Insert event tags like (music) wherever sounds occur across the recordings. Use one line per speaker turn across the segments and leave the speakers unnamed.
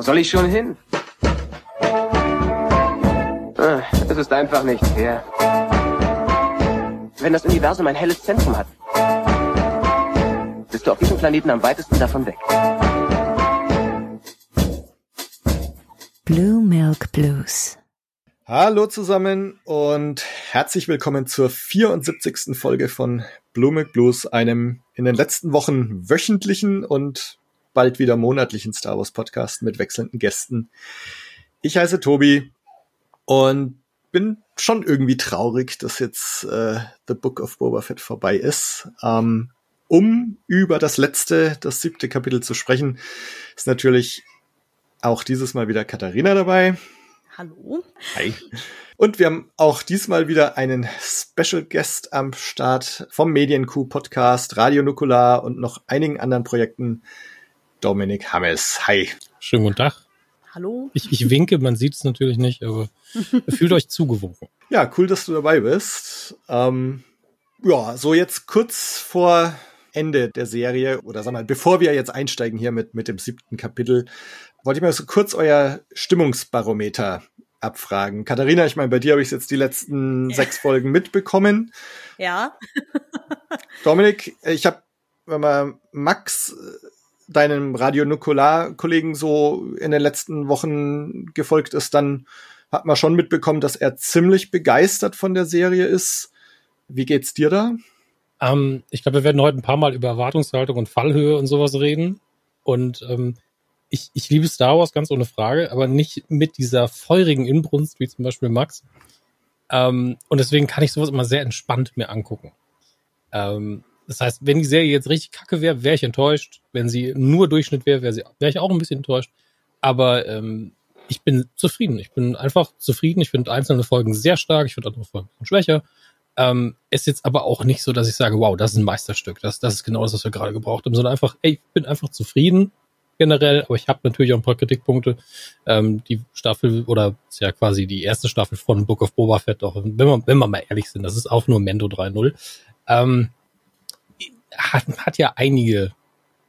Wo soll ich schon hin? Ah, Es ist einfach nicht fair. Wenn das Universum ein helles Zentrum hat, bist du auf diesem Planeten am weitesten davon weg.
Blue Milk Blues.
Hallo zusammen und herzlich willkommen zur 74. Folge von Blue Milk Blues, einem in den letzten Wochen wöchentlichen und bald wieder monatlichen Star Wars Podcast mit wechselnden Gästen. Ich heiße Tobi und bin schon irgendwie traurig, dass jetzt äh, The Book of Boba Fett vorbei ist. Ähm, um über das letzte, das siebte Kapitel zu sprechen, ist natürlich auch dieses Mal wieder Katharina dabei.
Hallo.
Hi. Und wir haben auch diesmal wieder einen Special Guest am Start vom Medienkuh Podcast, Radio Nukular und noch einigen anderen Projekten. Dominik Hammes. Hi.
Schönen guten Tag.
Hallo.
Ich, ich winke, man sieht es natürlich nicht, aber (laughs) fühlt euch zugewunken.
Ja, cool, dass du dabei bist. Ähm, ja, so jetzt kurz vor Ende der Serie oder sag mal, bevor wir jetzt einsteigen hier mit, mit dem siebten Kapitel, wollte ich mal so kurz euer Stimmungsbarometer abfragen. Katharina, ich meine, bei dir habe ich jetzt die letzten sechs Folgen mitbekommen.
Ja.
Dominik, ich habe, wenn man Max, deinem Radio Nukular-Kollegen, so in den letzten Wochen gefolgt ist, dann hat man schon mitbekommen, dass er ziemlich begeistert von der Serie ist. Wie geht's dir da?
Ähm, ich glaube, wir werden heute ein paar Mal über Erwartungshaltung und Fallhöhe und sowas reden. Und ähm, ich, ich liebe Star Wars ganz ohne Frage, aber nicht mit dieser feurigen Inbrunst wie zum Beispiel Max. Ähm, und deswegen kann ich sowas immer sehr entspannt mir angucken. Ähm, das heißt, wenn die Serie jetzt richtig kacke wäre, wäre ich enttäuscht. Wenn sie nur Durchschnitt wäre, wäre wäre ich auch ein bisschen enttäuscht. Aber ähm, ich bin zufrieden. Ich bin einfach zufrieden. Ich finde einzelne Folgen sehr stark. Ich finde andere Folgen schwächer. Ähm, ist jetzt aber auch nicht so, dass ich sage, wow, das ist ein Meisterstück. Das, das ist genau das, was wir gerade gebraucht haben, sondern einfach, ey, ich bin einfach zufrieden generell, aber ich habe natürlich auch ein paar Kritikpunkte. Ähm, die Staffel oder ist ja quasi die erste Staffel von Book of Boba Fett, auch wenn wir, wenn wir mal ehrlich sind, das ist auch nur Mendo 3.0. Ähm, hat, hat ja einige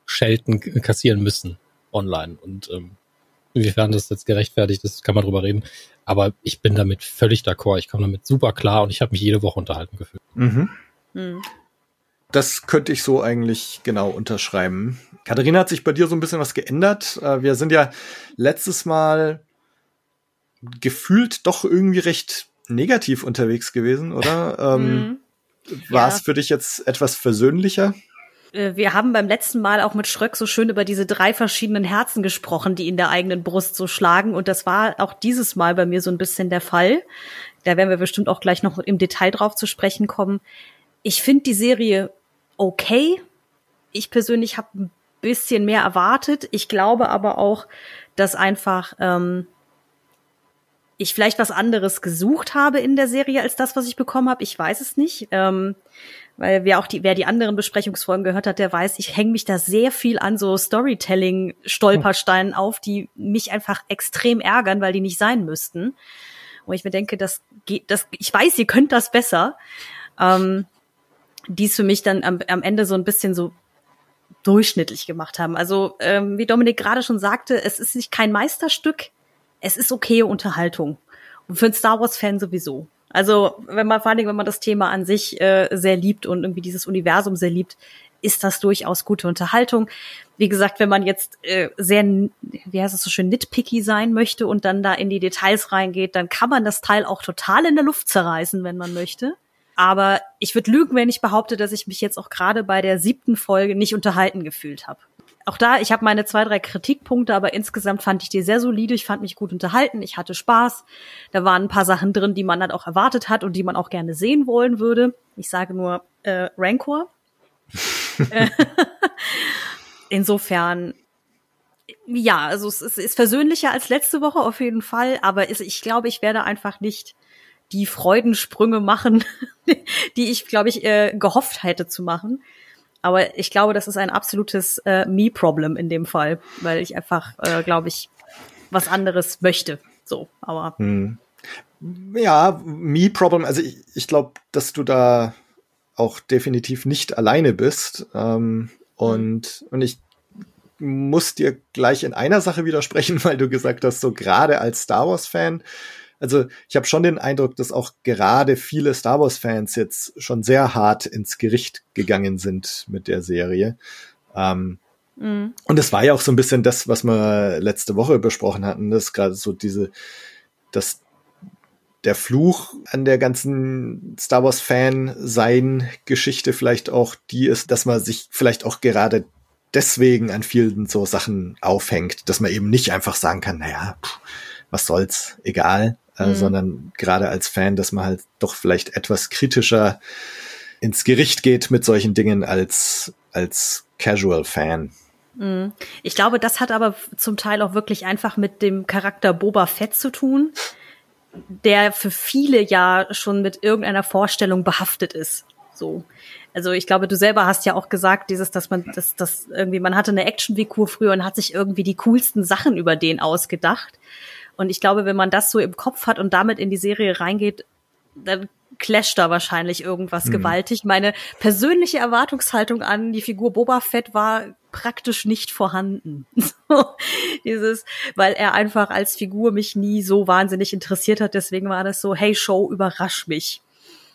Schelten kassieren müssen online und ähm, inwiefern das jetzt gerechtfertigt ist, kann man drüber reden. Aber ich bin damit völlig d'accord. Ich komme damit super klar und ich habe mich jede Woche unterhalten gefühlt.
Mhm.
Hm.
Das könnte ich so eigentlich genau unterschreiben. Katharina, hat sich bei dir so ein bisschen was geändert? Äh, Wir sind ja letztes Mal gefühlt doch irgendwie recht negativ unterwegs gewesen, oder? ähm, War es
Ja.
für dich jetzt etwas versöhnlicher?
Äh, Wir haben beim letzten Mal auch mit Schröck so schön über diese drei verschiedenen Herzen gesprochen, die in der eigenen Brust so schlagen. Und das war auch dieses Mal bei mir so ein bisschen der Fall. Da werden wir bestimmt auch gleich noch im Detail drauf zu sprechen kommen. Ich finde die Serie okay. Ich persönlich habe ein bisschen mehr erwartet. Ich glaube aber auch, dass einfach ähm, ich vielleicht was anderes gesucht habe in der Serie als das, was ich bekommen habe. Ich weiß es nicht. Ähm, weil wer auch die, wer die anderen Besprechungsfolgen gehört hat, der weiß, ich hänge mich da sehr viel an so Storytelling-Stolpersteinen auf, die mich einfach extrem ärgern, weil die nicht sein müssten. Wo ich mir denke, das geht, das, ich weiß, ihr könnt das besser. Ähm, die es für mich dann am, am Ende so ein bisschen so durchschnittlich gemacht haben. Also, ähm, wie Dominik gerade schon sagte, es ist nicht kein Meisterstück, es ist okay Unterhaltung. Und für einen Star Wars-Fan sowieso. Also, wenn man, vor allen Dingen, wenn man das Thema an sich äh, sehr liebt und irgendwie dieses Universum sehr liebt, ist das durchaus gute Unterhaltung. Wie gesagt, wenn man jetzt äh, sehr, wie heißt es so schön, nitpicky sein möchte und dann da in die Details reingeht, dann kann man das Teil auch total in der Luft zerreißen, wenn man möchte. Aber ich würde lügen, wenn ich behaupte, dass ich mich jetzt auch gerade bei der siebten Folge nicht unterhalten gefühlt habe. Auch da, ich habe meine zwei, drei Kritikpunkte, aber insgesamt fand ich die sehr solide. Ich fand mich gut unterhalten. Ich hatte Spaß. Da waren ein paar Sachen drin, die man halt auch erwartet hat und die man auch gerne sehen wollen würde. Ich sage nur äh, Rancor. Äh, (laughs) Insofern, ja, also es ist, ist versöhnlicher als letzte Woche auf jeden Fall, aber ist, ich glaube, ich werde einfach nicht die Freudensprünge machen, (laughs) die ich, glaube ich, äh, gehofft hätte zu machen. Aber ich glaube, das ist ein absolutes äh, Me-Problem in dem Fall, weil ich einfach, äh, glaube ich, was anderes möchte. So, aber
Hm. Ja, Me-Problem. Also ich, ich glaube, dass du da auch definitiv nicht alleine bist. Ähm, und, und ich muss dir gleich in einer Sache widersprechen, (laughs) weil du gesagt hast, so gerade als Star Wars-Fan, also ich habe schon den Eindruck, dass auch gerade viele Star Wars-Fans jetzt schon sehr hart ins Gericht gegangen sind mit der Serie. Ähm, mhm. Und es war ja auch so ein bisschen das, was wir letzte Woche besprochen hatten, dass gerade so diese, dass der Fluch an der ganzen Star Wars Fan sein Geschichte vielleicht auch die ist, dass man sich vielleicht auch gerade deswegen an vielen so Sachen aufhängt, dass man eben nicht einfach sagen kann, naja, pff, was soll's, egal, äh, mhm. sondern gerade als Fan, dass man halt doch vielleicht etwas kritischer ins Gericht geht mit solchen Dingen als, als Casual Fan.
Mhm. Ich glaube, das hat aber zum Teil auch wirklich einfach mit dem Charakter Boba Fett zu tun der für viele ja schon mit irgendeiner Vorstellung behaftet ist. So. Also ich glaube, du selber hast ja auch gesagt, dieses, dass man, dass, dass irgendwie, man hatte eine Action-Figur früher und hat sich irgendwie die coolsten Sachen über den ausgedacht. Und ich glaube, wenn man das so im Kopf hat und damit in die Serie reingeht, dann clasht da wahrscheinlich irgendwas mhm. gewaltig. Meine persönliche Erwartungshaltung an die Figur Boba Fett war praktisch nicht vorhanden. (laughs) So, dieses, weil er einfach als Figur mich nie so wahnsinnig interessiert hat. Deswegen war das so, hey Show, überrasch mich.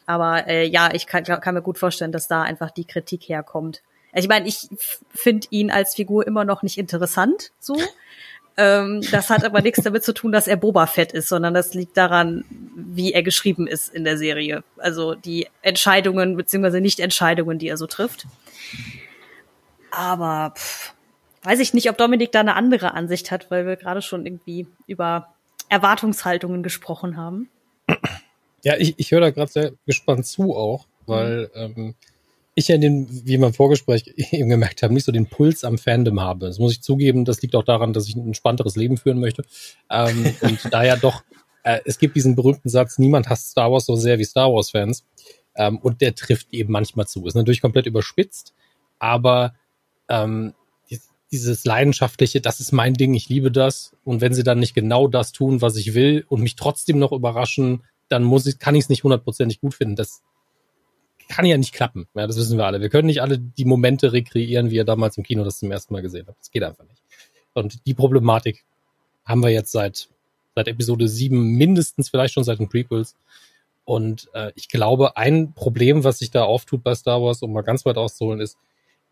Aber äh, ja, ich kann, kann mir gut vorstellen, dass da einfach die Kritik herkommt. Also ich meine, ich finde ihn als Figur immer noch nicht interessant, so. (laughs) Ähm, das hat aber nichts damit zu tun, dass er Boba Fett ist, sondern das liegt daran, wie er geschrieben ist in der Serie. Also die Entscheidungen beziehungsweise Nicht-Entscheidungen, die er so trifft. Aber pff, weiß ich nicht, ob Dominik da eine andere Ansicht hat, weil wir gerade schon irgendwie über Erwartungshaltungen gesprochen haben.
Ja, ich, ich höre da gerade sehr gespannt zu auch, weil ähm, ich ja in den, wie wir im Vorgespräch eben gemerkt haben, nicht so den Puls am Fandom habe. Das muss ich zugeben, das liegt auch daran, dass ich ein entspannteres Leben führen möchte. Ähm, (laughs) und da ja doch, äh, es gibt diesen berühmten Satz, niemand hasst Star Wars so sehr wie Star Wars-Fans. Ähm, und der trifft eben manchmal zu. Ist natürlich komplett überspitzt, aber ähm, dieses leidenschaftliche, das ist mein Ding, ich liebe das. Und wenn sie dann nicht genau das tun, was ich will und mich trotzdem noch überraschen, dann muss ich, kann ich es nicht hundertprozentig gut finden. Das kann ja nicht klappen. Ja, das wissen wir alle. Wir können nicht alle die Momente rekreieren, wie ihr damals im Kino das zum ersten Mal gesehen habt. Das geht einfach nicht. Und die Problematik haben wir jetzt seit, seit Episode 7 mindestens, vielleicht schon seit den Prequels. Und äh, ich glaube, ein Problem, was sich da auftut bei Star Wars, um mal ganz weit auszuholen, ist,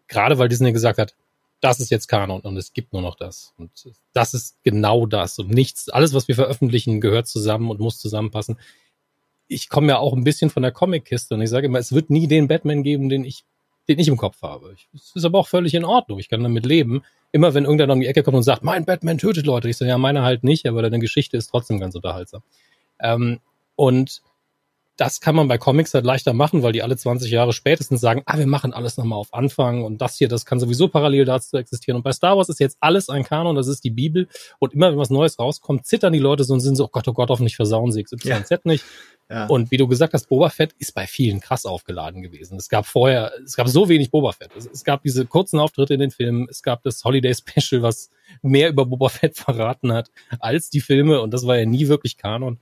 gerade weil Disney gesagt hat, das ist jetzt Kanon und es gibt nur noch das. Und das ist genau das und nichts, alles, was wir veröffentlichen, gehört zusammen und muss zusammenpassen ich komme ja auch ein bisschen von der Comic-Kiste und ich sage immer, es wird nie den Batman geben, den ich, den ich im Kopf habe. Es ist aber auch völlig in Ordnung. Ich kann damit leben. Immer wenn irgendeiner um die Ecke kommt und sagt, mein Batman tötet Leute, ich sage, ja, meiner halt nicht, aber deine Geschichte ist trotzdem ganz unterhaltsam. Ähm, und das kann man bei Comics halt leichter machen, weil die alle 20 Jahre spätestens sagen, ah, wir machen alles nochmal auf Anfang und das hier, das kann sowieso parallel dazu existieren. Und bei Star Wars ist jetzt alles ein Kanon, das ist die Bibel. Und immer wenn was Neues rauskommt, zittern die Leute so und sind so, oh Gott, oh Gott, hoffentlich versauen sie XYZ ja. nicht. Und wie du gesagt hast, Boba Fett ist bei vielen krass aufgeladen gewesen. Es gab vorher, es gab so wenig Boba Fett. Es, es gab diese kurzen Auftritte in den Filmen, es gab das Holiday (laughs) Special, was mehr über Boba Fett (laughs) verraten hat als die Filme und das war ja nie wirklich Kanon.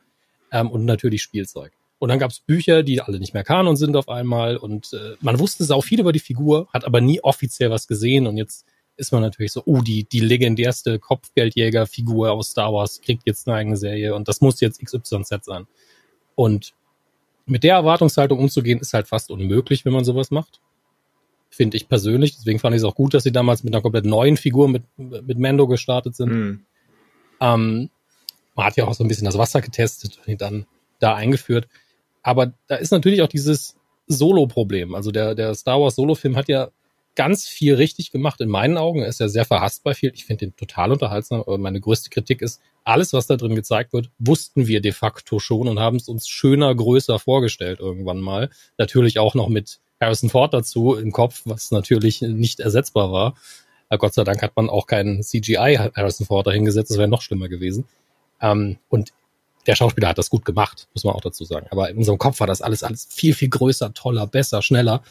Ähm, und natürlich Spielzeug. Und dann gab es Bücher, die alle nicht mehr Kanon sind auf einmal. Und äh, man wusste sau viel über die Figur, hat aber nie offiziell was gesehen. Und jetzt ist man natürlich so, oh, die, die legendärste Kopfgeldjäger-Figur aus Star Wars kriegt jetzt eine eigene Serie und das muss jetzt XYZ sein. Und mit der Erwartungshaltung umzugehen, ist halt fast unmöglich, wenn man sowas macht. Finde ich persönlich. Deswegen fand ich es auch gut, dass sie damals mit einer komplett neuen Figur mit, mit Mando gestartet sind. Mhm. Ähm, man hat ja auch so ein bisschen das Wasser getestet und ihn dann da eingeführt. Aber da ist natürlich auch dieses Solo-Problem. Also der, der Star Wars Solo-Film hat ja ganz viel richtig gemacht in meinen Augen. Er ist ja sehr verhasst bei viel. Ich finde den total unterhaltsam. Aber meine größte Kritik ist, alles, was da drin gezeigt wird, wussten wir de facto schon und haben es uns schöner, größer vorgestellt irgendwann mal. Natürlich auch noch mit Harrison Ford dazu im Kopf, was natürlich nicht ersetzbar war. Gott sei Dank hat man auch keinen CGI Harrison Ford dahingesetzt. Das wäre noch schlimmer gewesen. Ähm, und der Schauspieler hat das gut gemacht, muss man auch dazu sagen. Aber in unserem Kopf war das alles, alles viel, viel größer, toller, besser, schneller.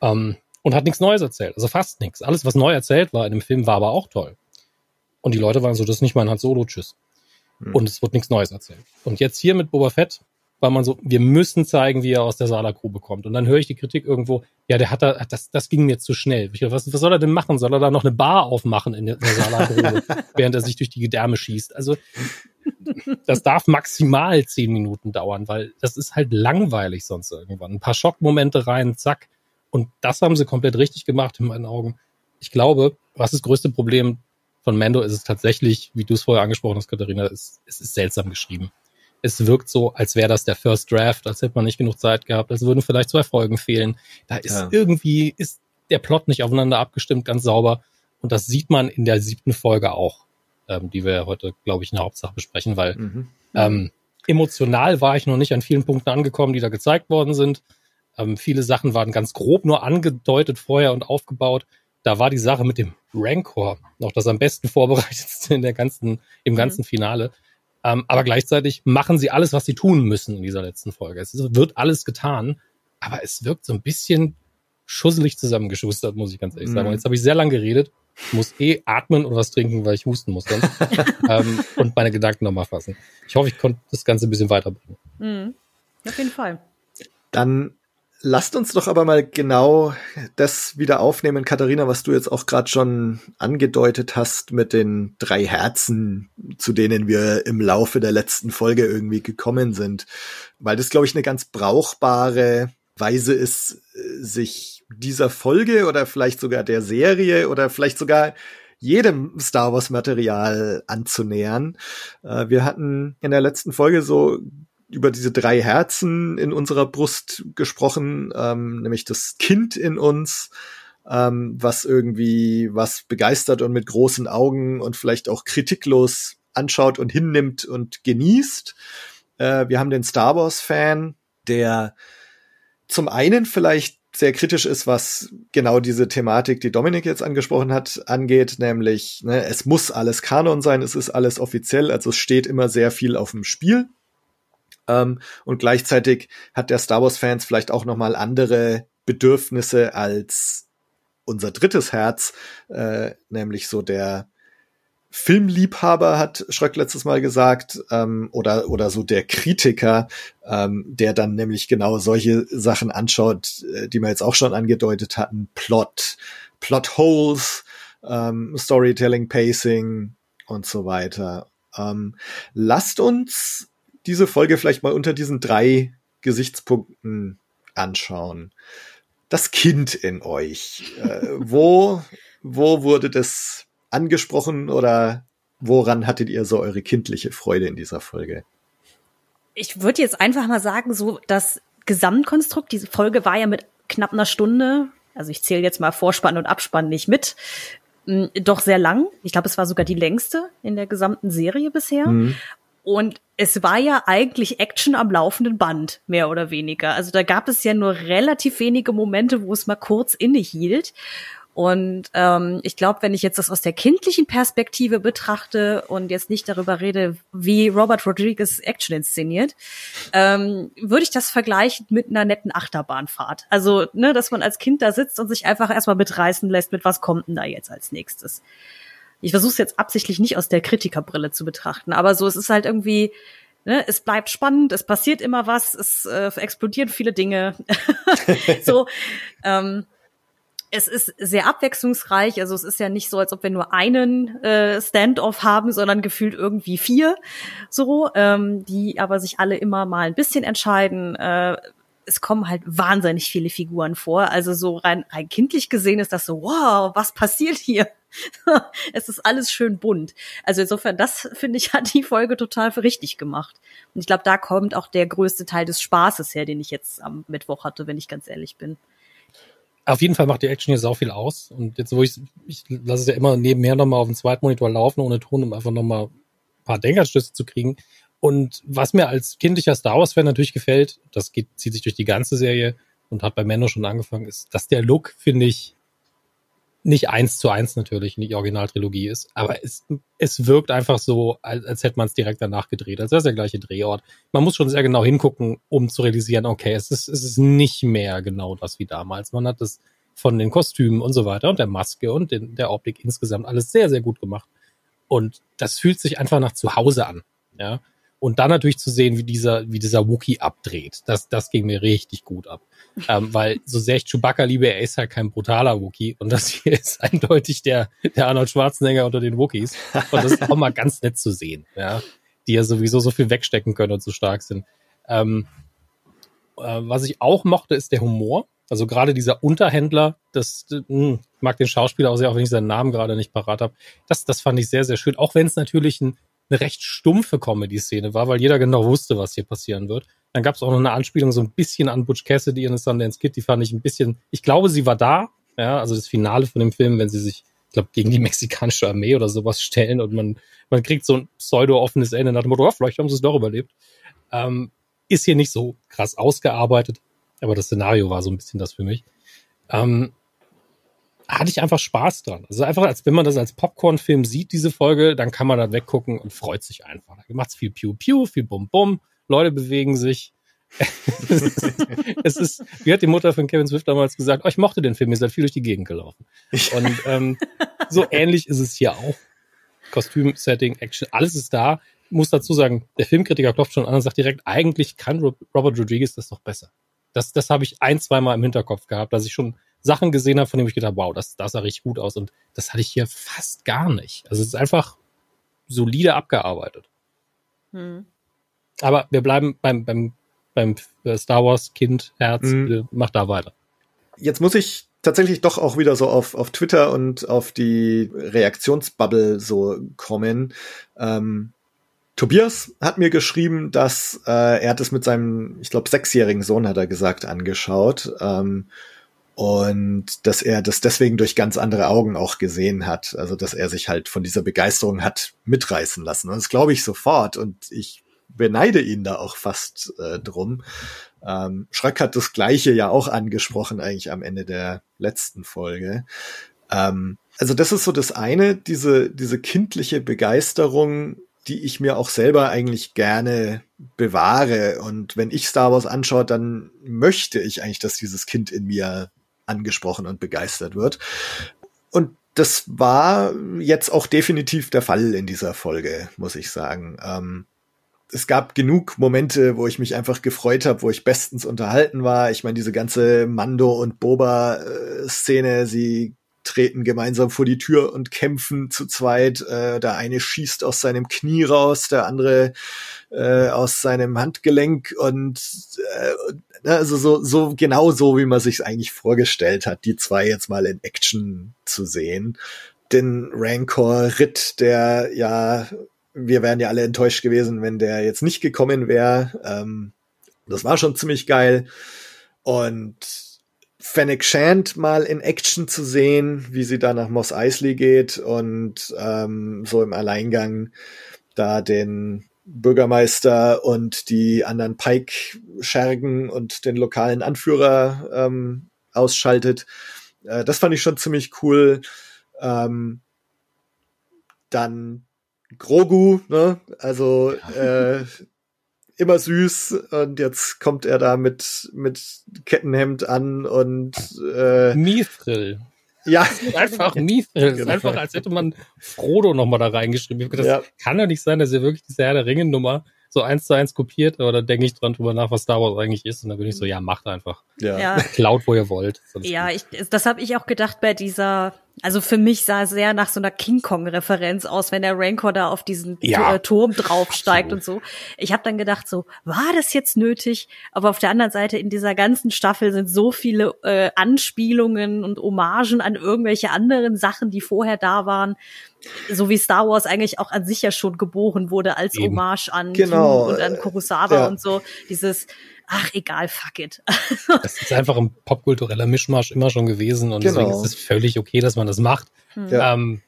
Ähm, und hat nichts Neues erzählt. Also fast nichts. Alles, was neu erzählt war in dem Film, war aber auch toll. Und die Leute waren so, das ist nicht mein Han Solo, tschüss. Hm. Und es wird nichts Neues erzählt. Und jetzt hier mit Boba Fett weil man so, wir müssen zeigen, wie er aus der Salagrube kommt. Und dann höre ich die Kritik irgendwo, ja, der hat da, das, das ging mir zu schnell. Ich, was, was soll er denn machen? Soll er da noch eine Bar aufmachen in der, der Salagrube, (laughs) während er sich durch die Gedärme schießt? Also, das darf maximal zehn Minuten dauern, weil das ist halt langweilig sonst irgendwann. Ein paar Schockmomente rein, zack. Und das haben sie komplett richtig gemacht in meinen Augen. Ich glaube, was das größte Problem von Mando ist es tatsächlich, wie du es vorher angesprochen hast, Katharina, es, es ist seltsam geschrieben es wirkt so, als wäre das der First Draft, als hätte man nicht genug Zeit gehabt, als würden vielleicht zwei Folgen fehlen. Da ist ja. irgendwie, ist der Plot nicht aufeinander abgestimmt, ganz sauber. Und das sieht man in der siebten Folge auch, ähm, die wir heute, glaube ich, in der Hauptsache besprechen, weil mhm. ähm, emotional war ich noch nicht an vielen Punkten angekommen, die da gezeigt worden sind. Ähm, viele Sachen waren ganz grob nur angedeutet vorher und aufgebaut. Da war die Sache mit dem Rancor noch das am besten (laughs) vorbereitetste in der ganzen, im mhm. ganzen mhm. Finale. Ähm, aber gleichzeitig machen sie alles, was sie tun müssen in dieser letzten Folge. Es wird alles getan, aber es wirkt so ein bisschen schusselig zusammengeschustert, muss ich ganz ehrlich sagen. Und mhm. jetzt habe ich sehr lang geredet, muss eh atmen und was trinken, weil ich husten muss dann. (laughs) ähm, und meine Gedanken nochmal fassen. Ich hoffe, ich konnte das Ganze ein bisschen weiterbringen.
Mhm. Auf jeden Fall.
Dann Lasst uns doch aber mal genau das wieder aufnehmen, Katharina, was du jetzt auch gerade schon angedeutet hast mit den drei Herzen, zu denen wir im Laufe der letzten Folge irgendwie gekommen sind. Weil das, glaube ich, eine ganz brauchbare Weise ist, sich dieser Folge oder vielleicht sogar der Serie oder vielleicht sogar jedem Star Wars Material anzunähern. Äh, wir hatten in der letzten Folge so über diese drei Herzen in unserer Brust gesprochen, ähm, nämlich das Kind in uns, ähm, was irgendwie was begeistert und mit großen Augen und vielleicht auch kritiklos anschaut und hinnimmt und genießt. Äh, wir haben den Star Wars-Fan, der zum einen vielleicht sehr kritisch ist, was genau diese Thematik, die Dominik jetzt angesprochen hat, angeht, nämlich ne, es muss alles Kanon sein, es ist alles offiziell, also es steht immer sehr viel auf dem Spiel. Ähm, und gleichzeitig hat der Star Wars-Fans vielleicht auch nochmal andere Bedürfnisse als unser drittes Herz, äh, nämlich so der Filmliebhaber, hat Schröck letztes Mal gesagt, ähm, oder, oder so der Kritiker, ähm, der dann nämlich genau solche Sachen anschaut, äh, die wir jetzt auch schon angedeutet hatten, Plot, Plot Holes, ähm, Storytelling, Pacing und so weiter. Ähm, lasst uns diese Folge vielleicht mal unter diesen drei Gesichtspunkten anschauen. Das Kind in euch. Äh, (laughs) wo, wo wurde das angesprochen oder woran hattet ihr so eure kindliche Freude in dieser Folge?
Ich würde jetzt einfach mal sagen, so das Gesamtkonstrukt, diese Folge war ja mit knapp einer Stunde, also ich zähle jetzt mal Vorspann und Abspann nicht mit, doch sehr lang. Ich glaube, es war sogar die längste in der gesamten Serie bisher. Mhm. Und es war ja eigentlich Action am laufenden Band, mehr oder weniger. Also da gab es ja nur relativ wenige Momente, wo es mal kurz innehielt. Und ähm, ich glaube, wenn ich jetzt das aus der kindlichen Perspektive betrachte und jetzt nicht darüber rede, wie Robert Rodriguez Action inszeniert, ähm, würde ich das vergleichen mit einer netten Achterbahnfahrt. Also, ne, dass man als Kind da sitzt und sich einfach erstmal mitreißen lässt, mit was kommt denn da jetzt als nächstes ich versuche es jetzt absichtlich nicht aus der Kritikerbrille zu betrachten, aber so, es ist halt irgendwie, ne, es bleibt spannend, es passiert immer was, es äh, explodieren viele Dinge. (laughs) so, ähm, es ist sehr abwechslungsreich, also es ist ja nicht so, als ob wir nur einen äh, Standoff haben, sondern gefühlt irgendwie vier, so, ähm, die aber sich alle immer mal ein bisschen entscheiden. Äh, es kommen halt wahnsinnig viele Figuren vor. Also so rein, rein kindlich gesehen ist das so, wow, was passiert hier? (laughs) es ist alles schön bunt. Also insofern, das finde ich, hat die Folge total für richtig gemacht. Und ich glaube, da kommt auch der größte Teil des Spaßes her, den ich jetzt am Mittwoch hatte, wenn ich ganz ehrlich bin.
Auf jeden Fall macht die Action hier sau viel aus. Und jetzt, wo ich, ich lasse es ja immer nebenher nochmal auf dem zweiten Monitor laufen, ohne Ton, um einfach nochmal ein paar Denkanstöße zu kriegen. Und was mir als kindlicher Star Wars-Fan natürlich gefällt, das geht, zieht sich durch die ganze Serie und hat bei Mando schon angefangen, ist, dass der Look, finde ich, nicht eins zu eins natürlich die Originaltrilogie ist, aber es, es wirkt einfach so, als, als hätte man es direkt danach gedreht, als wäre es der gleiche Drehort. Man muss schon sehr genau hingucken, um zu realisieren, okay, es ist, es ist nicht mehr genau das wie damals. Man hat es von den Kostümen und so weiter und der Maske und den, der Optik insgesamt alles sehr, sehr gut gemacht. Und das fühlt sich einfach nach Zuhause an, ja. Und dann natürlich zu sehen, wie dieser, wie dieser Wookie abdreht, das, das ging mir richtig gut ab. ähm, weil so sehr ich Chewbacca liebe, er ist halt kein brutaler Wookie und das hier ist eindeutig der, der Arnold Schwarzenegger unter den Wookies. Und das ist auch mal ganz nett zu sehen, ja. Die ja sowieso so viel wegstecken können und so stark sind. Ähm, äh, was ich auch mochte, ist der Humor. Also gerade dieser Unterhändler, das mh, hm, mag den Schauspieler auch sehr, auch wenn ich seinen Namen gerade nicht parat habe. Das, das fand ich sehr, sehr schön. Auch wenn es natürlich ein, eine recht stumpfe Comedy-Szene war, weil jeder genau wusste, was hier passieren wird. Dann gab es auch noch eine Anspielung so ein bisschen an Butch Cassidy The Sundance Kid. Die fand ich ein bisschen, ich glaube, sie war da. Ja, also das Finale von dem Film, wenn sie sich, ich glaube, gegen die mexikanische Armee oder sowas stellen und man, man kriegt so ein pseudo-offenes Ende nach dem Motto, oh, vielleicht haben sie es doch überlebt. Ähm, ist hier nicht so krass ausgearbeitet, aber das Szenario war so ein bisschen das für mich. Ähm, hatte ich einfach Spaß dran. Also einfach, als wenn man das als Popcorn-Film sieht, diese Folge, dann kann man da weggucken und freut sich einfach. Da macht's viel Piu-Piu, viel Bum-Bum, Leute bewegen sich. (laughs) es ist, wie hat die Mutter von Kevin Swift damals gesagt, oh, ich mochte den Film, ihr seid viel durch die Gegend gelaufen. Und ähm, so (laughs) ähnlich ist es hier auch. Kostüm, Setting, Action, alles ist da muss dazu sagen, der Filmkritiker klopft schon an und sagt direkt, eigentlich kann Robert Rodriguez das doch besser. Das, das habe ich ein, zwei Mal im Hinterkopf gehabt, dass ich schon Sachen gesehen habe, von denen ich gedacht wow, das, das sah richtig gut aus. Und das hatte ich hier fast gar nicht. Also es ist einfach solide abgearbeitet. Hm. Aber wir bleiben beim, beim, beim Star Wars Kind Herz, hm. mach da weiter.
Jetzt muss ich tatsächlich doch auch wieder so auf, auf Twitter und auf die Reaktionsbubble so kommen. Ähm, Tobias hat mir geschrieben, dass äh, er hat es mit seinem, ich glaube, sechsjährigen Sohn, hat er gesagt, angeschaut. Ähm, und dass er das deswegen durch ganz andere Augen auch gesehen hat. Also dass er sich halt von dieser Begeisterung hat mitreißen lassen. Und das glaube ich sofort. Und ich beneide ihn da auch fast äh, drum. Ähm, Schröck hat das gleiche ja auch angesprochen, eigentlich am Ende der letzten Folge. Ähm, also das ist so das eine, diese, diese kindliche Begeisterung die ich mir auch selber eigentlich gerne bewahre. Und wenn ich Star Wars anschaue, dann möchte ich eigentlich, dass dieses Kind in mir angesprochen und begeistert wird. Und das war jetzt auch definitiv der Fall in dieser Folge, muss ich sagen. Ähm, es gab genug Momente, wo ich mich einfach gefreut habe, wo ich bestens unterhalten war. Ich meine, diese ganze Mando und Boba-Szene, sie treten gemeinsam vor die Tür und kämpfen zu zweit. Äh, der eine schießt aus seinem Knie raus, der andere äh, aus seinem Handgelenk und äh, ne, also so, so genau so, wie man sich eigentlich vorgestellt hat, die zwei jetzt mal in Action zu sehen. Den Rancor-Ritt, der ja, wir wären ja alle enttäuscht gewesen, wenn der jetzt nicht gekommen wäre. Ähm, das war schon ziemlich geil. Und Fennec Shand mal in Action zu sehen, wie sie da nach Moss Eisley geht und ähm, so im Alleingang da den Bürgermeister und die anderen Pike-Schergen und den lokalen Anführer ähm, ausschaltet. Äh, das fand ich schon ziemlich cool. Ähm, dann Grogu, ne? Also (laughs) äh, immer süß und jetzt kommt er da mit, mit Kettenhemd an und
äh, Mithril.
Ja.
Einfach Mithril. Genau. Einfach, als hätte man Frodo nochmal da reingeschrieben. Das ja. kann doch nicht sein, dass er wirklich diese Herr der Ringe-Nummer so eins zu eins kopiert, aber da denke ich dran drüber nach, was Star Wars eigentlich ist. Und dann bin ich so, ja, macht einfach.
Ja. ja.
Klaut, wo ihr wollt.
Ja, ich, das habe ich auch gedacht bei dieser, also für mich sah es sehr nach so einer King Kong-Referenz aus, wenn der Rancor da auf diesen ja. Turm draufsteigt und so. Ich habe dann gedacht, so, war das jetzt nötig? Aber auf der anderen Seite, in dieser ganzen Staffel sind so viele äh, Anspielungen und Hommagen an irgendwelche anderen Sachen, die vorher da waren so wie Star Wars eigentlich auch an sich ja schon geboren wurde als Eben. Hommage an
genau.
und an Kurosawa ja. und so. Dieses, ach egal, fuck it. (laughs)
das ist einfach ein popkultureller Mischmasch immer schon gewesen und genau. deswegen ist es völlig okay, dass man das macht. Hm. Ja. Ähm,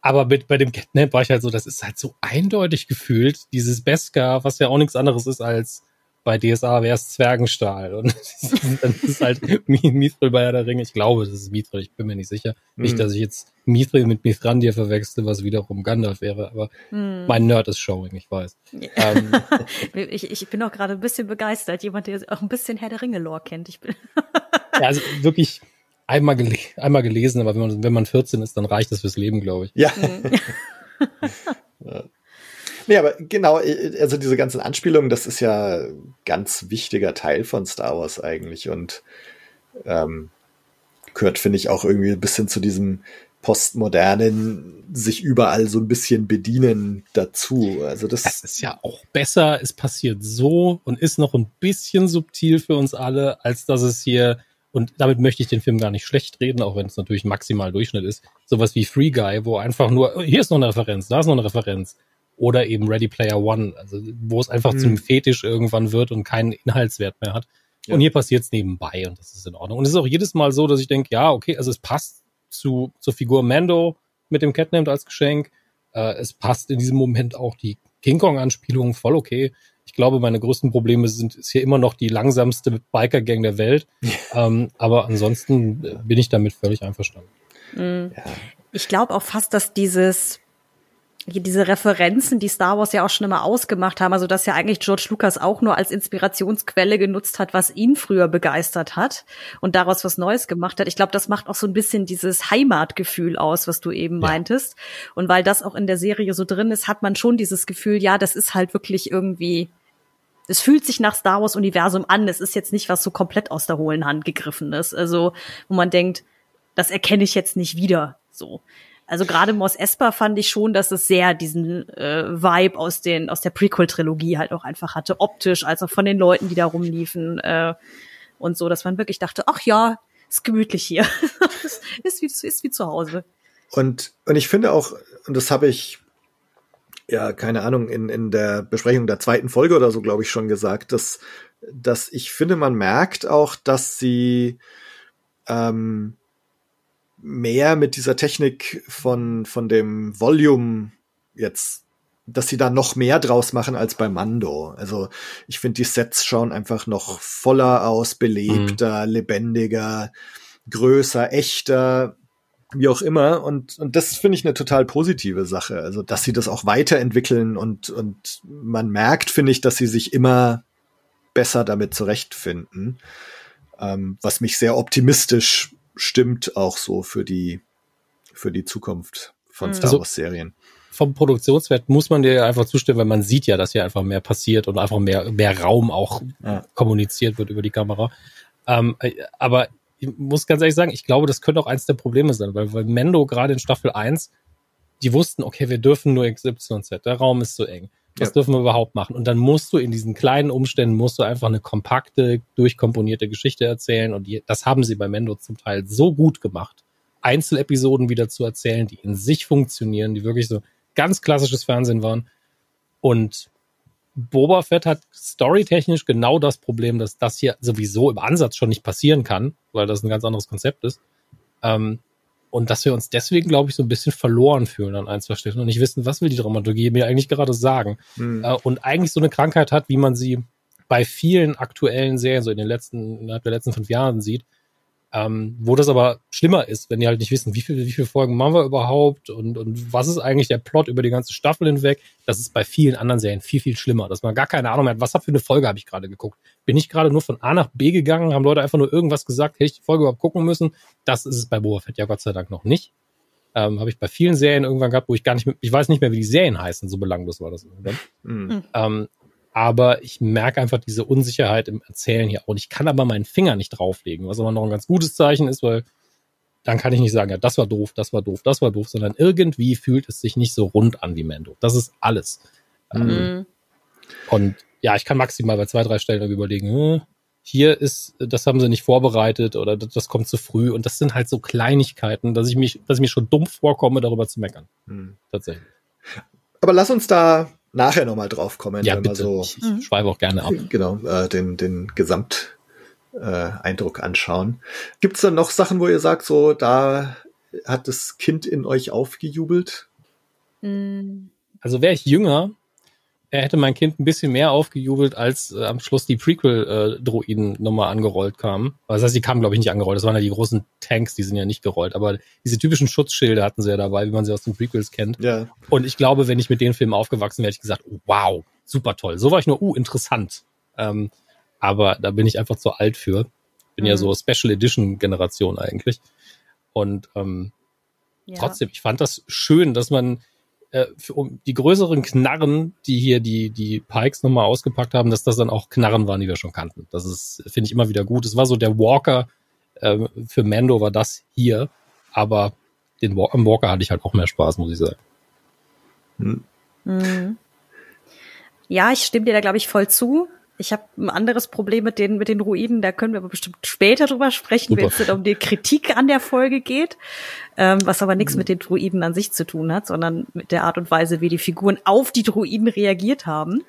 aber mit, bei dem Catnap war ich halt so, das ist halt so eindeutig gefühlt, dieses Beskar, was ja auch nichts anderes ist als bei DSA wäre es Zwergenstahl. Und (laughs) dann ist halt Mithril bei der Ringe. Ich glaube, das ist Mithril, ich bin mir nicht sicher. Mhm. Nicht, dass ich jetzt Mithril mit Mithrandir verwechsel, was wiederum Gandalf wäre, aber mhm. mein Nerd ist showing, ich weiß.
ähm, (laughs) ich, ich bin auch gerade ein bisschen begeistert. Jemand, der auch ein bisschen Herr der Ringe-Lore kennt. Ich bin
ja, also wirklich einmal, gele einmal gelesen, aber wenn man, wenn man 14 ist, dann reicht das fürs Leben, glaube ich.
Ja. (laughs) Mhm. Nee, aber genau, äh, also diese ganzen Anspielungen, das ist ja ganz wichtiger Teil von Star Wars eigentlich und ähm, gehört, finde ich, auch irgendwie ein bisschen zu diesem postmodernen, sich überall so ein bisschen bedienen dazu. Also das,
das ist ja auch besser, es passiert so und ist noch ein bisschen subtil für uns alle, als dass es hier, und damit möchte ich den Film gar nicht schlecht reden, auch wenn es natürlich maximal Durchschnitt ist, sowas wie Free Guy, wo einfach nur, hier ist noch eine Referenz, da ist noch eine Referenz. Oder eben Ready Player One, also wo es einfach hm. zum Fetisch irgendwann wird und keinen Inhaltswert mehr hat. Ja. Und hier passiert es nebenbei und das ist in Ordnung. Und es ist auch jedes Mal so, dass ich denke, ja, okay, also es passt zu, zur Figur Mando mit dem Catnamd als Geschenk. Äh, es passt in diesem Moment auch die King Kong-Anspielung voll okay. Ich glaube, meine größten Probleme sind ist hier immer noch die langsamste Biker-Gang der Welt. ähm, aber ansonsten äh, bin ich damit völlig einverstanden.
Mhm. Ja. Ich glaube auch fast, dass dieses diese Referenzen, die Star Wars ja auch schon immer ausgemacht haben, also dass ja eigentlich George Lucas auch nur als Inspirationsquelle genutzt hat, was ihn früher begeistert hat und daraus was Neues gemacht hat. Ich glaube, das macht auch so ein bisschen dieses Heimatgefühl aus, was du eben ja. meintest. Und weil das auch in der Serie so drin ist, hat man schon dieses Gefühl, ja, das ist halt wirklich irgendwie es fühlt sich nach Star Wars Universum an. Es ist jetzt nicht was so komplett aus der hohlen Hand gegriffen ist. Also, wo man denkt, das erkenne ich jetzt nicht wieder. So. Also gerade Mos Espa fand ich schon, dass es sehr diesen äh, Vibe aus den aus der Prequel-Trilogie halt auch einfach hatte, optisch, als auch von den Leuten, die da rumliefen äh, und so, dass man wirklich dachte, ach ja, ist gemütlich hier, (laughs) ist, wie, ist wie zu Hause.
Und und ich finde auch, und das habe ich ja keine Ahnung in in der Besprechung der zweiten Folge oder so, glaube ich, schon gesagt, dass dass ich finde, man merkt auch, dass sie ähm, mehr mit dieser Technik von, von dem Volume jetzt, dass sie da noch mehr draus machen als bei Mando. Also ich finde, die Sets schauen einfach noch voller aus, belebter, mhm. lebendiger, größer, echter, wie auch immer. Und, und das finde ich eine total positive Sache. Also, dass sie das auch weiterentwickeln und, und man merkt, finde ich, dass sie sich immer besser damit zurechtfinden. Ähm, was mich sehr optimistisch stimmt auch so für die, für die Zukunft von mhm. Star also Wars Serien.
vom Produktionswert muss man dir einfach zustimmen, weil man sieht ja, dass hier einfach mehr passiert und einfach mehr, mehr Raum auch ja. kommuniziert wird über die Kamera. Ähm, äh, aber ich muss ganz ehrlich sagen, ich glaube, das könnte auch eins der Probleme sein, weil, weil Mendo gerade in Staffel 1, die wussten, okay, wir dürfen nur XYZ, der Raum ist zu eng. Was ja. dürfen wir überhaupt machen? Und dann musst du in diesen kleinen Umständen, musst du einfach eine kompakte, durchkomponierte Geschichte erzählen. Und die, das haben sie bei Mendo zum Teil so gut gemacht, Einzelepisoden wieder zu erzählen, die in sich funktionieren, die wirklich so ganz klassisches Fernsehen waren. Und Boba Fett hat storytechnisch genau das Problem, dass das hier sowieso im Ansatz schon nicht passieren kann, weil das ein ganz anderes Konzept ist. Ähm, und dass wir uns deswegen, glaube ich, so ein bisschen verloren fühlen an ein, zwei Stellen und nicht wissen, was will die Dramaturgie mir eigentlich gerade sagen. Mhm. Und eigentlich so eine Krankheit hat, wie man sie bei vielen aktuellen Serien so in den letzten, innerhalb der letzten fünf Jahren sieht, ähm, wo das aber schlimmer ist, wenn die halt nicht wissen, wie viele, wie viele Folgen machen wir überhaupt und, und was ist eigentlich der Plot über die ganze Staffel hinweg. Das ist bei vielen anderen Serien viel, viel schlimmer, dass man gar keine Ahnung mehr hat, was für eine Folge habe ich gerade geguckt. Bin ich gerade nur von A nach B gegangen, haben Leute einfach nur irgendwas gesagt, hätte ich die Folge überhaupt gucken müssen. Das ist es bei Boba Fett ja Gott sei Dank noch nicht. Ähm, habe ich bei vielen Serien irgendwann gehabt, wo ich gar nicht, mehr, ich weiß nicht mehr, wie die Serien heißen, so belanglos war das irgendwann. Mhm. Ähm, aber ich merke einfach diese Unsicherheit im Erzählen hier. Und ich kann aber meinen Finger nicht drauflegen, was aber noch ein ganz gutes Zeichen ist, weil dann kann ich nicht sagen, ja, das war doof, das war doof, das war doof, sondern irgendwie fühlt es sich nicht so rund an wie Mendo. Das ist alles. Ähm, mhm. und ja, ich kann maximal bei zwei, drei Stellen überlegen, hm, hier ist, das haben sie nicht vorbereitet oder das, das, kommt zu früh. Und das sind halt so Kleinigkeiten, dass ich mich, dass ich mir schon dumm vorkomme, darüber zu meckern. Mhm. Tatsächlich.
Aber lass uns da nachher nochmal drauf kommen.
Ja, bitte. So, ich, ich schweife auch gerne ab. (laughs)
Genau, äh, den, den Gesamt äh, Eindruck anschauen. Gibt es da noch Sachen, wo ihr sagt, so da hat das Kind in euch aufgejubelt?
Also wäre ich jünger, er hätte mein Kind ein bisschen mehr aufgejubelt, als äh, am Schluss die Prequel-Droiden äh, nochmal angerollt kamen. Das heißt, die kamen, glaube ich, nicht angerollt. Das waren ja die großen Tanks, die sind ja nicht gerollt. Aber diese typischen Schutzschilde hatten sie ja dabei, wie man sie aus den Prequels kennt. Ja. Und ich glaube, wenn ich mit den Filmen aufgewachsen wäre, hätte ich gesagt, wow, super toll. So war ich nur, uh, interessant. Ähm, aber da bin ich einfach zu alt für. Bin mhm. ja so Special Edition Generation eigentlich. Und ähm, ja. trotzdem, ich fand das schön, dass man äh, für, um die größeren Knarren, die hier die, die Pikes nochmal ausgepackt haben, dass das dann auch Knarren waren, die wir schon kannten. Das ist, finde ich, immer wieder gut. Es war so der Walker, äh, für Mando war das hier, aber den am Walker hatte ich halt auch mehr Spaß, muss ich sagen.
Hm. Mhm. Ja, ich stimme dir da, glaube ich, voll zu. Ich habe ein anderes Problem mit den, mit den Ruinen, da können wir aber bestimmt später drüber sprechen, wenn es um die Kritik an der Folge geht, ähm, was aber nichts mit den Druiden an sich zu tun hat, sondern mit der Art und Weise, wie die Figuren auf die Druiden reagiert haben.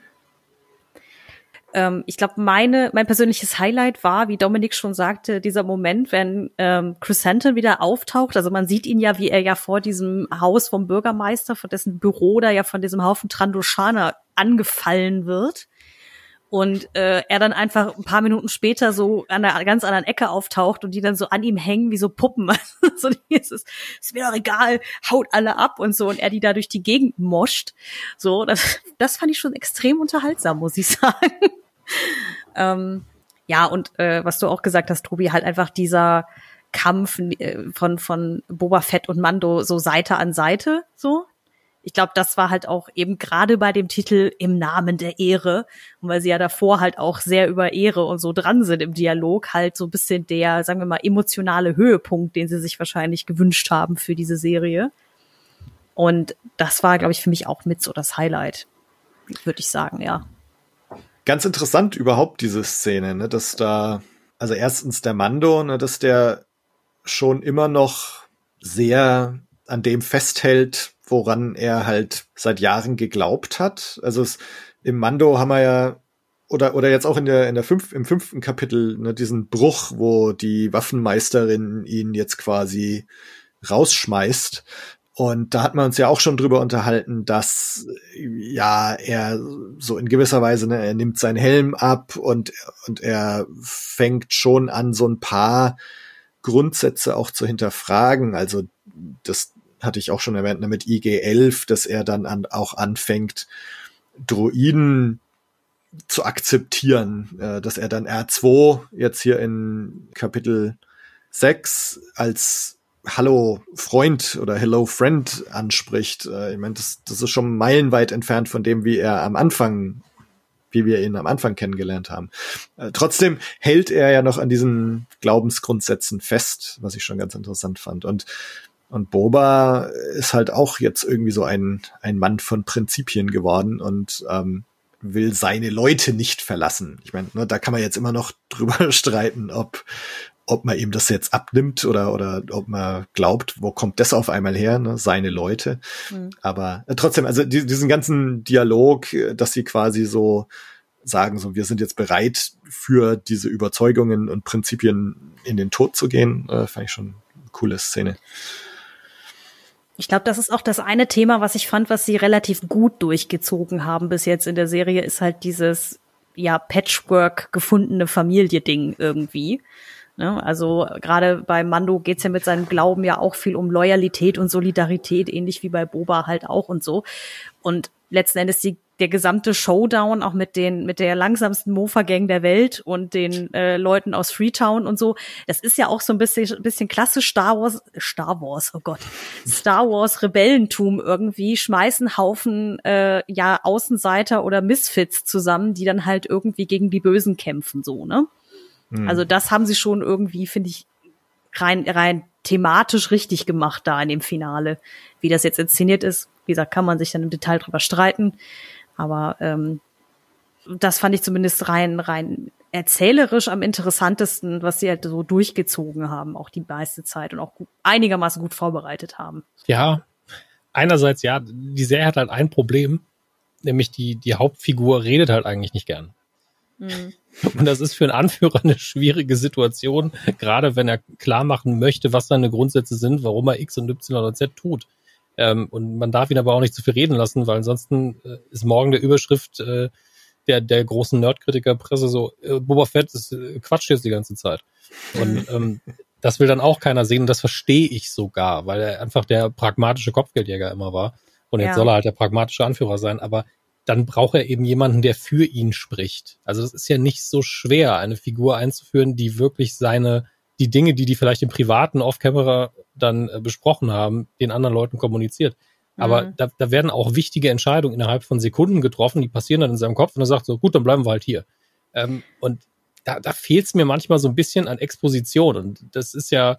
Ähm, ich glaube, meine, mein persönliches Highlight war, wie Dominik schon sagte, dieser Moment, wenn ähm, Chrysanthemum wieder auftaucht. Also man sieht ihn ja, wie er ja vor diesem Haus vom Bürgermeister, von dessen Büro da ja von diesem Haufen Trandoshaner angefallen wird und äh, er dann einfach ein paar Minuten später so an einer ganz anderen Ecke auftaucht und die dann so an ihm hängen wie so Puppen. (laughs) so ist es ist mir doch egal, haut alle ab und so und er die da durch die Gegend moscht. So, das, das fand ich schon extrem unterhaltsam, muss ich (laughs) sagen. ähm, ja, und äh, was du auch gesagt hast, Tobi, halt einfach dieser Kampf äh, von von Boba Fett und Mando so Seite an Seite, so ich glaube, das war halt auch eben gerade bei dem Titel im Namen der Ehre und weil sie ja davor halt auch sehr über Ehre und so dran sind im Dialog, halt so ein bisschen der, sagen wir mal, emotionale Höhepunkt, den sie sich wahrscheinlich gewünscht haben für diese Serie. Und das war, glaube ich, für mich auch mit so das Highlight, würde ich sagen, ja.
Ganz interessant überhaupt diese Szene, ne, dass da, also erstens der Mando, ne, dass der schon immer noch sehr an dem festhält, woran er halt seit Jahren geglaubt hat. Also es, im Mando haben wir ja oder oder jetzt auch in der in der fünf, im fünften Kapitel ne, diesen Bruch, wo die Waffenmeisterin ihn jetzt quasi rausschmeißt. Und da hat man uns ja auch schon drüber unterhalten, dass ja er so in gewisser Weise, ne, er nimmt seinen Helm ab und und er fängt schon an so ein paar Grundsätze auch zu hinterfragen. Also das hatte ich auch schon erwähnt, ne, mit IG-11, dass er dann an, auch anfängt, Droiden zu akzeptieren, äh, dass er dann R2 jetzt hier in Kapitel 6 als Hallo Freund oder Hello Friend anspricht. Äh, ich meine, das, das ist schon meilenweit entfernt von dem, wie er am Anfang, wie wir ihn am Anfang kennengelernt haben. Äh, trotzdem hält er ja noch an diesen Glaubensgrundsätzen fest, was ich schon ganz interessant fand. Und und Boba ist halt auch jetzt irgendwie so ein, ein Mann von Prinzipien geworden und ähm, will seine Leute nicht verlassen. Ich meine, ne, da kann man jetzt immer noch (laughs) drüber streiten, ob, ob man ihm das jetzt abnimmt oder, oder ob man glaubt, wo kommt das auf einmal her, ne, seine Leute. Mhm. Aber äh, trotzdem, also die, diesen ganzen Dialog, äh, dass sie quasi so sagen, so wir sind jetzt bereit für diese Überzeugungen und Prinzipien in den Tod zu gehen, äh, fand ich schon eine coole Szene.
Ich glaube, das ist auch das eine Thema, was ich fand, was sie relativ gut durchgezogen haben bis jetzt in der Serie, ist halt dieses ja Patchwork gefundene Familie-Ding irgendwie. Ne? Also gerade bei Mando geht's ja mit seinem Glauben ja auch viel um Loyalität und Solidarität, ähnlich wie bei Boba halt auch und so. Und letzten Endes die der gesamte Showdown auch mit den mit der langsamsten Mofa-Gang der Welt und den äh, Leuten aus Freetown und so. Das ist ja auch so ein bisschen bisschen klassisch Star Wars Star Wars oh Gott Star Wars Rebellentum irgendwie schmeißen Haufen äh, ja Außenseiter oder Misfits zusammen, die dann halt irgendwie gegen die Bösen kämpfen so ne. Mhm. Also das haben sie schon irgendwie finde ich rein rein thematisch richtig gemacht da in dem Finale. Wie das jetzt inszeniert ist, wie gesagt, kann man sich dann im Detail drüber streiten. Aber ähm, das fand ich zumindest rein, rein erzählerisch am interessantesten, was sie halt so durchgezogen haben, auch die meiste Zeit und auch gut, einigermaßen gut vorbereitet haben.
Ja, einerseits ja, die Serie hat halt ein Problem, nämlich die, die Hauptfigur redet halt eigentlich nicht gern. Mhm. Und das ist für einen Anführer eine schwierige Situation, gerade wenn er klar machen möchte, was seine Grundsätze sind, warum er X und Y und Z tut. Ähm, und man darf ihn aber auch nicht zu viel reden lassen, weil ansonsten äh, ist morgen der Überschrift äh, der, der großen Nerdkritiker-Presse so, äh, Boba Fett ist, äh, quatscht jetzt die ganze Zeit. Und (laughs) ähm, das will dann auch keiner sehen und das verstehe ich sogar, weil er einfach der pragmatische Kopfgeldjäger immer war. Und jetzt ja. soll er halt der pragmatische Anführer sein, aber dann braucht er eben jemanden, der für ihn spricht. Also es ist ja nicht so schwer, eine Figur einzuführen, die wirklich seine die Dinge, die die vielleicht im privaten Off-Camera dann äh, besprochen haben, den anderen Leuten kommuniziert. Aber
Mhm.
da, da werden auch wichtige Entscheidungen innerhalb von Sekunden getroffen, die passieren dann in seinem Kopf und er sagt so, gut, dann bleiben wir halt hier. Ähm, und da, da fehlt es mir manchmal so ein bisschen an Exposition. Und das ist ja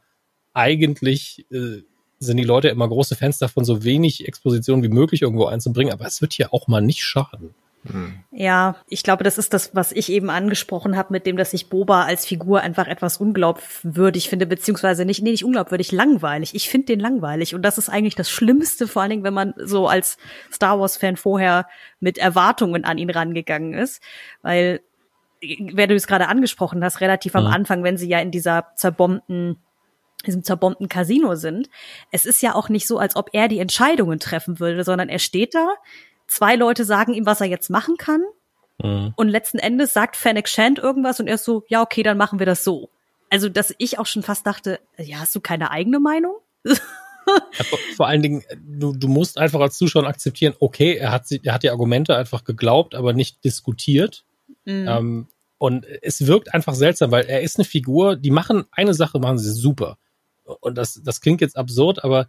eigentlich, äh, sind die Leute immer große Fans davon, so wenig Exposition wie möglich irgendwo einzubringen, aber es wird hier auch mal nicht schaden.
Hm.
Ja, ich glaube, das ist das, was ich eben angesprochen habe, mit dem, dass ich Boba als Figur einfach etwas unglaubwürdig finde, beziehungsweise nicht, nee, nicht unglaubwürdig, langweilig. Ich finde den langweilig. Und das ist eigentlich das Schlimmste, vor allen Dingen, wenn man so als Star Wars-Fan vorher mit Erwartungen an ihn rangegangen ist. Weil, wer du es gerade angesprochen hast, relativ am
Mhm.
Anfang, wenn sie ja in dieser zerbombten diesem zerbombten Casino sind. Es ist ja auch nicht so, als ob er die Entscheidungen treffen würde, sondern er steht da, zwei Leute sagen ihm, was er jetzt machen kann
Mhm.
und letzten Endes sagt Fennec Shand irgendwas und er ist so, ja, okay, dann machen wir das so. Also, dass ich auch schon fast dachte, ja, hast du keine eigene Meinung?
Aber vor allen Dingen, du, du musst einfach als Zuschauer akzeptieren, okay, er hat, sie- er hat die Argumente einfach geglaubt, aber nicht diskutiert.
Mhm.
Ähm, und es wirkt einfach seltsam, weil er ist eine Figur, die machen eine Sache, machen sie super. Und das, das klingt jetzt absurd, aber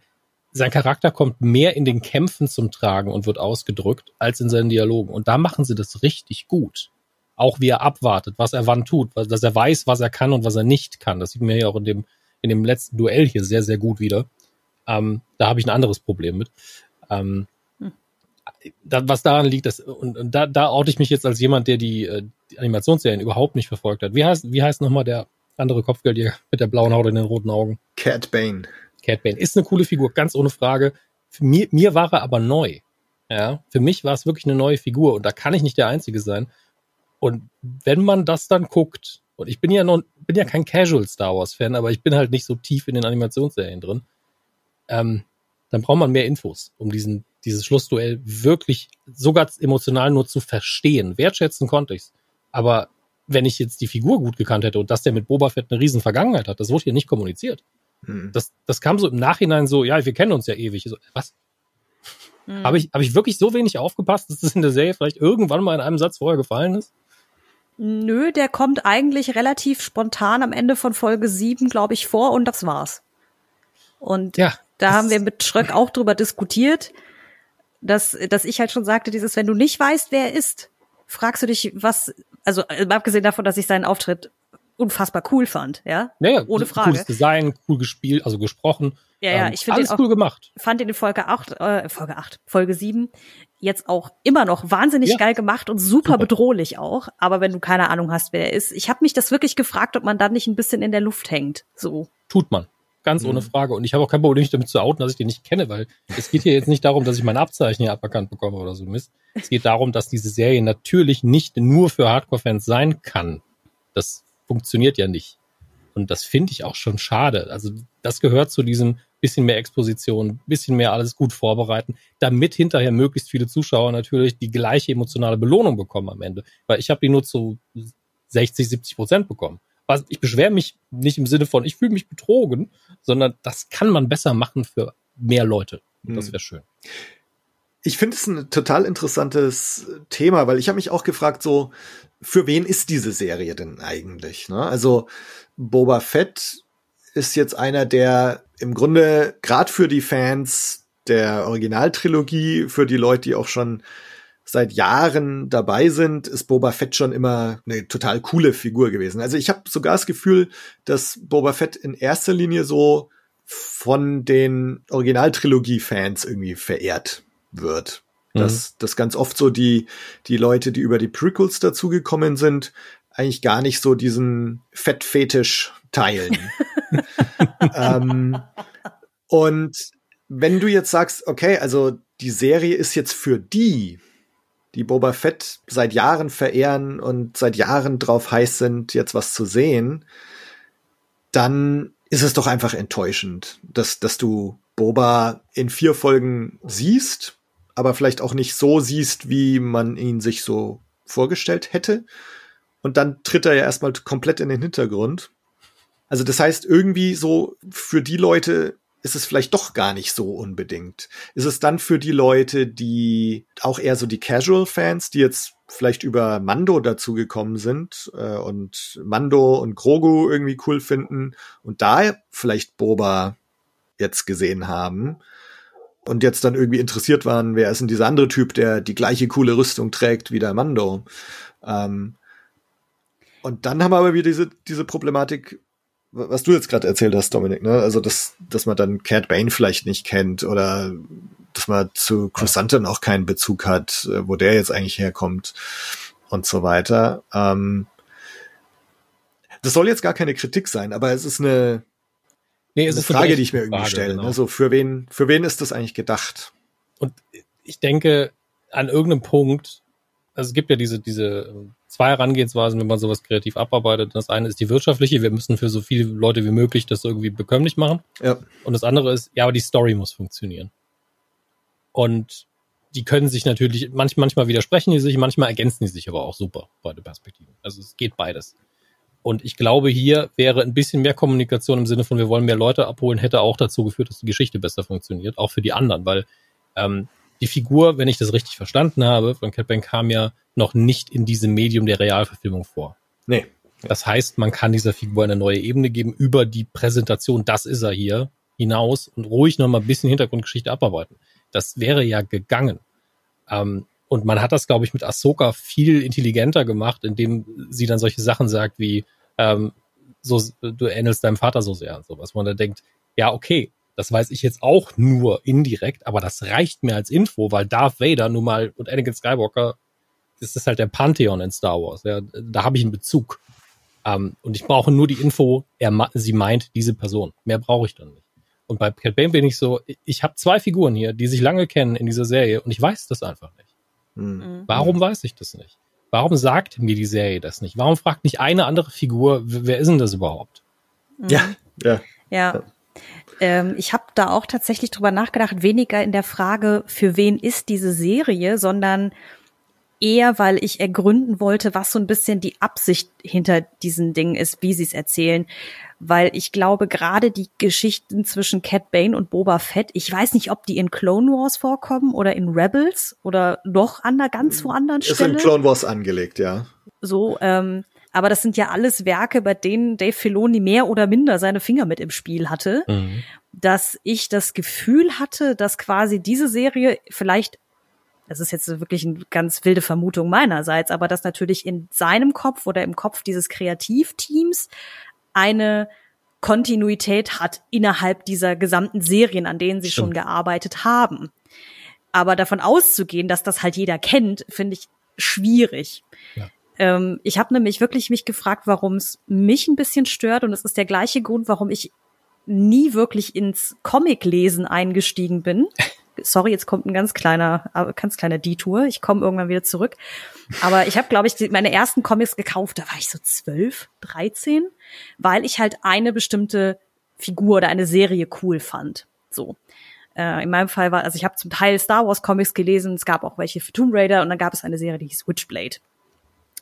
sein Charakter kommt mehr in den Kämpfen zum Tragen und wird ausgedrückt, als in seinen Dialogen. Und da machen sie das richtig gut. Auch wie er abwartet, was er wann tut, dass er weiß, was er kann und was er nicht kann. Das sieht man ja auch in dem, in dem letzten Duell hier sehr, sehr gut wieder. Ähm, da habe ich ein anderes Problem mit. Ähm,
Hm.
da, was daran liegt, dass, und, und da, da oute ich mich jetzt als jemand, der die, äh, die Animationsserien überhaupt nicht verfolgt hat. Wie heißt, wie heißt nochmal der andere Kopfgeldjäger mit der blauen Haut und den roten Augen?
Cat Bane.
Bane ist eine coole Figur, ganz ohne Frage. Mir, mir war er aber neu. Ja, für mich war es wirklich eine neue Figur und da kann ich nicht der Einzige sein. Und wenn man das dann guckt, und ich bin ja noch, bin ja kein Casual Star Wars Fan, aber ich bin halt nicht so tief in den Animationsserien drin, ähm, dann braucht man mehr Infos, um diesen, dieses Schlussduell wirklich sogar emotional nur zu verstehen. Wertschätzen konnte ich's. Aber wenn ich jetzt die Figur gut gekannt hätte und dass der mit Boba Fett eine riesen Vergangenheit hat, das wurde hier nicht kommuniziert.
Hm.
Das, das kam so im Nachhinein so, ja, wir kennen uns ja ewig. So, was?
Mhm.
Habe ich, hab ich wirklich so wenig aufgepasst, dass das in der Serie vielleicht irgendwann mal in einem Satz vorher gefallen ist?
Nö, der kommt eigentlich relativ spontan am Ende von Folge 7, glaube ich, vor und das war's. Und
Ja.
da haben wir mit Schröck auch drüber diskutiert, dass, dass ich halt schon sagte, dieses, wenn du nicht weißt, wer er ist, fragst du dich, was, also äh, abgesehen davon, dass ich seinen Auftritt unfassbar cool fand, ja.
Naja,
ohne Frage.
Cooles Design, cool gespielt, also gesprochen.
Ja, ja,
Ähm,
ich finde
alles
den auch-
cool gemacht.
fand ihn in Folge 8, äh, Folge 8, Folge 7 jetzt auch immer noch wahnsinnig
Ja.
geil gemacht und super,
Super.
bedrohlich auch. Aber wenn du keine Ahnung hast, wer er ist, ich habe mich das wirklich gefragt, ob man dann nicht ein bisschen in der Luft hängt. So.
Tut man. Ganz
Mhm.
ohne Frage. Und ich habe auch kein Problem, mich damit zu outen, dass ich den nicht kenne, weil es geht hier jetzt nicht darum, dass ich mein Abzeichen hier aberkannt bekomme oder so Mist. Es geht darum, dass diese Serie natürlich nicht nur für Hardcore-Fans sein kann. Das funktioniert ja nicht. Und das finde ich auch schon schade. Also das gehört zu diesem bisschen mehr Exposition, bisschen mehr alles gut vorbereiten, damit hinterher möglichst viele Zuschauer natürlich die gleiche emotionale Belohnung bekommen am Ende. Weil ich habe die nur zu 60, 70 Prozent bekommen. Was, ich beschwere mich nicht im Sinne von, ich fühle mich betrogen, sondern das kann man besser machen für mehr Leute. Und das
Hm.
wäre schön.
Ich finde es ein total interessantes Thema, weil ich habe mich auch gefragt, so, für wen ist diese Serie denn eigentlich? Ne? Also Boba Fett ist jetzt einer, der im Grunde gerade für die Fans der Originaltrilogie, für die Leute, die auch schon seit Jahren dabei sind, ist Boba Fett schon immer eine total coole Figur gewesen. Also ich habe sogar das Gefühl, dass Boba Fett in erster Linie so von den Originaltrilogie-Fans irgendwie verehrt wird. Dass, dass ganz oft so die, die Leute, die über die Prequels dazugekommen sind, eigentlich gar nicht so diesen Fettfetisch teilen. (laughs) ähm, und wenn du jetzt sagst, okay, also die Serie ist jetzt für die, die Boba Fett seit Jahren verehren und seit Jahren drauf heiß sind, jetzt was zu sehen, dann ist es doch einfach enttäuschend, dass, dass du Boba in vier Folgen siehst, aber vielleicht auch nicht so siehst, wie man ihn sich so vorgestellt hätte. Und dann tritt er ja erstmal komplett in den Hintergrund. Also das heißt, irgendwie so für die Leute ist es vielleicht doch gar nicht so unbedingt. Ist es dann für die Leute, die auch eher so die Casual-Fans, die jetzt vielleicht über Mando dazugekommen sind äh, und Mando und Grogu irgendwie cool finden und da vielleicht Boba jetzt gesehen haben? Und jetzt dann irgendwie interessiert waren, wer ist denn dieser andere Typ, der die gleiche coole Rüstung trägt wie der Mando. Ähm, und dann haben wir aber wieder diese, diese Problematik, was du jetzt gerade erzählt hast, Dominik, ne? Also, dass, dass man dann Cat Bane vielleicht nicht kennt oder dass man zu Chrysanthemum auch keinen Bezug hat, äh, wo der jetzt eigentlich herkommt und so weiter. Ähm, das soll jetzt gar keine Kritik sein, aber es ist eine, nee, es eine ist Frage, eine die ich mir irgendwie Frage, stelle. Genau. Also für wen, für wen ist das eigentlich gedacht?
Und ich denke, an irgendeinem Punkt, also es gibt ja diese, diese zwei Herangehensweisen, wenn man sowas kreativ abarbeitet. Das eine ist die wirtschaftliche, wir müssen für so viele Leute wie möglich das irgendwie bekömmlich machen. Ja. Und das andere ist, ja, aber die Story muss funktionieren. Und die können sich natürlich, manch, manchmal widersprechen die sich, manchmal ergänzen die sich aber auch super, beide Perspektiven. Also es geht beides. Und ich glaube, hier wäre ein bisschen mehr Kommunikation im Sinne von, wir wollen mehr Leute abholen, hätte auch dazu geführt, dass die Geschichte besser funktioniert, auch für die anderen, weil ähm, die Figur, wenn ich das richtig verstanden habe, von Cat Bane kam ja noch nicht in diesem Medium der Realverfilmung vor. Nee. Das heißt, man kann dieser Figur eine neue Ebene geben über die Präsentation, das ist er hier, hinaus und ruhig noch mal ein bisschen Hintergrundgeschichte abarbeiten. Das wäre ja gegangen. Ähm, und man hat das, glaube ich, mit Ahsoka viel intelligenter gemacht, indem sie dann solche Sachen sagt wie, ähm, so, du ähnelst deinem Vater so sehr und sowas, man da denkt, ja, okay, das weiß ich jetzt auch nur indirekt, aber das reicht mir als Info, weil Darth Vader nun mal und Anakin Skywalker, das ist halt der Pantheon in Star Wars. Ja, da habe ich einen Bezug. Ähm, und ich brauche nur die Info, er, sie meint diese Person. Mehr brauche ich dann nicht. Und bei Cat Bane bin ich so, ich habe zwei Figuren hier, die sich lange kennen in dieser Serie und ich weiß das einfach nicht. Mhm. mhm. Warum weiß ich das nicht? Warum sagt mir die Serie das nicht? Warum fragt nicht eine andere Figur, wer ist denn das überhaupt?
Ja, ja.
Ja. Ähm, ich habe da auch tatsächlich drüber nachgedacht, weniger in der Frage, für wen ist diese Serie, sondern eher, weil ich ergründen wollte, was so ein bisschen die Absicht hinter diesen Dingen ist, wie sie es erzählen weil ich glaube, gerade die Geschichten zwischen Cat Bane und Boba Fett, ich weiß nicht, ob die in Clone Wars vorkommen oder in Rebels oder noch an der ganz woanders Stelle.
Ist in Clone Wars angelegt, ja.
So, ähm, aber das sind ja alles Werke, bei denen Dave Filoni mehr oder minder seine Finger mit im Spiel hatte, mhm. dass ich das Gefühl hatte, dass quasi diese Serie vielleicht das ist jetzt wirklich eine ganz wilde Vermutung meinerseits, aber dass natürlich in seinem Kopf oder im Kopf dieses Kreativteams eine Kontinuität hat innerhalb dieser gesamten Serien, an denen sie Stimmt. schon gearbeitet haben. Aber davon auszugehen, dass das halt jeder kennt, finde ich schwierig. Ja. Ähm, ich habe nämlich wirklich mich gefragt, warum es mich ein bisschen stört und es ist der gleiche Grund, warum ich nie wirklich ins Comic-Lesen eingestiegen bin. (laughs) sorry, jetzt kommt ein ganz kleiner, äh, ganz kleiner Detour. Ich komme irgendwann wieder zurück. Aber ich habe, glaube ich, meine ersten Comics gekauft, da war ich so zwölf, dreizehn, weil ich halt eine bestimmte Figur oder eine Serie cool fand. So. Äh, in meinem Fall war, also ich habe zum Teil Star Wars Comics gelesen, es gab auch welche für Tomb Raider und dann gab es eine Serie, die hieß Witchblade.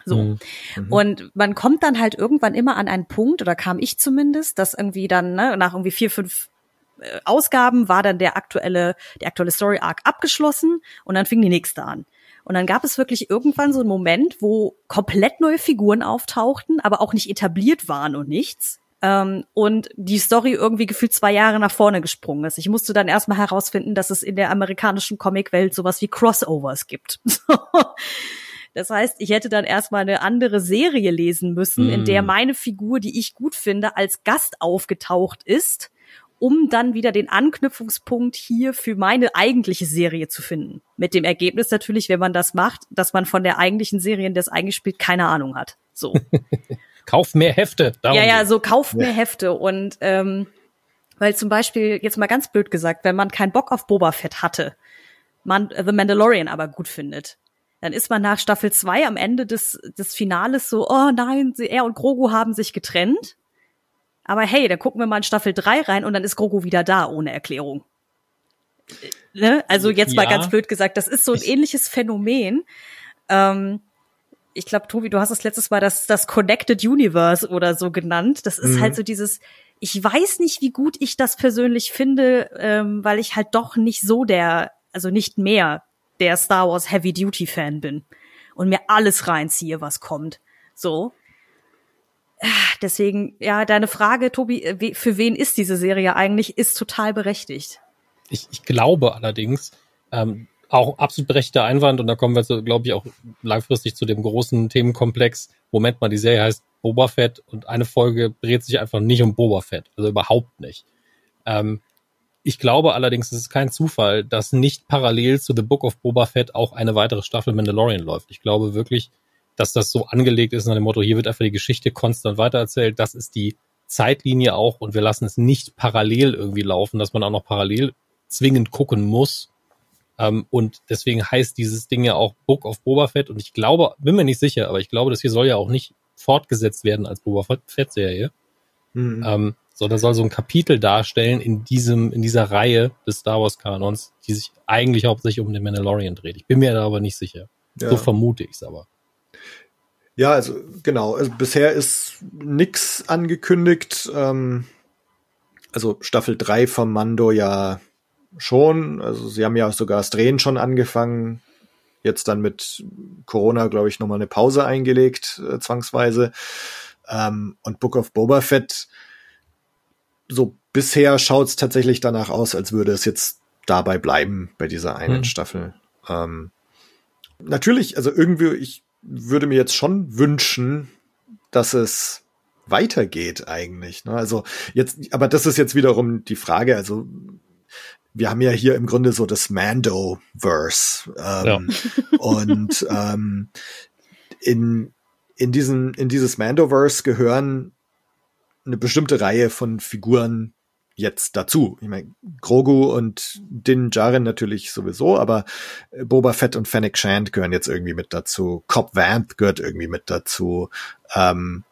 So. Mhm. mhm. Und man kommt dann halt irgendwann immer an einen Punkt, oder kam ich zumindest, dass irgendwie dann, ne, nach irgendwie vier, fünf Ausgaben war dann der aktuelle, der aktuelle Story Arc abgeschlossen und dann fing die nächste an. Und dann gab es wirklich irgendwann so einen Moment, wo komplett neue Figuren auftauchten, aber auch nicht etabliert waren und nichts. Ähm, und die Story irgendwie gefühlt zwei Jahre nach vorne gesprungen ist. Ich musste dann erstmal herausfinden, dass es in der amerikanischen Comicwelt sowas wie Crossovers gibt. (laughs) Das heißt, ich hätte dann erstmal eine andere Serie lesen müssen, mm. in der mm. meine Figur, die ich gut finde, als Gast aufgetaucht ist um dann wieder den Anknüpfungspunkt hier für meine eigentliche Serie zu finden. Mit dem Ergebnis natürlich, wenn man das macht, dass man von der eigentlichen Serie, in der es eigentlich spielt, keine Ahnung hat. So. (laughs)
kauf mehr Hefte.
Darum ja, ja, so kauf mehr Hefte und ähm, weil zum Beispiel jetzt mal ganz blöd gesagt, wenn man keinen Bock auf Boba Fett hatte, man The Mandalorian aber gut findet, dann ist man nach Staffel 2 am Ende des, des Finales so, oh nein, er und Grogu haben sich getrennt. Aber hey, da gucken wir mal in Staffel 3 rein und dann ist Grogu wieder da, ohne Erklärung. Ne? Also jetzt ja. mal ganz blöd gesagt, das ist so ein ich ähnliches Phänomen. Ähm, ich glaube, Tobi, du hast es letztes Mal das, das Connected Universe oder so genannt. Das ist mhm. halt so dieses, ich weiß nicht, wie gut ich das persönlich finde, ähm, weil ich halt doch nicht so der, also nicht mehr der Star Wars Heavy Duty Fan bin und mir alles reinziehe, was kommt. So. Deswegen, ja, deine Frage, Tobi, äh, für wen ist diese Serie eigentlich, ist total berechtigt.
ich, ich glaube allerdings, ähm, auch absolut berechtigter Einwand und da kommen wir, so, glaube ich, auch langfristig zu dem großen Themenkomplex. Moment mal, die Serie heißt Boba Fett und eine Folge dreht sich einfach nicht um Boba Fett, also überhaupt nicht. Ähm, ich glaube allerdings, es ist kein Zufall, dass nicht parallel zu The Book of Boba Fett auch eine weitere Staffel Mandalorian läuft. Ich glaube wirklich, dass das so angelegt ist nach dem Motto, hier wird einfach die Geschichte konstant weitererzählt. Das ist die Zeitlinie auch und wir lassen es nicht parallel irgendwie laufen, dass man auch noch parallel zwingend gucken muss. Ähm, und deswegen heißt dieses Ding ja auch Book of Boba Fett und ich glaube, bin mir nicht sicher, aber ich glaube, das hier soll ja auch nicht fortgesetzt werden als Boba Fett Serie. Mhm. Ähm, sondern soll so ein Kapitel darstellen in diesem, in dieser Reihe des Star Wars Kanons, die sich eigentlich hauptsächlich um den Mandalorian dreht. Ich bin mir da aber nicht sicher. Ja. So vermute ich es aber.
Ja, also genau. Also bisher ist nix angekündigt. Ähm, also Staffel 3 vom Mando ja schon. Also sie haben ja sogar das Drehen schon angefangen. Jetzt dann mit Corona, glaube ich, nochmal eine Pause eingelegt, äh, zwangsweise. Ähm, und Book of Boba Fett so bisher schaut es tatsächlich danach aus, als würde es jetzt dabei bleiben bei dieser einen hm. Staffel. Ähm, natürlich, also irgendwie, ich würde mir jetzt schon wünschen, dass es weitergeht eigentlich. Ne? Also jetzt, aber das ist jetzt wiederum die Frage. Also wir haben ja hier im Grunde so das Mando-Verse. Ähm, ja. (laughs) Und ähm, in, in, diesen, in dieses Mando-Verse gehören eine bestimmte Reihe von Figuren jetzt dazu. Ich meine, Grogu und Din Djarin natürlich sowieso, aber Boba Fett und Fennec Shand gehören jetzt irgendwie mit dazu. Cobb Vanth gehört irgendwie mit dazu. Ähm,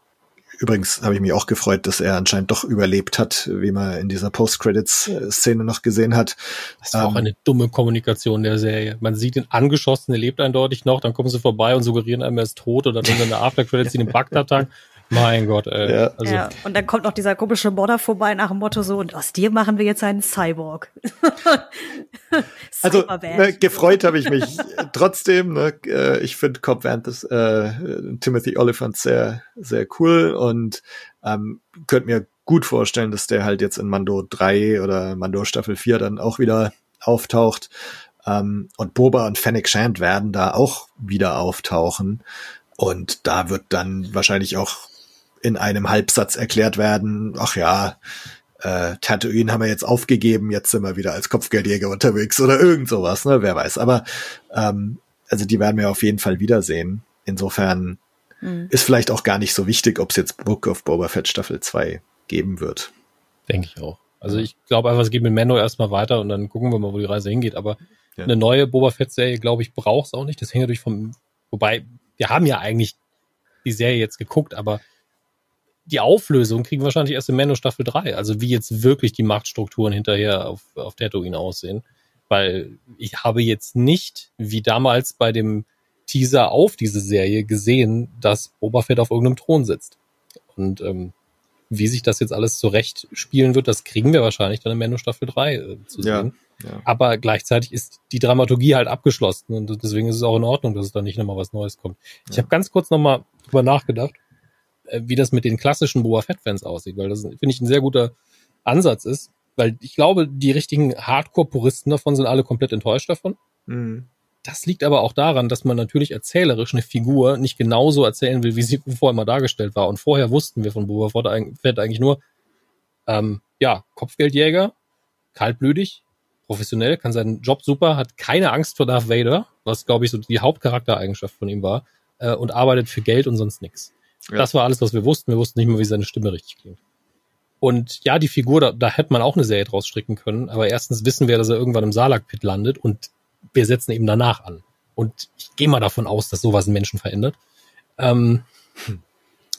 übrigens habe ich mich auch gefreut, dass er anscheinend doch überlebt hat, wie man in dieser Post-Credits-Szene noch gesehen hat.
Das war ähm, auch eine dumme Kommunikation der Serie. Man sieht ihn angeschossen, er lebt eindeutig noch, dann kommen sie vorbei und suggerieren einem, er ist tot und dann in der After-Credits in den Bagdad-Tank. Mein Gott, ey. Ja.
Also. ja. Und dann kommt noch dieser komische Modder vorbei nach dem Motto so, und aus dir machen wir jetzt einen Cyborg. (laughs)
also ne, gefreut habe ich mich trotzdem. Ne, äh, ich finde Cobb Vanth, äh, Timothy Oliphant sehr, sehr cool und ähm, könnte mir gut vorstellen, dass der halt jetzt in Mando 3 oder Mando Staffel 4 dann auch wieder auftaucht. Ähm, und Boba und Fennec Shand werden da auch wieder auftauchen. Und da wird dann wahrscheinlich auch in einem Halbsatz erklärt werden, ach ja, äh, Tatooine haben wir jetzt aufgegeben, jetzt sind wir wieder als Kopfgeldjäger unterwegs oder irgend sowas, ne, wer weiß. Aber ähm, also die werden wir auf jeden Fall wiedersehen. Insofern mhm. ist vielleicht auch gar nicht so wichtig, ob es jetzt Book of Boba Fett Staffel 2 geben wird.
Denke ich auch. Also ich glaube einfach, es geht mit Mando erstmal weiter und dann gucken wir mal, wo die Reise hingeht. Aber ja. eine neue Boba Fett-Serie, glaube ich, braucht es auch nicht. Das hängt natürlich vom, wobei, wir haben ja eigentlich die Serie jetzt geguckt, aber die Auflösung kriegen wir wahrscheinlich erst in Mando Staffel 3. Also wie jetzt wirklich die Machtstrukturen hinterher auf, auf Tatooine aussehen. Weil ich habe jetzt nicht, wie damals bei dem Teaser auf diese Serie, gesehen, dass Boba Fett auf irgendeinem Thron sitzt. Und ähm, wie sich das jetzt alles zurecht spielen wird, das kriegen wir wahrscheinlich dann in Mando Staffel 3 äh, zu sehen. Ja, ja. Aber gleichzeitig ist die Dramaturgie halt abgeschlossen und deswegen ist es auch in Ordnung, dass es da nicht nochmal was Neues kommt. Ja. Ich habe ganz kurz nochmal drüber nachgedacht wie das mit den klassischen Boba Fett-Fans aussieht, weil das, finde ich, ein sehr guter Ansatz ist, weil ich glaube, die richtigen Hardcore-Puristen davon sind alle komplett enttäuscht davon. Mhm. Das liegt aber auch daran, dass man natürlich erzählerisch eine Figur nicht genauso erzählen will, wie sie vorher mal dargestellt war. Und vorher wussten wir von Boba Fett eigentlich nur, ähm, ja, Kopfgeldjäger, kaltblütig, professionell, kann seinen Job super, hat keine Angst vor Darth Vader, was glaube ich so die Hauptcharaktereigenschaft von ihm war, äh, und arbeitet für Geld und sonst nichts. Ja. Das war alles, was wir wussten. Wir wussten nicht mehr, wie seine Stimme richtig klingt. Und ja, die Figur, da, da hätte man auch eine Serie draus stricken können. Aber erstens wissen wir, dass er irgendwann im Salak-Pit landet und wir setzen eben danach an. Und ich gehe mal davon aus, dass sowas einen Menschen verändert. Ähm, hm.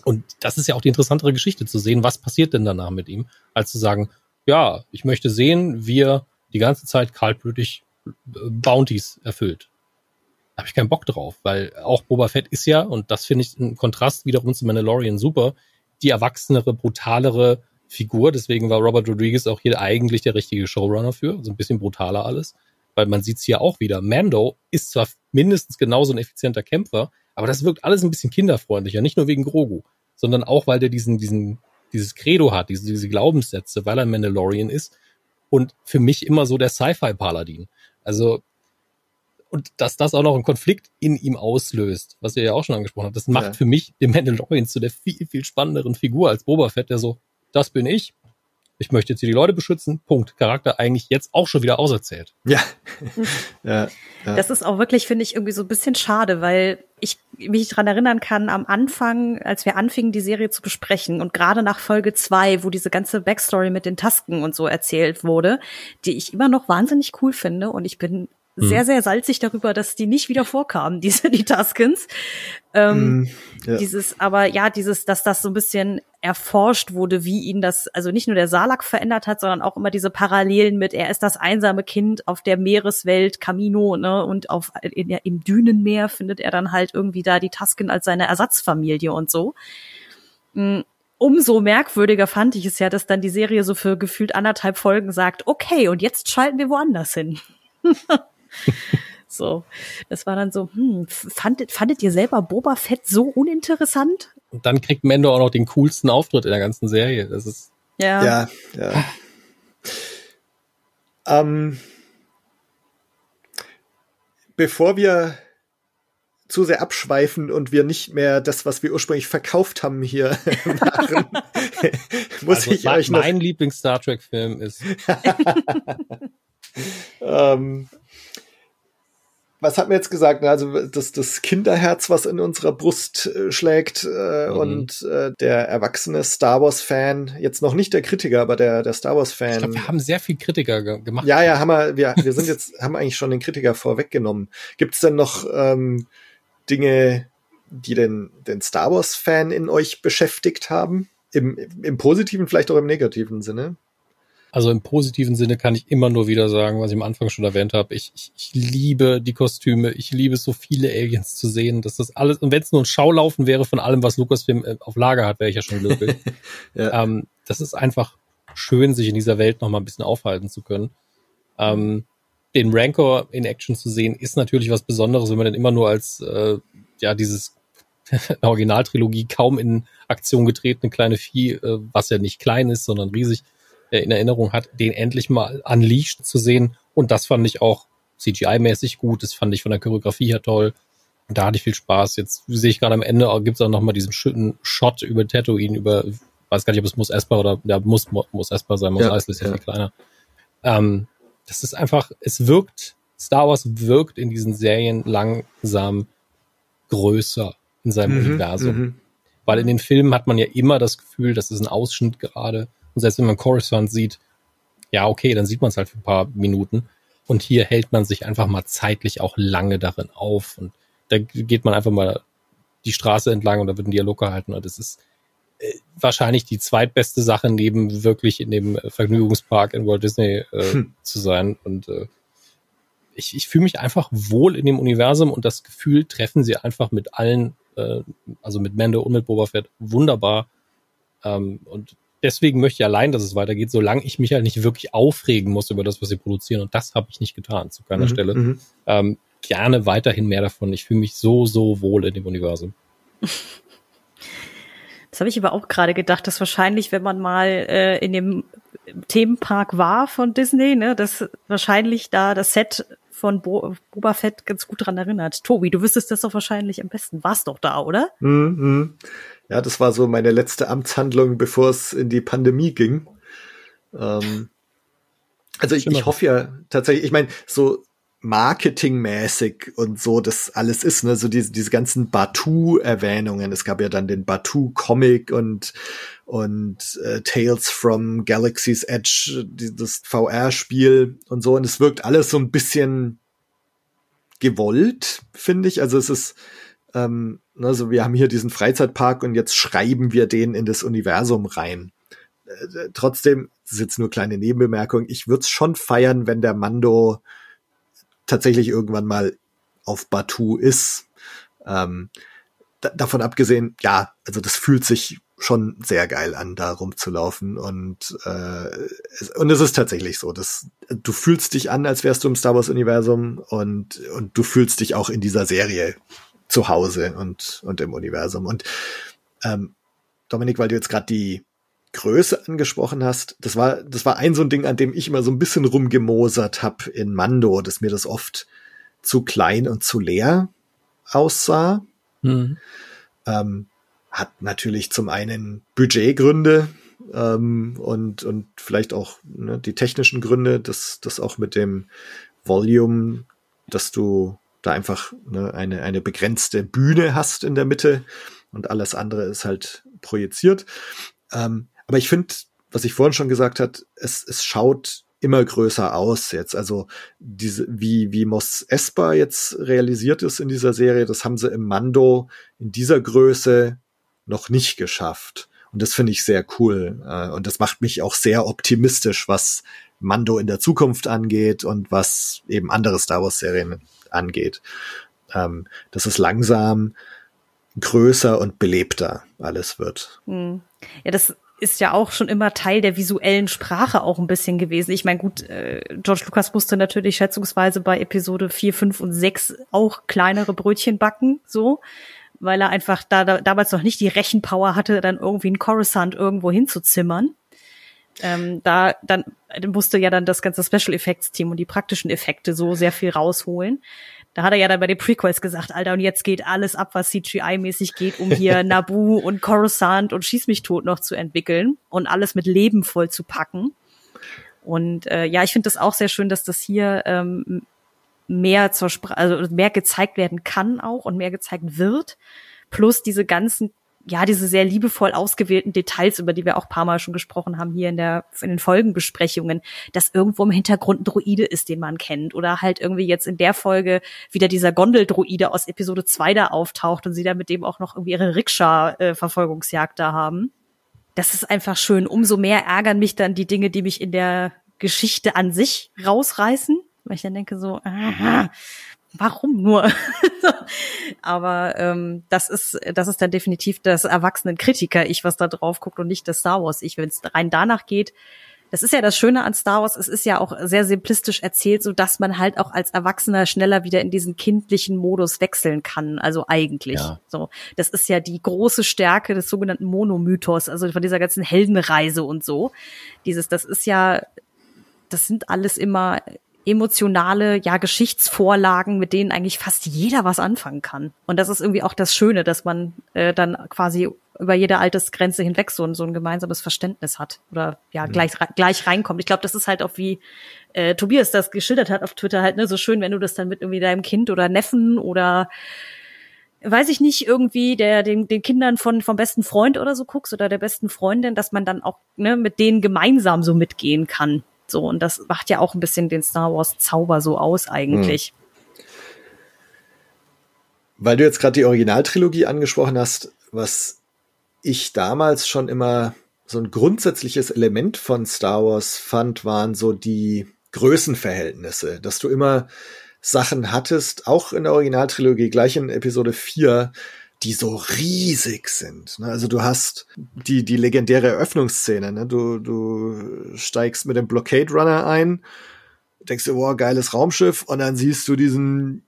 Und das ist ja auch die interessantere Geschichte zu sehen, was passiert denn danach mit ihm, als zu sagen, ja, ich möchte sehen, wie er die ganze Zeit kaltblütig äh, Bounties erfüllt habe ich keinen Bock drauf, weil auch Boba Fett ist ja, und das finde ich ein Kontrast wiederum zu Mandalorian super, die erwachsenere, brutalere Figur. Deswegen war Robert Rodriguez auch hier eigentlich der richtige Showrunner für. So ein bisschen brutaler alles. Weil man sieht es hier auch wieder. Mando ist zwar mindestens genauso ein effizienter Kämpfer, aber das wirkt alles ein bisschen kinderfreundlicher. Nicht nur wegen Grogu, sondern auch, weil der diesen, diesen, dieses Credo hat, diese, diese Glaubenssätze, weil er Mandalorian ist. und für mich immer so der Sci-Fi-Paladin. Also und dass das auch noch einen Konflikt in ihm auslöst, was ihr ja auch schon angesprochen habt, das macht
Ja.
für mich den Mandalorian zu der viel, viel spannenderen Figur als Boba Fett, der so, das bin ich, ich möchte jetzt hier die Leute beschützen, Punkt. Charakter eigentlich jetzt auch schon wieder auserzählt.
Ja. (laughs) ja. ja.
Das ist auch wirklich, finde ich, irgendwie so ein bisschen schade, weil ich mich dran erinnern kann, am Anfang, als wir anfingen, die Serie zu besprechen und gerade nach Folge zwei, wo diese ganze Backstory mit den Tasken und so erzählt wurde, die ich immer noch wahnsinnig cool finde und ich bin sehr, sehr salzig darüber, dass die nicht wieder vorkamen, (laughs) diese, die Taskens. Ähm,
Mm, ja.
Dieses, aber ja, dieses, dass das so ein bisschen erforscht wurde, wie ihn das, also nicht nur der Salak verändert hat, sondern auch immer diese Parallelen mit, er ist das einsame Kind auf der Meereswelt Camino, ne, und auf, in, im Dünenmeer findet er dann halt irgendwie da die Tasken als seine Ersatzfamilie und so. Mm, Umso merkwürdiger fand ich es ja, dass dann die Serie so für gefühlt anderthalb Folgen sagt, okay, und jetzt schalten wir woanders hin. (laughs) (laughs) so, das war dann so, hm, fandet, fandet ihr selber Boba Fett so uninteressant?
Und dann kriegt Mendo auch noch den coolsten Auftritt in der ganzen Serie. Das ist,
Ja.
Ja, ja. ähm, bevor wir zu sehr abschweifen und wir nicht mehr das, was wir ursprünglich verkauft haben, hier (laughs) machen, (laughs) muss
also
ich euch noch
mein Lieblings-Star Trek-Film ist
Ähm, was hat mir jetzt gesagt? Also das, das Kinderherz, was in unserer Brust äh, schlägt äh,
Mhm.
und äh, der erwachsene Star Wars-Fan, jetzt noch nicht der Kritiker, aber der, der Star
Ich
Wars-Fan.
glaube, wir haben sehr viel Kritiker ge gemacht.
Ja, ja, haben wir, wir, wir sind jetzt, haben eigentlich schon den Kritiker vorweggenommen. Gibt es denn noch ähm, Dinge, die den, den Star Wars-Fan in euch beschäftigt haben? Im, Im positiven, vielleicht auch im negativen Sinne?
Also im positiven Sinne kann ich immer nur wieder sagen, was ich am Anfang schon erwähnt habe. Ich, ich, ich liebe die Kostüme. Ich liebe es, so viele Aliens zu sehen. Dass das alles, und wenn es nur ein Schaulaufen wäre von allem, was Lucasfilm äh, auf Lager hat, wäre ich ja schon glücklich. (laughs)
Ja.
ähm, das ist einfach schön, sich in dieser Welt noch mal ein bisschen aufhalten zu können. Ähm, den Rancor in Action zu sehen, ist natürlich was Besonderes, wenn man den immer nur als äh, ja dieses (laughs) Originaltrilogie kaum in Aktion getretene kleine Vieh, äh, was ja nicht klein ist, sondern riesig in Erinnerung hat, den endlich mal unleashed zu sehen. Und das fand ich auch CGI-mäßig gut. Das fand ich von der Choreografie her toll. Und da hatte ich viel Spaß. Jetzt sehe ich gerade am Ende, gibt es auch noch mal diesen schönen Shot über Tatooine, über, weiß gar nicht, ob es Muss Esper oder, ja, muss, muss Esper sein, Muss
Ja,
Eisley ist ja viel kleiner. Ähm, das ist einfach, es wirkt, Star Wars wirkt in diesen Serien langsam größer in seinem Universum.
mhm.
Weil in den Filmen hat man ja immer das Gefühl, das ist ein Ausschnitt gerade. Und selbst wenn man Coruscant sieht, ja, okay, dann sieht man es halt für ein paar Minuten. Und hier hält man sich einfach mal zeitlich auch lange darin auf. Und da geht man einfach mal die Straße entlang und da wird ein Dialog gehalten. Und das ist äh, wahrscheinlich die zweitbeste Sache, neben wirklich in dem Vergnügungspark in Walt Disney äh,
Hm.
zu sein. Und äh, ich, ich fühle mich einfach wohl in dem Universum und das Gefühl treffen sie einfach mit allen, äh, also mit Mando und mit Boba Fett, wunderbar. Ähm, und deswegen möchte ich allein, dass es weitergeht, solange ich mich halt nicht wirklich aufregen muss über das, was sie produzieren. Und das habe ich nicht getan, zu keiner
Mhm,
Stelle.
mhm.
Ähm, gerne weiterhin mehr davon. Ich fühle mich so, so wohl in dem Universum. (laughs)
Das habe ich aber auch gerade gedacht, dass wahrscheinlich, wenn man mal äh, in dem Themenpark war von Disney, ne, dass wahrscheinlich da das Set von Bo Boba Fett ganz gut dran erinnert. Tobi, du wüsstest das doch wahrscheinlich am besten. Warst doch da, oder?
Mhm, mhm. Ja, das war so meine letzte Amtshandlung, bevor es in die Pandemie ging. Ähm, also ich, ich hoffe ja tatsächlich, ich meine, so marketingmäßig und so das alles ist, ne, so diese, diese ganzen Batu-Erwähnungen. Es gab ja dann den Batu-Comic und und äh, Tales from Galaxy's Edge, dieses VR-Spiel und so. Und es wirkt alles so ein bisschen gewollt, finde ich. Also es ist ähm, also wir haben hier diesen Freizeitpark und jetzt schreiben wir den in das Universum rein. Äh, trotzdem, das ist jetzt nur kleine Nebenbemerkung, ich würde es schon feiern, wenn der Mando tatsächlich irgendwann mal auf Batu ist. Ähm, da, davon abgesehen, ja, also das fühlt sich schon sehr geil an, da rumzulaufen und äh, es, und es ist tatsächlich so, dass du fühlst dich an, als wärst du im Star Wars Universum und und du fühlst dich auch in dieser Serie zu Hause und und im Universum und ähm, Dominik, weil du jetzt gerade die Größe angesprochen hast, das war, das war ein so ein Ding, an dem ich immer so ein bisschen rumgemosert hab in Mando, dass mir das oft zu klein und zu leer aussah. Mhm. Ähm, hat natürlich zum einen Budgetgründe ähm, und, und vielleicht auch ne, die technischen Gründe, dass das auch mit dem Volume, dass du da einfach ne, eine, eine begrenzte Bühne hast in der Mitte und alles andere ist halt projiziert. Ähm, aber ich finde, was ich vorhin schon gesagt hat, es, es schaut immer größer aus jetzt. Also diese, wie, wie Mos Espa jetzt realisiert ist in dieser Serie, das haben sie im Mando in dieser Größe noch nicht geschafft. Und das finde ich sehr cool. Äh, und das macht mich auch sehr optimistisch, was Mando in der Zukunft angeht und was eben andere Star Wars Serien angeht. Ähm, dass es langsam größer und belebter alles wird.
Hm. Ja, das ist ja auch schon immer Teil der visuellen Sprache auch ein bisschen gewesen. Ich meine, gut, äh, George Lucas musste natürlich schätzungsweise bei Episode 4, 5 und 6 auch kleinere Brötchen backen, so, weil er einfach da, da damals noch nicht die Rechenpower hatte, dann irgendwie ein Coruscant irgendwo hinzuzimmern. Ähm, da dann musste ja dann das ganze Special Effects Team und die praktischen Effekte so sehr viel rausholen. Da hat er ja dann bei den Prequels gesagt, Alter, und jetzt geht alles ab, was CGI-mäßig geht, um hier (laughs) Naboo und Coruscant und Schieß mich tot noch zu entwickeln und alles mit Leben voll zu packen. Und äh, ja, ich finde das auch sehr schön, dass das hier ähm, mehr zur Sprache, also mehr gezeigt werden kann auch und mehr gezeigt wird. Plus diese ganzen ja, diese sehr liebevoll ausgewählten Details, über die wir auch paar Mal schon gesprochen haben hier in der, in den Folgenbesprechungen, dass irgendwo im Hintergrund ein Druide ist, den man kennt oder halt irgendwie jetzt in der Folge wieder dieser Gondeldruide aus Episode 2 da auftaucht und sie da mit dem auch noch irgendwie ihre Rikscha-Verfolgungsjagd da haben. Das ist einfach schön. Umso mehr ärgern mich dann die Dinge, die mich in der Geschichte an sich rausreißen, weil ich dann denke so, aha, warum nur? (laughs) Aber ähm, das ist das ist dann definitiv das erwachsenen Kritiker ich, was da drauf guckt und nicht das Star Wars ich, wenn es rein danach geht. Das ist ja das Schöne an Star Wars. Es ist ja auch sehr simplistisch erzählt, so dass man halt auch als Erwachsener schneller wieder in diesen kindlichen Modus wechseln kann. Also eigentlich. Ja. So, das ist ja die große Stärke des sogenannten Monomythos, also von dieser ganzen Heldenreise und so. Dieses, das ist ja, das sind alles immer emotionale, ja, Geschichtsvorlagen, mit denen eigentlich fast jeder was anfangen kann. Und das ist irgendwie auch das Schöne, dass man äh, dann quasi über jede Altersgrenze hinweg so ein, so ein gemeinsames Verständnis hat oder ja mhm. gleich gleich reinkommt. Ich glaube, das ist halt auch wie äh, Tobias das geschildert hat auf Twitter halt ne so schön, wenn du das dann mit irgendwie deinem Kind oder Neffen oder weiß ich nicht irgendwie der den, den Kindern von vom besten Freund oder so guckst oder der besten Freundin, dass man dann auch ne mit denen gemeinsam so mitgehen kann. So, und das macht ja auch ein bisschen den Star Wars Zauber so aus eigentlich. Hm.
Weil du jetzt gerade die Originaltrilogie angesprochen hast, was ich damals schon immer so ein grundsätzliches Element von Star Wars fand, waren so die Größenverhältnisse, dass du immer Sachen hattest, auch in der Originaltrilogie, gleich in Episode 4, die so riesig sind. Ne? Also du hast die, die legendäre Eröffnungsszene. Ne? Du, du steigst mit dem Blockade Runner ein, denkst dir, wow, geiles Raumschiff, und dann siehst du diesen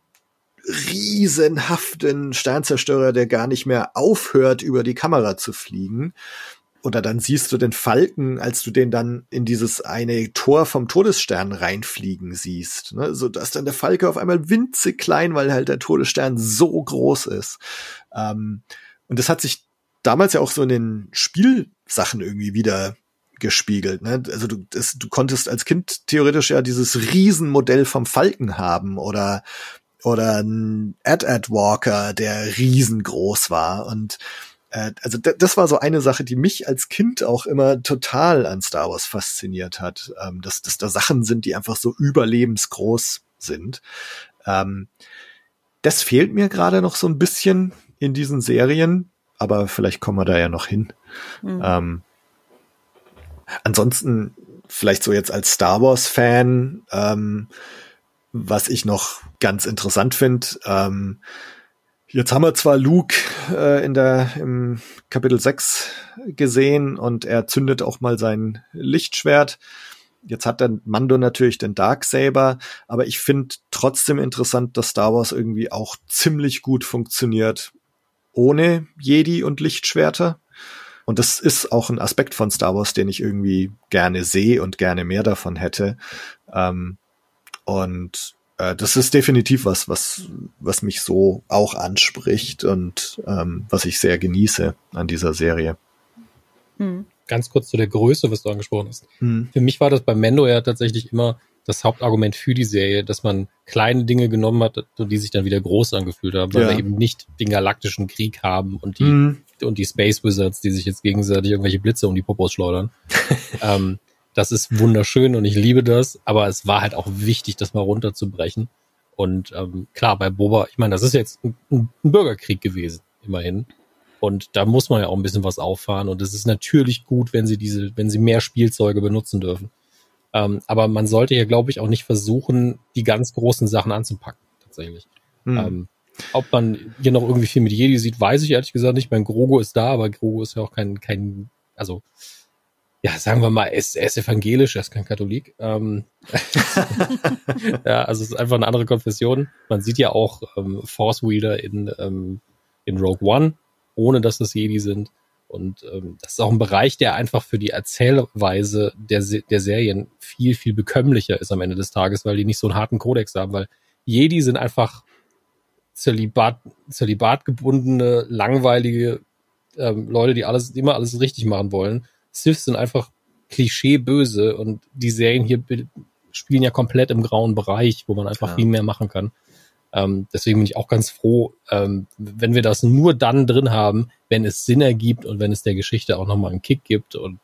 riesenhaften Sternzerstörer, der gar nicht mehr aufhört, über die Kamera zu fliegen oder dann siehst du den Falken, als du den dann in dieses eine Tor vom Todesstern reinfliegen siehst. Ne? So dass dann der Falke auf einmal winzig klein, weil halt der Todesstern so groß ist. Ähm, und das hat sich damals ja auch so in den Spielsachen irgendwie wieder gespiegelt. Ne? Also du, das, du konntest als Kind theoretisch ja dieses Riesenmodell vom Falken haben oder oder ein Ad-Ad Walker, der riesengroß war und also das war so eine Sache, die mich als Kind auch immer total an Star Wars fasziniert hat, ähm, dass, dass da Sachen sind, die einfach so überlebensgroß sind. Ähm, das fehlt mir gerade noch so ein bisschen in diesen Serien, aber vielleicht kommen wir da ja noch hin. Mhm. Ähm, ansonsten vielleicht so jetzt als Star Wars Fan, ähm, was ich noch ganz interessant finde, ähm, Jetzt haben wir zwar Luke äh, in der im Kapitel 6 gesehen und er zündet auch mal sein Lichtschwert. Jetzt hat der Mando natürlich den Darksaber, aber ich finde trotzdem interessant, dass Star Wars irgendwie auch ziemlich gut funktioniert ohne Jedi und Lichtschwerter. Und das ist auch ein Aspekt von Star Wars, den ich irgendwie gerne sehe und gerne mehr davon hätte. Ähm, und äh, das ist definitiv was, was, was mich so auch anspricht und ähm, was ich sehr genieße an dieser Serie.
Hm. Ganz kurz zu der Größe, was du angesprochen hast. Hm. Für mich war das bei Mendo ja tatsächlich immer das Hauptargument für die Serie, dass man kleine Dinge genommen hat, die sich dann wieder groß angefühlt haben, weil ja. wir eben nicht den galaktischen Krieg haben und die, mhm. und die Space Wizards, die sich jetzt gegenseitig irgendwelche Blitze um die Popos schleudern. (laughs) ähm, das ist wunderschön und ich liebe das, aber es war halt auch wichtig, das mal runterzubrechen. Und ähm, klar, bei Boba, ich meine, das ist jetzt ein, ein Bürgerkrieg gewesen, immerhin. Und da muss man ja auch ein bisschen was auffahren. Und es ist natürlich gut, wenn sie diese, wenn sie mehr Spielzeuge benutzen dürfen. Ähm, aber man sollte ja, glaube ich, auch nicht versuchen, die ganz großen Sachen anzupacken, tatsächlich. Hm. Ähm, ob man hier noch irgendwie viel mit Jedi sieht, weiß ich ehrlich gesagt nicht. Mein Grogo ist da, aber Grogo ist ja auch kein, kein, also, ja, sagen wir mal, er ist, er ist evangelisch, er ist kein Katholik. Ähm, (laughs) (laughs) ja, also es ist einfach eine andere Konfession. Man sieht ja auch ähm, Force Wielder in, ähm, in Rogue One, ohne dass das Jedi sind. Und ähm, das ist auch ein Bereich, der einfach für die Erzählweise der, der Serien viel, viel bekömmlicher ist am Ende des Tages, weil die nicht so einen harten Kodex haben, weil Jedi sind einfach Zölibat, Zölibat gebundene, langweilige ähm, Leute, die alles, immer alles richtig machen wollen. Siths sind einfach Klischee böse und die Serien hier spielen ja komplett im grauen Bereich, wo man einfach ja. viel mehr machen kann. Ähm, deswegen bin ich auch ganz froh, ähm, wenn wir das nur dann drin haben, wenn es Sinn ergibt und wenn es der Geschichte auch nochmal einen Kick gibt und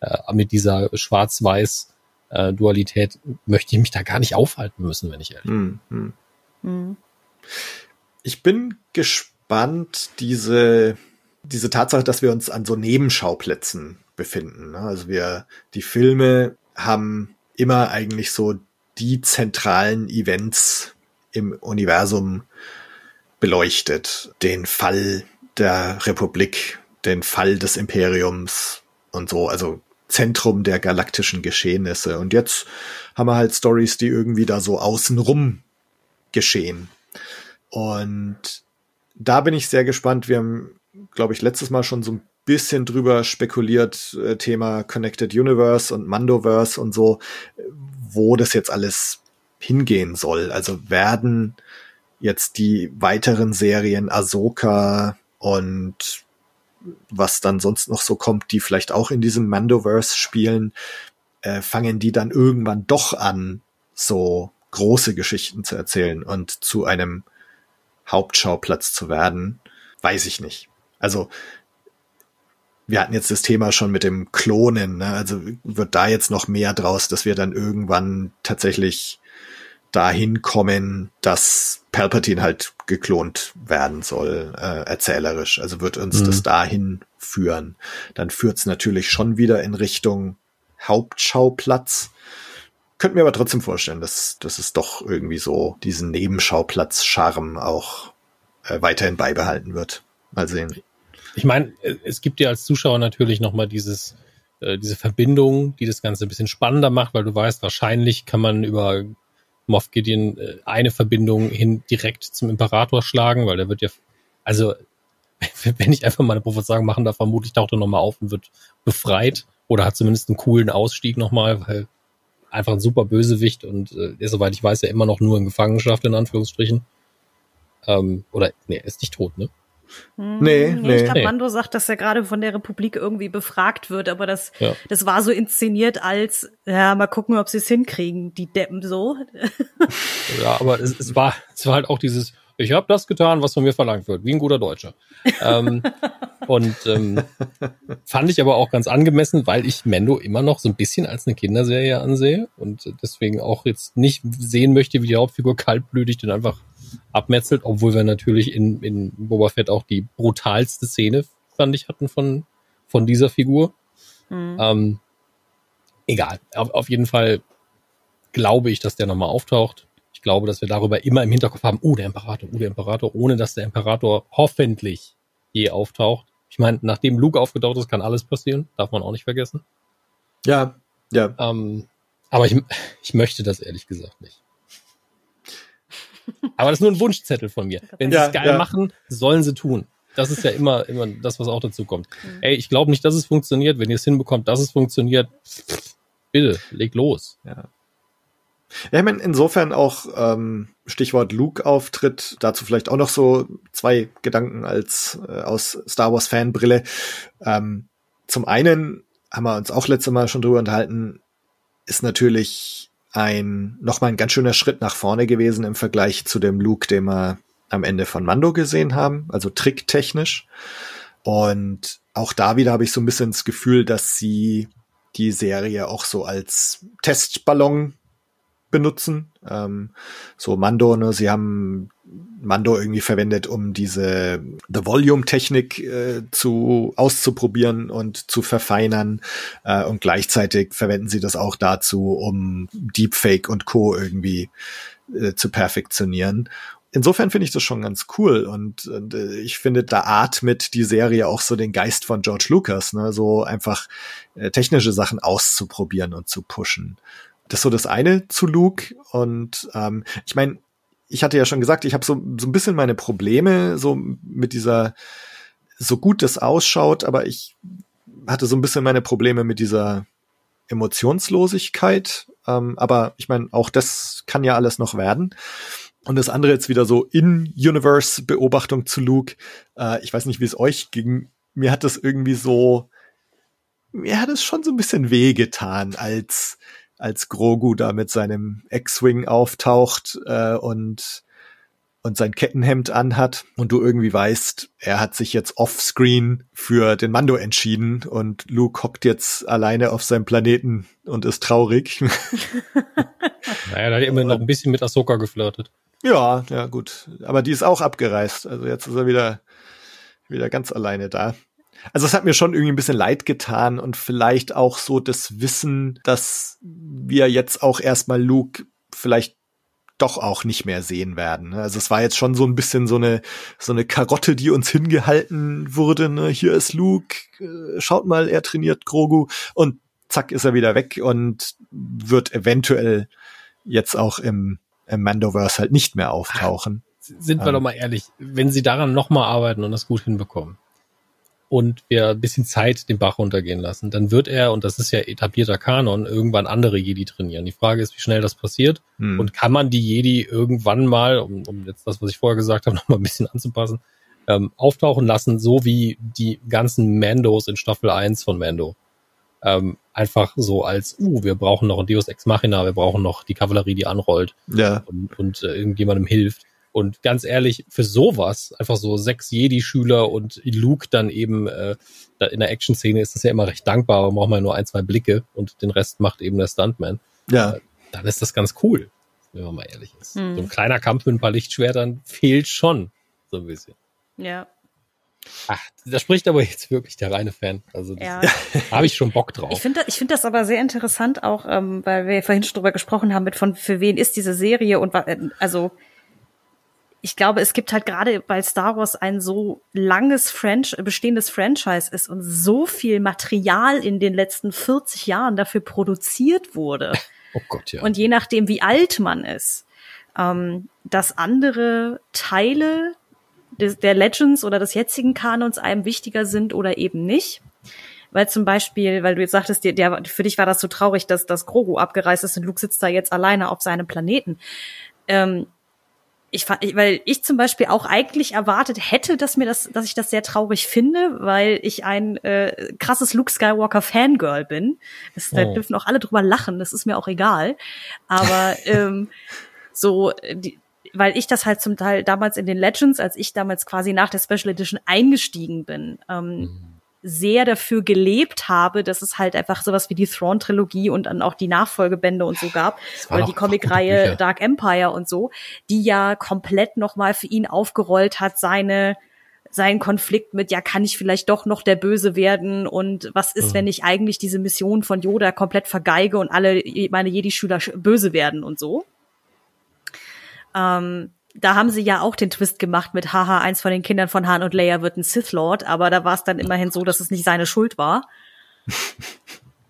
äh, mit dieser Schwarz-Weiß-Dualität äh, möchte ich mich da gar nicht aufhalten müssen, wenn ich ehrlich bin. Mhm.
Mhm. Ich bin gespannt, diese, diese Tatsache, dass wir uns an so Nebenschauplätzen befinden. Ne? Also wir, die Filme haben immer eigentlich so die zentralen Events im Universum beleuchtet. Den Fall der Republik, den Fall des Imperiums und so, also Zentrum der galaktischen Geschehnisse. Und jetzt haben wir halt Stories, die irgendwie da so außenrum geschehen. Und da bin ich sehr gespannt. Wir haben, glaube ich, letztes Mal schon so ein bisschen drüber spekuliert, äh, Thema Connected Universe und Mandoverse und so, wo das jetzt alles hingehen soll. Also werden jetzt die weiteren Serien Ahsoka und was dann sonst noch so kommt, die vielleicht auch in diesem Mandoverse spielen, äh, fangen die dann irgendwann doch an, so große Geschichten zu erzählen und zu einem Hauptschauplatz zu werden, weiß ich nicht. Also wir hatten jetzt das Thema schon mit dem Klonen, ne? also wird da jetzt noch mehr draus, dass wir dann irgendwann tatsächlich dahin kommen, dass Palpatine halt geklont werden soll, äh, erzählerisch. Also wird uns mhm. das dahin führen. Dann führt's natürlich schon wieder in Richtung Hauptschauplatz. Könnte mir aber trotzdem vorstellen, dass, dass es doch irgendwie so diesen Nebenschauplatz-Charme auch äh, weiterhin beibehalten wird. Mal sehen.
Ich meine, es gibt dir als Zuschauer natürlich nochmal dieses, äh, diese Verbindung, die das Ganze ein bisschen spannender macht, weil du weißt, wahrscheinlich kann man über Moff Gideon äh, eine Verbindung hin direkt zum Imperator schlagen, weil der wird ja, also (laughs) wenn ich einfach mal eine Prophezeiung machen darf, vermutlich taucht er nochmal auf und wird befreit oder hat zumindest einen coolen Ausstieg nochmal, weil einfach ein super Bösewicht und äh, ist, soweit ich weiß, ja immer noch nur in Gefangenschaft, in Anführungsstrichen. Ähm, oder, nee, er ist nicht tot, ne?
Hm, nee, nee. Ich glaube, nee. Mando sagt, dass er gerade von der Republik irgendwie befragt wird, aber das, ja. das war so inszeniert als, ja, mal gucken, ob sie es hinkriegen, die Deppen so. (laughs)
ja, aber es, es, war, es war halt auch dieses, ich habe das getan, was von mir verlangt wird, wie ein guter Deutscher. ähm, (laughs) und ähm, fand ich aber auch ganz angemessen, weil ich Mendo immer noch so ein bisschen als eine Kinderserie ansehe und deswegen auch jetzt nicht sehen möchte, wie die Hauptfigur kaltblütig den einfach abmetzelt, obwohl wir natürlich in, in Boba Fett auch die brutalste Szene, fand ich, hatten von, von dieser Figur. Mhm. Ähm, egal. Auf, auf jeden Fall glaube ich, dass der nochmal auftaucht. Ich glaube, dass wir darüber immer im Hinterkopf haben, oh, der Imperator, oh, der Imperator, ohne dass der Imperator hoffentlich je auftaucht. Ich meine, nachdem Luke aufgetaucht ist, kann alles passieren. Darf man auch nicht vergessen.
Ja, ja.
Ähm, aber ich, ich möchte das ehrlich gesagt nicht. Aber das ist nur ein Wunschzettel von mir. Wenn sie es geil ja. machen, sollen sie tun. das ist ja immer, immer das, was auch dazu kommt. Mhm. Ey, ich glaube nicht, dass es funktioniert. Wenn ihr es hinbekommt, dass es funktioniert, bitte, leg los.
Ja. Ja, ich meine, insofern auch ähm, Stichwort Luke-Auftritt, dazu vielleicht auch noch so zwei Gedanken als äh, aus Star Wars-Fanbrille. Ähm, zum einen haben wir uns auch letzte Mal schon drüber unterhalten, ist natürlich ein nochmal ein ganz schöner Schritt nach vorne gewesen im Vergleich zu dem Luke, den wir am Ende von Mando gesehen haben, also tricktechnisch. Und auch da wieder habe ich so ein bisschen das Gefühl, dass sie die Serie auch so als Testballon benutzen. Ähm, so Mando, ne, sie haben Mando irgendwie verwendet, um diese The Volume Technik äh, zu auszuprobieren und zu verfeinern äh, und gleichzeitig verwenden sie das auch dazu, um Deepfake und Co irgendwie äh, zu perfektionieren. Insofern finde ich das schon ganz cool und, und äh, ich finde, da atmet die Serie auch so den Geist von George Lucas, ne, so einfach äh, technische Sachen auszuprobieren und zu pushen. Das ist so das eine zu Luke. Und ähm, ich meine, ich hatte ja schon gesagt, ich habe so, so ein bisschen meine Probleme so mit dieser, so gut das ausschaut, aber ich hatte so ein bisschen meine Probleme mit dieser Emotionslosigkeit. Ähm, aber ich meine, auch das kann ja alles noch werden. Und das andere jetzt wieder so in-Universe-Beobachtung zu Luke. Äh, ich weiß nicht, wie es euch ging. Mir hat das irgendwie so, mir hat es schon so ein bisschen wehgetan, als als Grogu da mit seinem X-Wing auftaucht äh, und und sein Kettenhemd anhat und du irgendwie weißt, er hat sich jetzt offscreen für den Mando entschieden und Luke hockt jetzt alleine auf seinem Planeten und ist traurig. (laughs)
naja, da hat er immer noch ein bisschen mit Ahsoka geflirtet.
Ja, ja, gut. Aber die ist auch abgereist. Also jetzt ist er wieder, wieder ganz alleine da. Also es hat mir schon irgendwie ein bisschen leid getan und vielleicht auch so das Wissen, dass wir jetzt auch erstmal Luke vielleicht doch auch nicht mehr sehen werden. Ne? Also es war jetzt schon so ein bisschen so eine so eine Karotte, die uns hingehalten wurde. Ne? Hier ist Luke, äh, schaut mal, er trainiert Grogu und zack ist er wieder weg und wird eventuell jetzt auch im, im Mandoverse halt nicht mehr auftauchen.
Sind wir ähm, doch mal ehrlich, wenn sie daran noch mal arbeiten und das gut hinbekommen, und wir ein bisschen Zeit den Bach runtergehen lassen, dann wird er, und das ist ja etablierter Kanon, irgendwann andere Jedi trainieren. Die Frage ist, wie schnell das passiert hm. und kann man die Jedi irgendwann mal, um, um jetzt das, was ich vorher gesagt habe, (laughs) noch mal ein bisschen anzupassen, ähm, auftauchen lassen, so wie die ganzen Mandos in Staffel 1 von Mando. Ähm, einfach so als, uh, wir brauchen noch ein Deus Ex Machina, wir brauchen noch die Kavallerie, die anrollt
ja.
und, und äh, irgendjemandem hilft. Und ganz ehrlich, für sowas, einfach so sechs Jedi-Schüler und Luke dann eben äh, da in der Action-Szene ist das ja immer recht dankbar, aber braucht man nur ein, zwei Blicke und den Rest macht eben der Stuntman.
Ja. Äh,
dann ist das ganz cool, wenn man mal ehrlich ist. Hm. So ein kleiner Kampf mit ein paar Lichtschwertern fehlt schon so ein bisschen.
Ja.
Ach, da spricht aber jetzt wirklich der reine Fan. Also ja. (laughs) habe ich schon Bock drauf.
Ich finde ich finde das aber sehr interessant, auch ähm, weil wir vorhin schon drüber gesprochen haben, mit von für wen ist diese Serie und äh, also ich glaube, es gibt halt gerade bei Star Wars ein so langes Franch bestehendes Franchise ist und so viel Material in den letzten 40 Jahren dafür produziert wurde. (laughs)
Oh Gott, ja.
Und je nachdem, wie alt man ist, ähm, dass andere Teile des, der Legends oder des jetzigen Kanons einem wichtiger sind oder eben nicht. Weil zum Beispiel, weil du jetzt sagtest, der, der, für dich war das so traurig, dass das Grogu abgereist ist und Luke sitzt da jetzt alleine auf seinem Planeten. Ähm, ich fand, weil ich zum Beispiel auch eigentlich erwartet hätte, dass mir das, dass ich das sehr traurig finde, weil ich ein äh, krasses Luke Skywalker Fangirl bin. Das, oh. Da dürfen auch alle drüber lachen, das ist mir auch egal. Aber (laughs) ähm, so, die, weil ich das halt zum Teil damals in den Legends, als ich damals quasi nach der Special Edition eingestiegen bin, ähm, mhm sehr dafür gelebt habe, dass es halt einfach sowas wie die Thrawn-Trilogie und dann auch die Nachfolgebände und so gab. Oder die Comicreihe Dark Empire und so, die ja komplett nochmal für ihn aufgerollt hat, seine seinen Konflikt mit, ja, kann ich vielleicht doch noch der Böse werden und was ist, mhm. wenn ich eigentlich diese Mission von Yoda komplett vergeige und alle meine Jedi-Schüler böse werden und so. Ähm, da haben sie ja auch den Twist gemacht mit haha, eins von den Kindern von Han und Leia wird ein Sith Lord, aber da war es dann immerhin so, dass es nicht seine Schuld war. (laughs)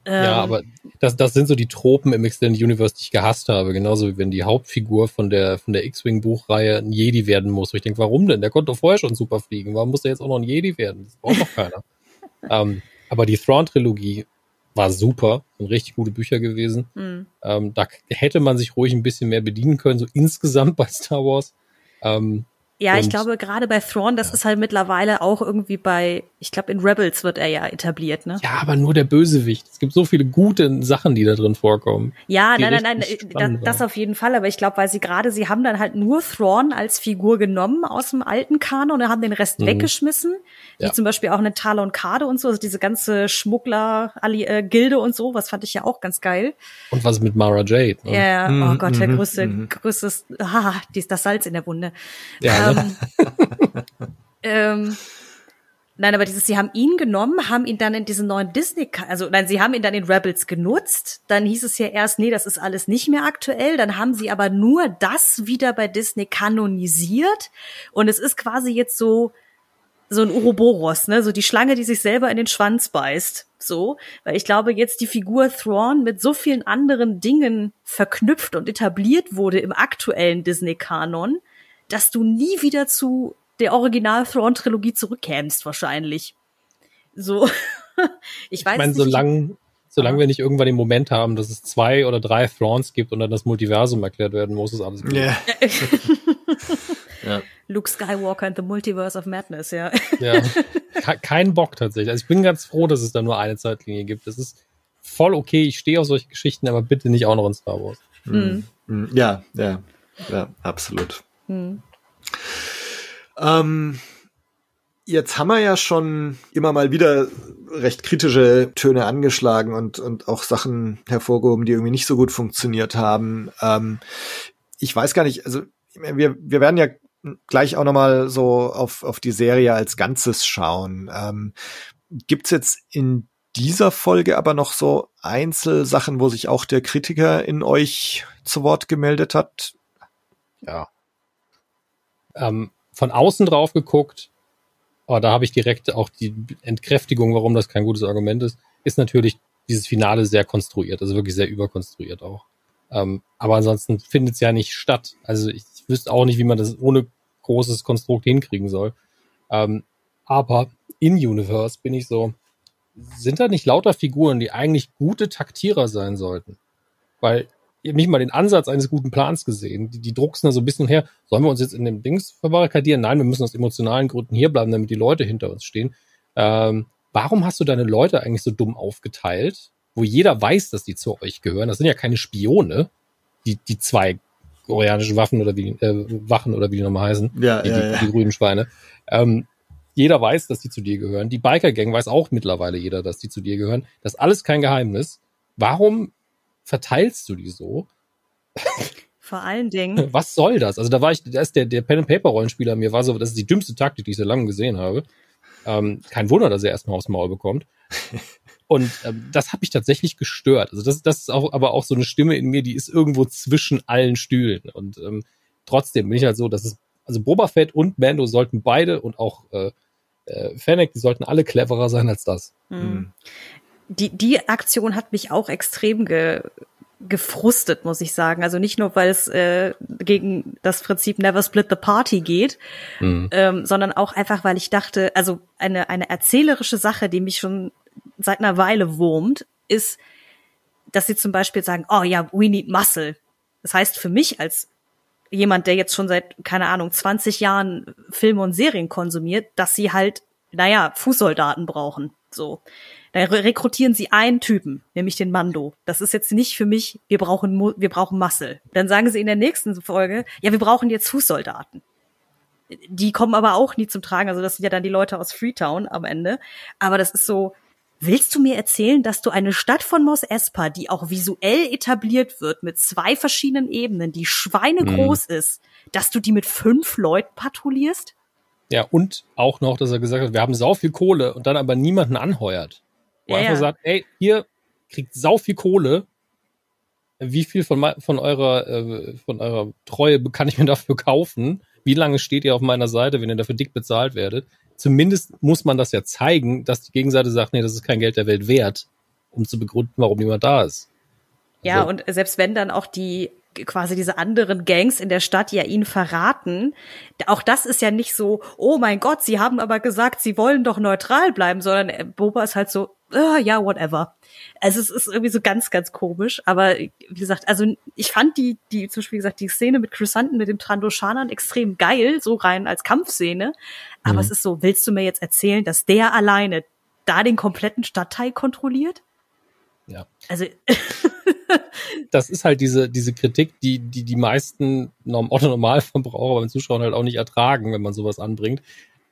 Ähm,
Ja, aber das, das sind so die Tropen im Extended Universe, die ich gehasst habe. Genauso wie wenn die Hauptfigur von der, von der X-Wing-Buchreihe ein Jedi werden muss. Wo ich denke, warum denn? Der konnte doch vorher schon super fliegen. Warum muss der jetzt auch noch ein Jedi werden? Das braucht doch keiner. (laughs) ähm, aber die Thrawn-Trilogie war super. Sind richtig gute Bücher gewesen.
hm.
Ähm, da hätte man sich ruhig ein bisschen mehr bedienen können, so insgesamt bei Star Wars. Ähm,
Ja, ich
Und-
glaube, gerade bei Thrawn, das ist halt mittlerweile auch irgendwie bei, ich glaube, in Rebels wird er ja etabliert, ne?
ja, aber nur der Bösewicht. Es gibt so viele gute Sachen, die da drin vorkommen.
Ja, nein, nein, nein, äh, das
waren.
auf jeden Fall. Aber ich glaube, weil sie gerade, sie haben dann halt nur Thrawn als Figur genommen aus dem alten Kanon und haben den Rest
Mhm.
weggeschmissen. Wie
Ja.
zum Beispiel auch eine Talon Kade und so, also diese ganze Schmuggler-Gilde und so, was fand ich ja auch ganz geil.
Und was mit Mara Jade? Ne?
Ja, oh
Mhm,
Gott, der
mhm,
größte,
mhm.
größtes, (laughs) ah, dies, das Salz in der Wunde.
Ja?
Ähm, (laughs) ähm, nein, aber dieses, sie haben ihn genommen, haben ihn dann in diesen neuen Disney, also nein, sie haben ihn dann in Rebels genutzt. Dann hieß es ja erst, nee, das ist alles nicht mehr aktuell. Dann haben sie aber nur das wieder bei Disney kanonisiert. Und es ist quasi jetzt so, so ein Uroboros, ne, so die Schlange, die sich selber in den Schwanz beißt, so, weil ich glaube, jetzt die Figur Thrawn mit so vielen anderen Dingen verknüpft und etabliert wurde im aktuellen Disney-Kanon, dass du nie wieder zu der Original Thrawn-Trilogie zurückkämst, wahrscheinlich. So, (laughs) ich weiß
Ich meine,
nicht.
solange, solange wir nicht irgendwann den Moment haben, dass es zwei oder drei Thrawns gibt und dann das Multiversum erklärt werden muss, ist alles gut.
Ja. (laughs) ja.
Luke Skywalker and the Multiverse of Madness, ja.
Ja. Ke- Kein Bock tatsächlich. Also ich bin ganz froh, dass es da nur eine Zeitlinie gibt. Das ist voll okay. Ich stehe auf solche Geschichten, aber bitte nicht auch noch in Star Wars.
Mhm.
Mhm. Ja, ja, ja, absolut.
Hm.
Ähm, jetzt haben wir ja schon immer mal wieder recht kritische Töne angeschlagen und, und auch Sachen hervorgehoben, die irgendwie nicht so gut funktioniert haben. Ähm, ich weiß gar nicht, also wir, wir werden ja gleich auch nochmal so auf, auf die Serie als Ganzes schauen. Ähm, gibt's jetzt in dieser Folge aber noch so Einzelsachen, wo sich auch der Kritiker in euch zu Wort gemeldet hat?
Ja. Ähm, von außen drauf geguckt, aber da habe ich direkt auch die Entkräftigung, warum das kein gutes Argument ist, ist natürlich dieses Finale sehr konstruiert, also wirklich sehr überkonstruiert auch. Ähm, aber ansonsten findet es ja nicht statt. Also ich wüsste auch nicht, wie man das ohne großes Konstrukt hinkriegen soll. Ähm, aber in Universe bin ich so, sind da nicht lauter Figuren, die eigentlich gute Taktierer sein sollten? Weil nicht mal den Ansatz eines guten Plans gesehen. Die, die drucksen da so ein bisschen her. Sollen wir uns jetzt in dem Dings verbarrikadieren? Nein, wir müssen aus emotionalen Gründen hierbleiben, damit die Leute hinter uns stehen. Ähm, warum hast du deine Leute eigentlich so dumm aufgeteilt, wo jeder weiß, dass die zu euch gehören? Das sind ja keine Spione, die, die zwei koreanischen Waffen oder wie, äh, Wachen oder wie die nochmal heißen,
Ja,
die,
ja,
die,
ja.
die grünen Schweine. Ähm, jeder weiß, dass die zu dir gehören. Die Biker-Gang weiß auch mittlerweile jeder, dass die zu dir gehören. Das ist alles kein Geheimnis. Warum verteilst du die so?
Vor allen Dingen, (laughs)
Was soll das? Also da war ich, da ist der, der Pen and Paper Rollenspieler mir war so, das ist die dümmste Taktik, die ich seit langem gesehen habe. Ähm, kein Wunder, dass er erstmal aufs Maul bekommt. Und ähm, das hat mich tatsächlich gestört. Also das, das ist auch, aber auch so eine Stimme in mir, die ist irgendwo zwischen allen Stühlen. Und ähm, trotzdem bin ich halt so, dass es, also Boba Fett und Mando sollten beide und auch äh, äh, Fennec, die sollten alle cleverer sein als das.
hm. Die, die Aktion hat mich auch extrem ge, gefrustet, muss ich sagen. Also nicht nur, weil es äh, gegen das Prinzip Never Split the Party geht,
Mhm.
ähm, sondern auch einfach, weil ich dachte, also eine, eine erzählerische Sache, die mich schon seit einer Weile wurmt, ist, dass sie zum Beispiel sagen, oh ja, we need muscle. Das heißt für mich als jemand, der jetzt schon seit, keine Ahnung, 20 Jahren Filme und Serien konsumiert, dass sie halt, naja, Fußsoldaten brauchen. So. Rekrutieren sie einen Typen, nämlich den Mando. Das ist jetzt nicht für mich, wir brauchen, wir brauchen Muscle. Dann sagen sie in der nächsten Folge, ja, wir brauchen jetzt Fußsoldaten. Die kommen aber auch nie zum Tragen. Also das sind ja dann die Leute aus Freetown am Ende. Aber das ist so, willst du mir erzählen, dass du eine Stadt von Mos Espa, die auch visuell etabliert wird mit zwei verschiedenen Ebenen, die schweinegroß ist, dass du die mit fünf Leuten patrouillierst?
Ja, und auch noch, dass er gesagt hat, wir haben sau viel Kohle und dann aber niemanden anheuert. Wo
Ja,
einfach sagt, ey, ihr kriegt sau viel Kohle. Wie viel von, von eurer, äh, von eurer Treue (laughs) kann ich mir dafür kaufen? Wie lange steht ihr auf meiner Seite, wenn ihr dafür dick bezahlt werdet? Zumindest muss man das ja zeigen, dass die Gegenseite sagt, nee, das ist kein Geld der Welt wert. um zu begründen, warum niemand da ist.
Ja,
Also-
und selbst wenn dann auch die quasi diese anderen Gangs in der Stadt ja ihn verraten, auch das ist ja nicht so, oh mein Gott, sie haben aber gesagt, sie wollen doch neutral bleiben, sondern äh, Boba ist halt so, ah, ja, whatever. Also es ist irgendwie so ganz, ganz komisch, aber wie gesagt, also ich fand die, die, zum Beispiel gesagt, die Szene mit Chrysanten mit dem Trandoshanern extrem geil, so rein als Kampfszene, aber
Mhm.
es ist so, willst du mir jetzt erzählen, dass der alleine da den kompletten Stadtteil kontrolliert?
Ja.
Also (laughs)
das ist halt diese, diese Kritik, die die, die meisten (laughs) Otto Normalverbraucher beim Zuschauen halt auch nicht ertragen, wenn man sowas anbringt.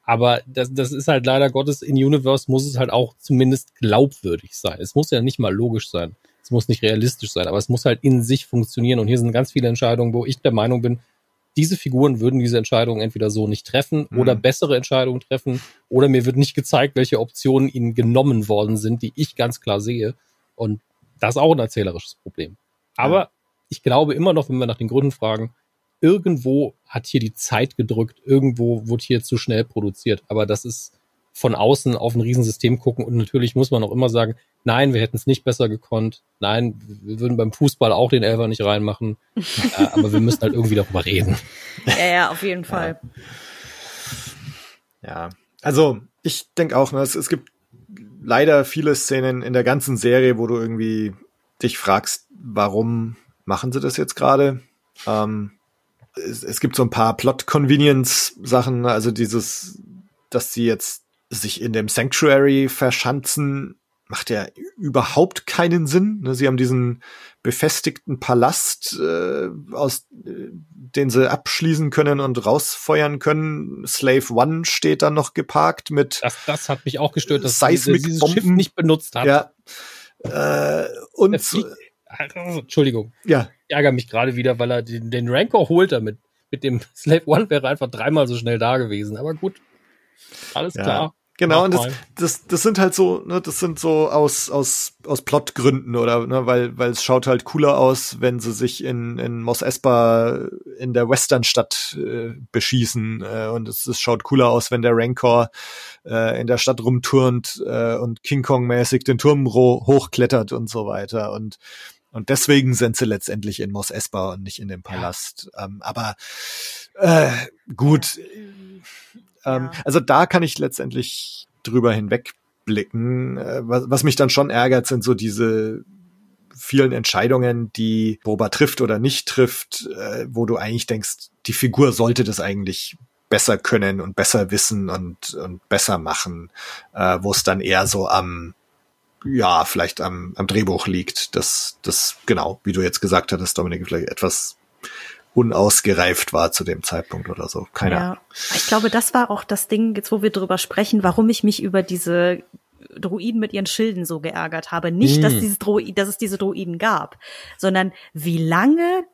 Aber das, das ist halt leider Gottes, in Universe muss es halt auch zumindest glaubwürdig sein. Es muss ja nicht mal logisch sein. Es muss nicht realistisch sein, aber es muss halt in sich funktionieren. Und hier sind ganz viele Entscheidungen, wo ich der Meinung bin, diese Figuren würden diese Entscheidungen entweder so nicht treffen
Mhm.
oder bessere Entscheidungen treffen. Oder mir wird nicht gezeigt, welche Optionen ihnen genommen worden sind, die ich ganz klar sehe. Und das ist auch ein erzählerisches Problem. Aber
Ja.
ich glaube immer noch, wenn wir nach den Gründen fragen, irgendwo hat hier die Zeit gedrückt, irgendwo wurde hier zu schnell produziert. Aber das ist von außen auf ein Riesensystem gucken und natürlich muss man auch immer sagen, nein, wir hätten es nicht besser gekonnt. Nein, wir würden beim Fußball auch den Elfer nicht reinmachen. (laughs) äh, aber wir müssen halt irgendwie darüber reden.
Ja, ja, auf jeden Fall.
Ja, also ich denke auch, ne, es, es gibt leider viele Szenen in der ganzen Serie, wo du irgendwie dich fragst, warum machen sie das jetzt gerade? Ähm, es, es gibt so ein paar Plot-Convenience-Sachen, also dieses, dass sie jetzt sich in dem Sanctuary verschanzen, macht ja überhaupt keinen Sinn. Ne? Sie haben diesen befestigten Palast, äh, aus äh, den sie abschließen können und rausfeuern können. Slave One steht dann noch geparkt mit
Das, das hat mich auch gestört, dass
Seismic
sie dieses Schiff nicht benutzt hat.
ja äh, und
fliegt- Also, Entschuldigung,
ja
ärgere mich gerade wieder, weil er den, den Rancor holt damit. Mit dem (laughs) Slave One wäre er einfach dreimal so schnell da gewesen. Aber gut, alles
Ja.
klar.
Genau, und das, das, das sind halt so, ne, das sind so aus, aus, aus Plotgründen oder, ne, weil, weil es schaut halt cooler aus, wenn sie sich in, in Mos Espa in der Westernstadt äh, beschießen, äh, und es, es schaut cooler aus, wenn der Rancor äh, in der Stadt rumturnt äh, und King Kong-mäßig den Turm hochklettert und so weiter und und deswegen sind sie letztendlich in Mos Espa und nicht in dem Palast. Ähm, aber äh, gut, ähm,
Ja.
also da kann ich letztendlich drüber hinwegblicken. Äh, was, was mich dann schon ärgert, sind so diese vielen Entscheidungen, die Boba trifft oder nicht trifft, äh, wo du eigentlich denkst, die Figur sollte das eigentlich besser können und besser wissen und, und besser machen, äh, wo es dann eher so am ja, vielleicht am, am Drehbuch liegt, dass das, genau, wie du jetzt gesagt hattest, Dominik, vielleicht etwas unausgereift war zu dem Zeitpunkt oder so. Keine Ahnung.
Ja. Ich glaube, das war auch das Ding, jetzt wo wir drüber sprechen, warum ich mich über diese Druiden mit ihren Schilden so geärgert habe. Nicht, dass,
Hm.
dieses Droi dass es diese Druiden gab, sondern wie lange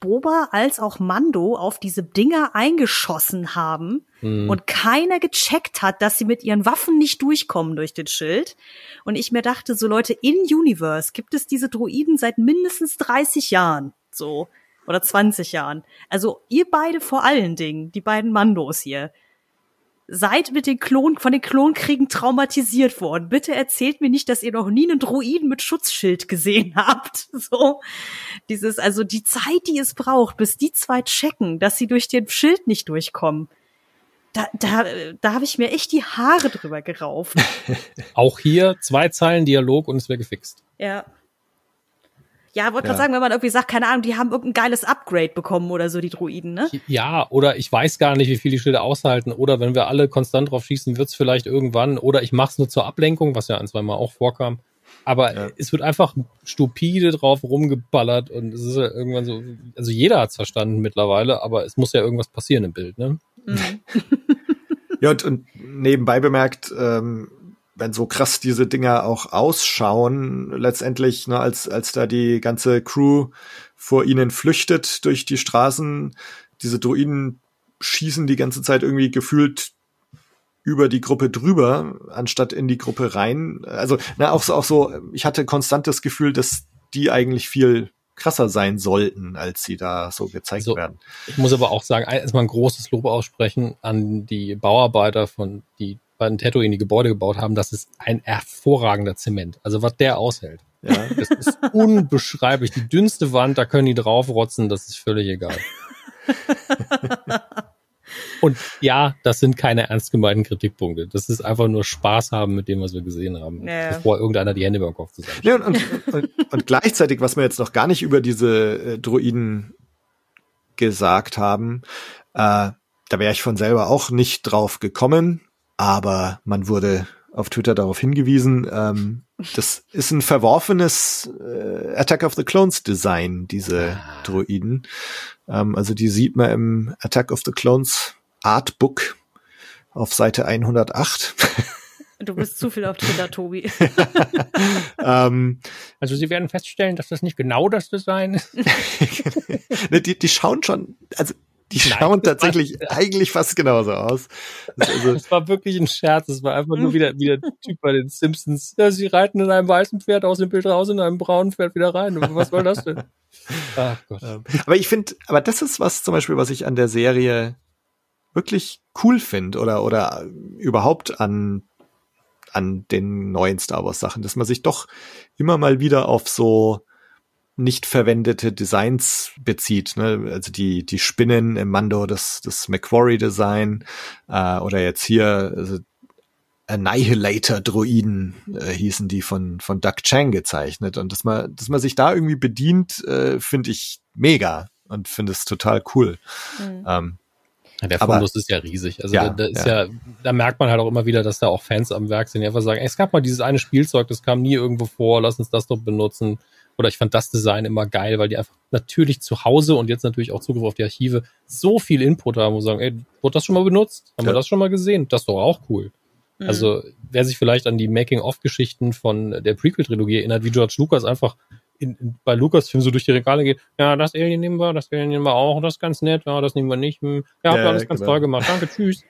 Boba als auch Mando auf diese Dinger eingeschossen haben
Hm.
und keiner gecheckt hat, dass sie mit ihren Waffen nicht durchkommen durch den Schild. Und ich mir dachte, so Leute, in Universe gibt es diese Druiden seit mindestens 30 Jahren. So. Oder 20 Jahren. Also ihr beide vor allen Dingen, die beiden Mandos hier, seid mit den Klon, von den Klonkriegen traumatisiert worden. Bitte erzählt mir nicht, dass ihr noch nie einen Druiden mit Schutzschild gesehen (laughs) habt. So. Dieses, also die Zeit, die es braucht, bis die zwei checken, dass sie durch den Schild nicht durchkommen. Da, da, da habe ich mir echt die Haare drüber gerauft. (laughs)
Auch hier zwei Zeilen Dialog und es wäre gefixt.
Ja. Ja, wollte
Ja.
gerade sagen, wenn man irgendwie sagt, keine Ahnung, die haben irgendein geiles Upgrade bekommen oder so, die Druiden, ne?
Ja, oder ich weiß gar nicht, wie viel die Schilde aushalten. Oder wenn wir alle konstant drauf schießen, wird's vielleicht irgendwann. Oder ich mach's nur zur Ablenkung, was ja ein, zwei Mal auch vorkam. Aber
Ja.
es wird einfach stupide drauf rumgeballert und es ist ja irgendwann so, also jeder hat's verstanden mittlerweile, aber es muss ja irgendwas passieren im Bild, ne?
Mhm. (laughs)
Ja, und, und nebenbei bemerkt, ähm, wenn so krass diese Dinger auch ausschauen, letztendlich, ne, als, als da die ganze Crew vor ihnen flüchtet durch die Straßen, diese Druiden schießen die ganze Zeit irgendwie gefühlt über die Gruppe drüber, anstatt in die Gruppe rein. Also, na, auch so, auch so, ich hatte konstant das Gefühl, dass die eigentlich viel krasser sein sollten, als sie da so gezeigt
So.
werden.
Ich muss aber auch sagen, erstmal ein großes Lob aussprechen an die Bauarbeiter von, die bei Tatooine die Gebäude gebaut haben, das ist ein hervorragender Zement. Also was der aushält. Ja. Das ist unbeschreiblich. Die dünnste Wand, da können die draufrotzen, das ist völlig egal. (laughs) Und ja, das sind keine ernst gemeinten Kritikpunkte. Das ist einfach nur Spaß haben mit dem, was wir gesehen haben, ja. bevor irgendeiner die Hände über den Kopf zusammen.
Ja, und, und, und, und, gleichzeitig, was wir jetzt noch gar nicht über diese äh, Druiden gesagt haben, äh, da wäre ich von selber auch nicht drauf gekommen, aber man wurde auf Twitter darauf hingewiesen, ähm, das ist ein verworfenes äh, Attack of the Clones Design, diese ah. Droiden. Ähm, also die sieht man im Attack of the Clones Artbook auf Seite 108. (laughs)
Du bist zu viel auf Twitter, Tobi. (laughs)
ähm, also Sie werden feststellen, dass das nicht genau das Design ist. (laughs)
Ne, die, die schauen schon, also die Nein, schauen tatsächlich war, eigentlich fast genauso aus.
Das, also, war wirklich ein Scherz. Das war einfach nur wieder, wieder Typ bei den Simpsons. Ja, sie reiten in einem weißen Pferd aus dem Bild raus, in einem braunen Pferd wieder rein. Was soll das denn?
Ach Gott. Ähm, aber ich finde, aber das ist was zum Beispiel, was ich an der Serie wirklich cool finde oder, oder überhaupt an, an den neuen Star Wars Sachen, dass man sich doch immer mal wieder auf so nicht verwendete Designs bezieht. Ne? Also die, die Spinnen im Mando, das, das Macquarie-Design äh, oder jetzt hier also Annihilator-Droiden äh, hießen die von, von Doug Chang gezeichnet. Und dass man, dass man sich da irgendwie bedient, äh, finde ich mega und finde es total cool. Mhm. Ähm,
ja, der Fundus ist ja riesig. Also ja, da, da ist ja. ja. da merkt man halt auch immer wieder, dass da auch Fans am Werk sind, die einfach sagen, ey, es gab mal dieses eine Spielzeug, das kam nie irgendwo vor, lass uns das doch benutzen. Oder ich fand das Design immer geil, weil die einfach natürlich zu Hause und jetzt natürlich auch Zugriff auf die Archive so viel Input haben und sagen, ey, wurde das schon mal benutzt? Haben ja. wir das schon mal gesehen? Das ist doch auch cool. Mhm. Also, wer sich vielleicht an die Making-of-Geschichten von der Prequel-Trilogie erinnert, wie George Lucas einfach in, in, bei Lucasfilm so durch die Regale geht, ja, das Alien nehmen wir, das Alien nehmen wir auch, das ist ganz nett, ja, das nehmen wir nicht. Hm, ja, habt ihr ja, alles ganz genau. toll gemacht, danke, tschüss.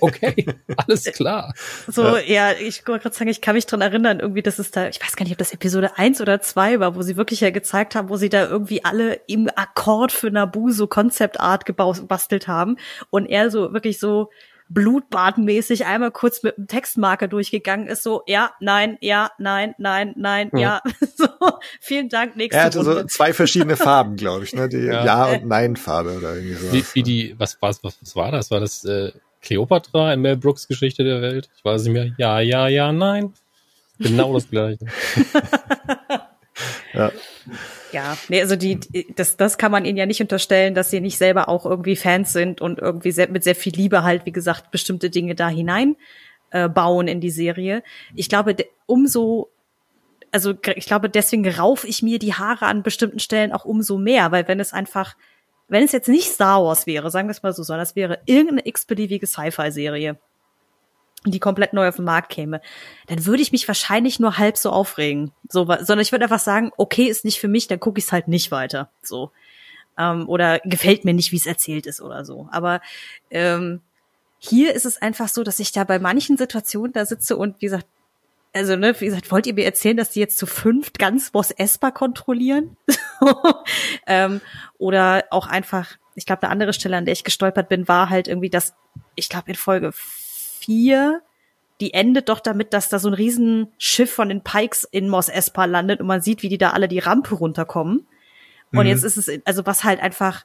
okay, (laughs) alles klar.
So, ja, ja ich wollte gerade sagen, ich kann mich dran erinnern, irgendwie, das ist da, ich weiß gar nicht, ob das Episode eins oder zwei war, wo sie wirklich ja gezeigt haben, wo sie da irgendwie alle im Akkord für Nabu so Concept Art gebastelt haben und er so wirklich so blutbadenmäßig einmal kurz mit dem Textmarker durchgegangen ist, so, ja, nein, ja, nein, nein, nein, ja. ja. (laughs) so, vielen Dank,
nächste Er hatte Runde. so zwei verschiedene Farben, glaube ich, ne? Die (laughs) Ja, ja und Nein-Farbe oder irgendwie so.
Wie, wie die, was, was, was, was war das? War das äh, Cleopatra in Mel Brooks Geschichte der Welt? Ich weiß nicht mehr. Ja, ja, ja, nein. Genau das gleiche. (laughs)
ja. Ja, nee, also die, das, das kann man ihnen ja nicht unterstellen, dass sie nicht selber auch irgendwie Fans sind und irgendwie sehr, mit sehr viel Liebe halt, wie gesagt, bestimmte Dinge da hinein äh, bauen in die Serie. Ich glaube, umso, also ich glaube, deswegen rauf ich mir die Haare an bestimmten Stellen auch umso mehr, weil wenn es einfach, wenn es jetzt nicht Star Wars wäre, sagen wir es mal so, sondern es wäre irgendeine x-beliebige Sci-Fi-Serie, die komplett neu auf den Markt käme, dann würde ich mich wahrscheinlich nur halb so aufregen. So, sondern ich würde einfach sagen, okay, ist nicht für mich, dann gucke ich es halt nicht weiter. So. Ähm, oder gefällt mir nicht, wie es erzählt ist oder so. Aber ähm, hier ist es einfach so, dass ich da bei manchen Situationen da sitze und wie gesagt, also ne, wie gesagt, wollt ihr mir erzählen, dass die jetzt zu fünft ganz Boss Esper kontrollieren? (laughs) ähm, oder auch einfach, ich glaube, eine andere Stelle, an der ich gestolpert bin, war halt irgendwie, dass ich glaube in Folge 4, die endet doch damit, dass da so ein Riesenschiff von den Pikes in Mos Espa landet und man sieht, wie die da alle die Rampe runterkommen. Und mhm. jetzt ist es, also was halt einfach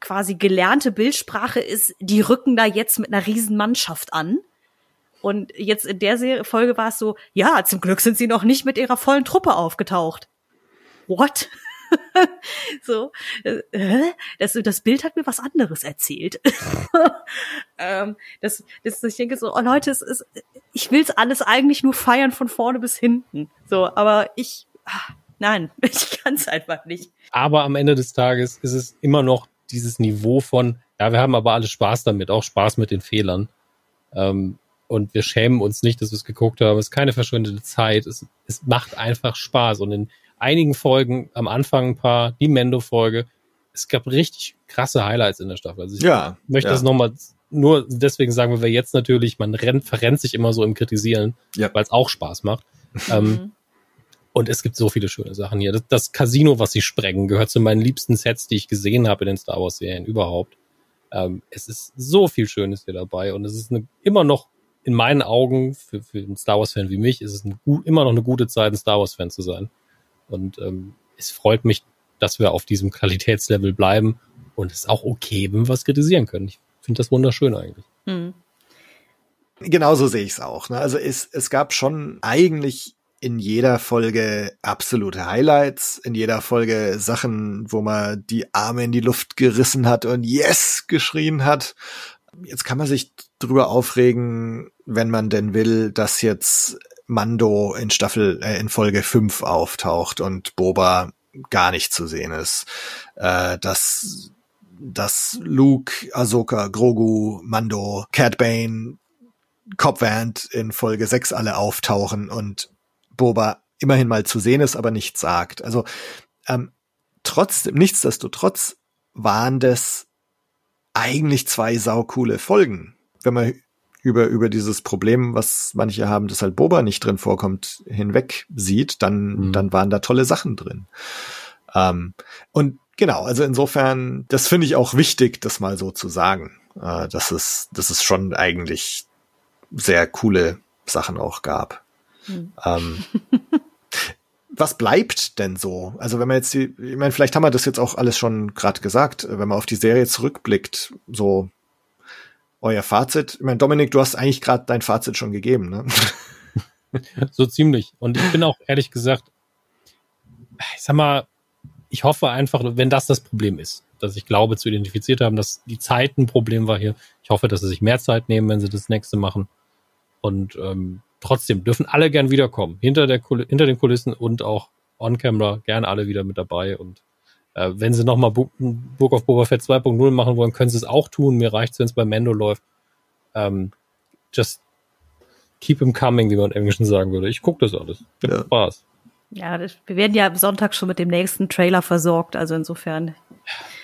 quasi gelernte Bildsprache ist, die rücken da jetzt mit einer riesen Mannschaft an. Und jetzt in der Serie, Folge war es so, ja, zum Glück sind sie noch nicht mit ihrer vollen Truppe aufgetaucht. What? (laughs) so, äh, das, das Bild hat mir was anderes erzählt. (laughs) ähm, das, das, ich denke so, oh Leute, es ist, ich will's alles eigentlich nur feiern von vorne bis hinten. So, aber ich, ach, nein, (laughs) ich kann's einfach nicht.
Aber am Ende des Tages ist es immer noch dieses Niveau von, ja, wir haben aber alle Spaß damit, auch Spaß mit den Fehlern. Ähm, und wir schämen uns nicht, dass wir es geguckt haben. Es ist keine verschwendete Zeit. Es, es macht einfach Spaß. Und in einigen Folgen, am Anfang ein paar, die Mendo-Folge. Es gab richtig krasse Highlights in der Staffel. Also ich ja, möchte ja. das nochmal nur deswegen sagen wir jetzt natürlich, man rennt, verrennt sich immer so im Kritisieren, ja. weil es auch Spaß macht. ähm, mhm. und es gibt so viele schöne Sachen hier. Das, das, Casino, was sie sprengen, gehört zu meinen liebsten Sets, die ich gesehen habe in den Star Wars Serien überhaupt. Ähm, es ist so viel Schönes hier dabei und es ist eine, immer noch in meinen Augen, für, für einen Star Wars-Fan wie mich, ist es ein, immer noch eine gute Zeit, ein Star Wars-Fan zu sein. Und ähm, es freut mich, dass wir auf diesem Qualitätslevel bleiben. Und es ist auch okay, wenn wir was kritisieren können. Ich finde das wunderschön eigentlich. Mhm.
Genauso sehe ich es auch. Ne? Also es, es gab schon eigentlich in jeder Folge absolute Highlights, in jeder Folge Sachen, wo man die Arme in die Luft gerissen hat und Yes geschrien hat. Jetzt kann man sich drüber aufregen, wenn man denn will, dass jetzt Mando in Staffel, äh, in Folge 5 auftaucht und Boba gar nicht zu sehen ist. Äh, dass, dass Luke, Ahsoka, Grogu, Mando, Cat Bane, Cobb Vanth in Folge 6 alle auftauchen und Boba immerhin mal zu sehen ist, aber nichts sagt. Also ähm, trotzdem, nichtsdestotrotz waren das eigentlich zwei saukoole Folgen. Wenn man über, über dieses Problem, was manche haben, dass halt Boba nicht drin vorkommt, hinweg sieht, dann, mhm. dann waren da tolle Sachen drin. Ähm, und genau, also insofern, das finde ich auch wichtig, das mal so zu sagen. Äh, dass es, dass es schon eigentlich sehr coole Sachen auch gab. Mhm. Ähm, (laughs) was bleibt denn so? Also wenn man jetzt die, ich meine, vielleicht haben wir das jetzt auch alles schon gerade gesagt, wenn man auf die Serie zurückblickt, so euer Fazit. Ich meine, Dominik, du hast eigentlich gerade dein Fazit schon gegeben, ne? (laughs)
so ziemlich. Und ich bin auch ehrlich gesagt, ich sag mal, ich hoffe einfach, wenn das das Problem ist, dass ich glaube zu identifiziert haben, dass die Zeit ein Problem war hier. Ich hoffe, dass sie sich mehr Zeit nehmen, wenn sie das nächste machen. Und ähm, trotzdem dürfen alle gern wiederkommen. Hinter, der hinter den Kulissen und auch on-camera gern alle wieder mit dabei. Und äh, wenn sie nochmal Book, Book of Boba Fett 2.0 machen wollen, können sie es auch tun. Mir reicht es, wenn es bei Mando läuft. Ähm, just keep him coming, wie man im Englischen sagen würde. Ich gucke das alles. Mit ja. Spaß.
Ja, das, wir werden ja am Sonntag schon mit dem nächsten Trailer versorgt, also insofern.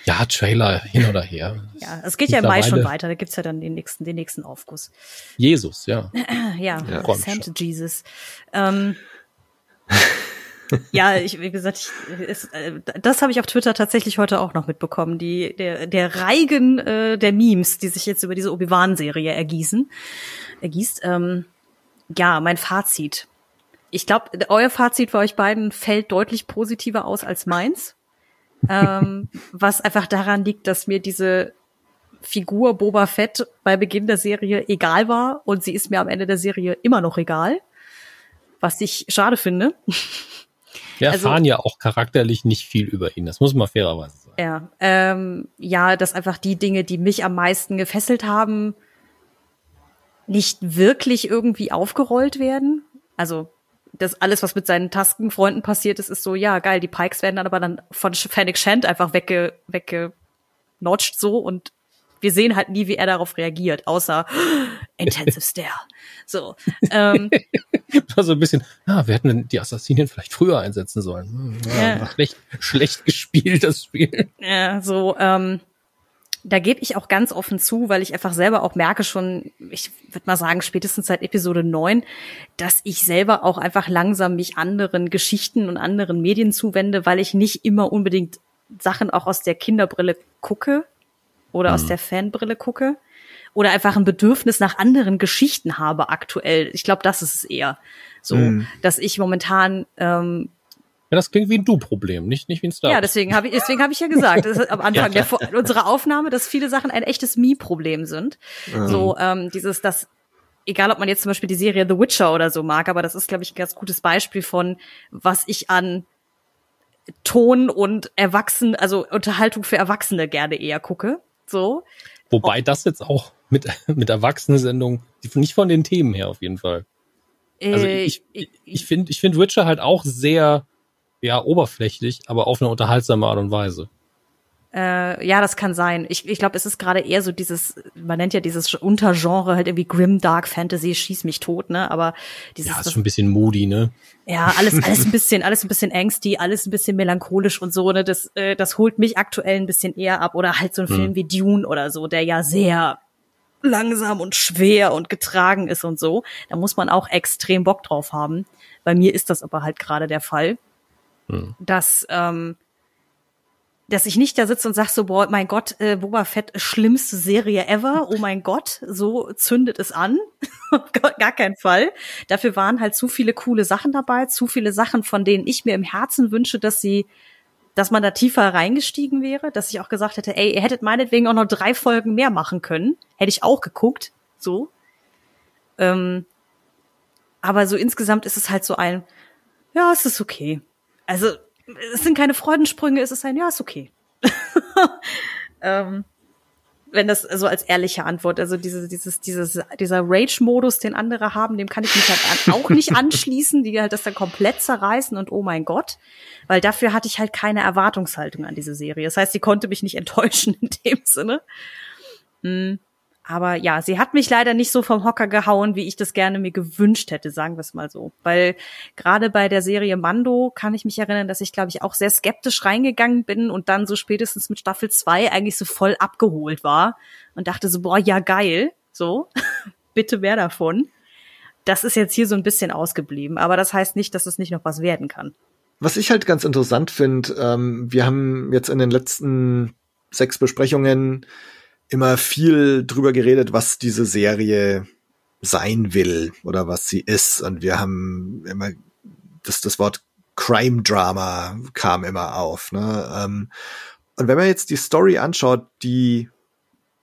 Ja, Trailer hin oder her.
ja, es geht ja im Mai schon weiter, da gibt's ja dann den nächsten, den nächsten Aufguss.
Jesus, ja. (clears throat)
ja, ja. Sent Jesus. Ähm, ja, ich, wie gesagt, ich, es, äh, das habe ich auf Twitter tatsächlich heute auch noch mitbekommen. Die, der, der Reigen äh, der Memes, die sich jetzt über diese Obi-Wan-Serie ergießen, ergießt. Ähm, ja, mein Fazit ich glaube, euer Fazit für euch beiden fällt deutlich positiver aus als meins. ähm, was einfach daran liegt, dass mir diese Figur Boba Fett bei Beginn der Serie egal war und sie ist mir am Ende der Serie immer noch egal. Was ich schade finde.
Wir also, erfahren ja auch charakterlich nicht viel über ihn, das muss man fairerweise sagen.
Ja, ähm, ja, dass einfach die Dinge, die mich am meisten gefesselt haben, nicht wirklich irgendwie aufgerollt werden. Also das alles, was mit seinen Taskenfreunden passiert ist, ist so, ja, geil, die Pikes werden dann aber dann von Fennec Shand einfach wegge, weggenotcht so und wir sehen halt nie, wie er darauf reagiert, außer (gasps) Intensive Stare. So. Ähm, (laughs)
war so ein bisschen, ah, wir hätten die Assassinen vielleicht früher einsetzen sollen. Ja, ja. Schlecht, schlecht gespielt, das Spiel.
Ja, so, ähm, da gebe ich auch ganz offen zu, weil ich einfach selber auch merke schon, ich würde mal sagen, spätestens seit Episode 9, dass ich selber auch einfach langsam mich anderen Geschichten und anderen Medien zuwende, weil ich nicht immer unbedingt Sachen auch aus der Kinderbrille gucke oder mhm. aus der Fanbrille gucke oder einfach ein Bedürfnis nach anderen Geschichten habe aktuell. Ich glaube, das ist es eher so, mhm. dass ich momentan ähm,
ja, das klingt wie ein Du-Problem, nicht, nicht wie ein Star.
Ja, deswegen habe ich, deswegen habe ich ja gesagt, das ist am Anfang ja, der, unserer Aufnahme, dass viele Sachen ein echtes Me-Problem sind. Mhm. So, ähm, dieses, das, egal ob man jetzt zum Beispiel die Serie The Witcher oder so mag, aber das ist, glaube ich, ein ganz gutes Beispiel von, was ich an Ton und Erwachsen, also Unterhaltung für Erwachsene gerne eher gucke. So.
Wobei das jetzt auch mit, (laughs) mit Erwachsenensendungen, nicht von den Themen her auf jeden Fall. Also äh, ich, ich, ich finde ich finde Witcher halt auch sehr ja oberflächlich, aber auf eine unterhaltsame Art und Weise.
Äh, ja, das kann sein. Ich, ich glaube, es ist gerade eher so dieses, man nennt ja dieses Untergenre halt irgendwie Grim Dark Fantasy, schieß mich tot, ne? Aber dieses.
Ja, ist schon ein bisschen moody, ne?
Ja, alles, alles ein bisschen, alles ein bisschen angsty, alles ein bisschen melancholisch und so, ne? Das, äh, das holt mich aktuell ein bisschen eher ab. Oder halt so ein hm. Film wie Dune oder so, der ja sehr langsam und schwer und getragen ist und so. Da muss man auch extrem Bock drauf haben. Bei mir ist das aber halt gerade der Fall. Hm. dass ähm, dass ich nicht da sitze und sag so, boah, mein Gott, äh, Boba Fett, schlimmste Serie ever, oh mein Gott, so zündet es an. (laughs) Gar kein Fall. Dafür waren halt zu viele coole Sachen dabei, zu viele Sachen, von denen ich mir im Herzen wünsche, dass sie, dass man da tiefer reingestiegen wäre, dass ich auch gesagt hätte, ey, ihr hättet meinetwegen auch noch drei Folgen mehr machen können. Hätte ich auch geguckt, so. Ähm, aber so insgesamt ist es halt so ein, ja, es ist okay. Also, es sind keine Freudensprünge, es ist ein, ja, ist okay. (laughs) ähm, wenn das so als ehrliche Antwort, also diese, dieses, dieses, dieser Rage-Modus, den andere haben, dem kann ich mich halt auch nicht (laughs) anschließen, die halt das dann komplett zerreißen und oh mein Gott, weil dafür hatte ich halt keine Erwartungshaltung an diese Serie. Das heißt, sie konnte mich nicht (laughs) enttäuschen in dem Sinne. Hm. Aber ja, sie hat mich leider nicht so vom Hocker gehauen, wie ich das gerne mir gewünscht hätte, sagen wir es mal so. Weil gerade bei der Serie Mando kann ich mich erinnern, dass ich, glaube ich, auch sehr skeptisch reingegangen bin und dann so spätestens mit Staffel 2 eigentlich so voll abgeholt war und dachte so, boah, ja geil, so, (laughs) bitte mehr davon. Das ist jetzt hier so ein bisschen ausgeblieben, aber das heißt nicht, dass es nicht noch was werden kann.
Was ich halt ganz interessant finde, ähm, wir haben jetzt in den letzten sechs Besprechungen immer viel drüber geredet, was diese Serie sein will oder was sie ist. Und wir haben immer das, das Wort Crime Drama kam immer auf. Ne? Ähm, und wenn man jetzt die Story anschaut, die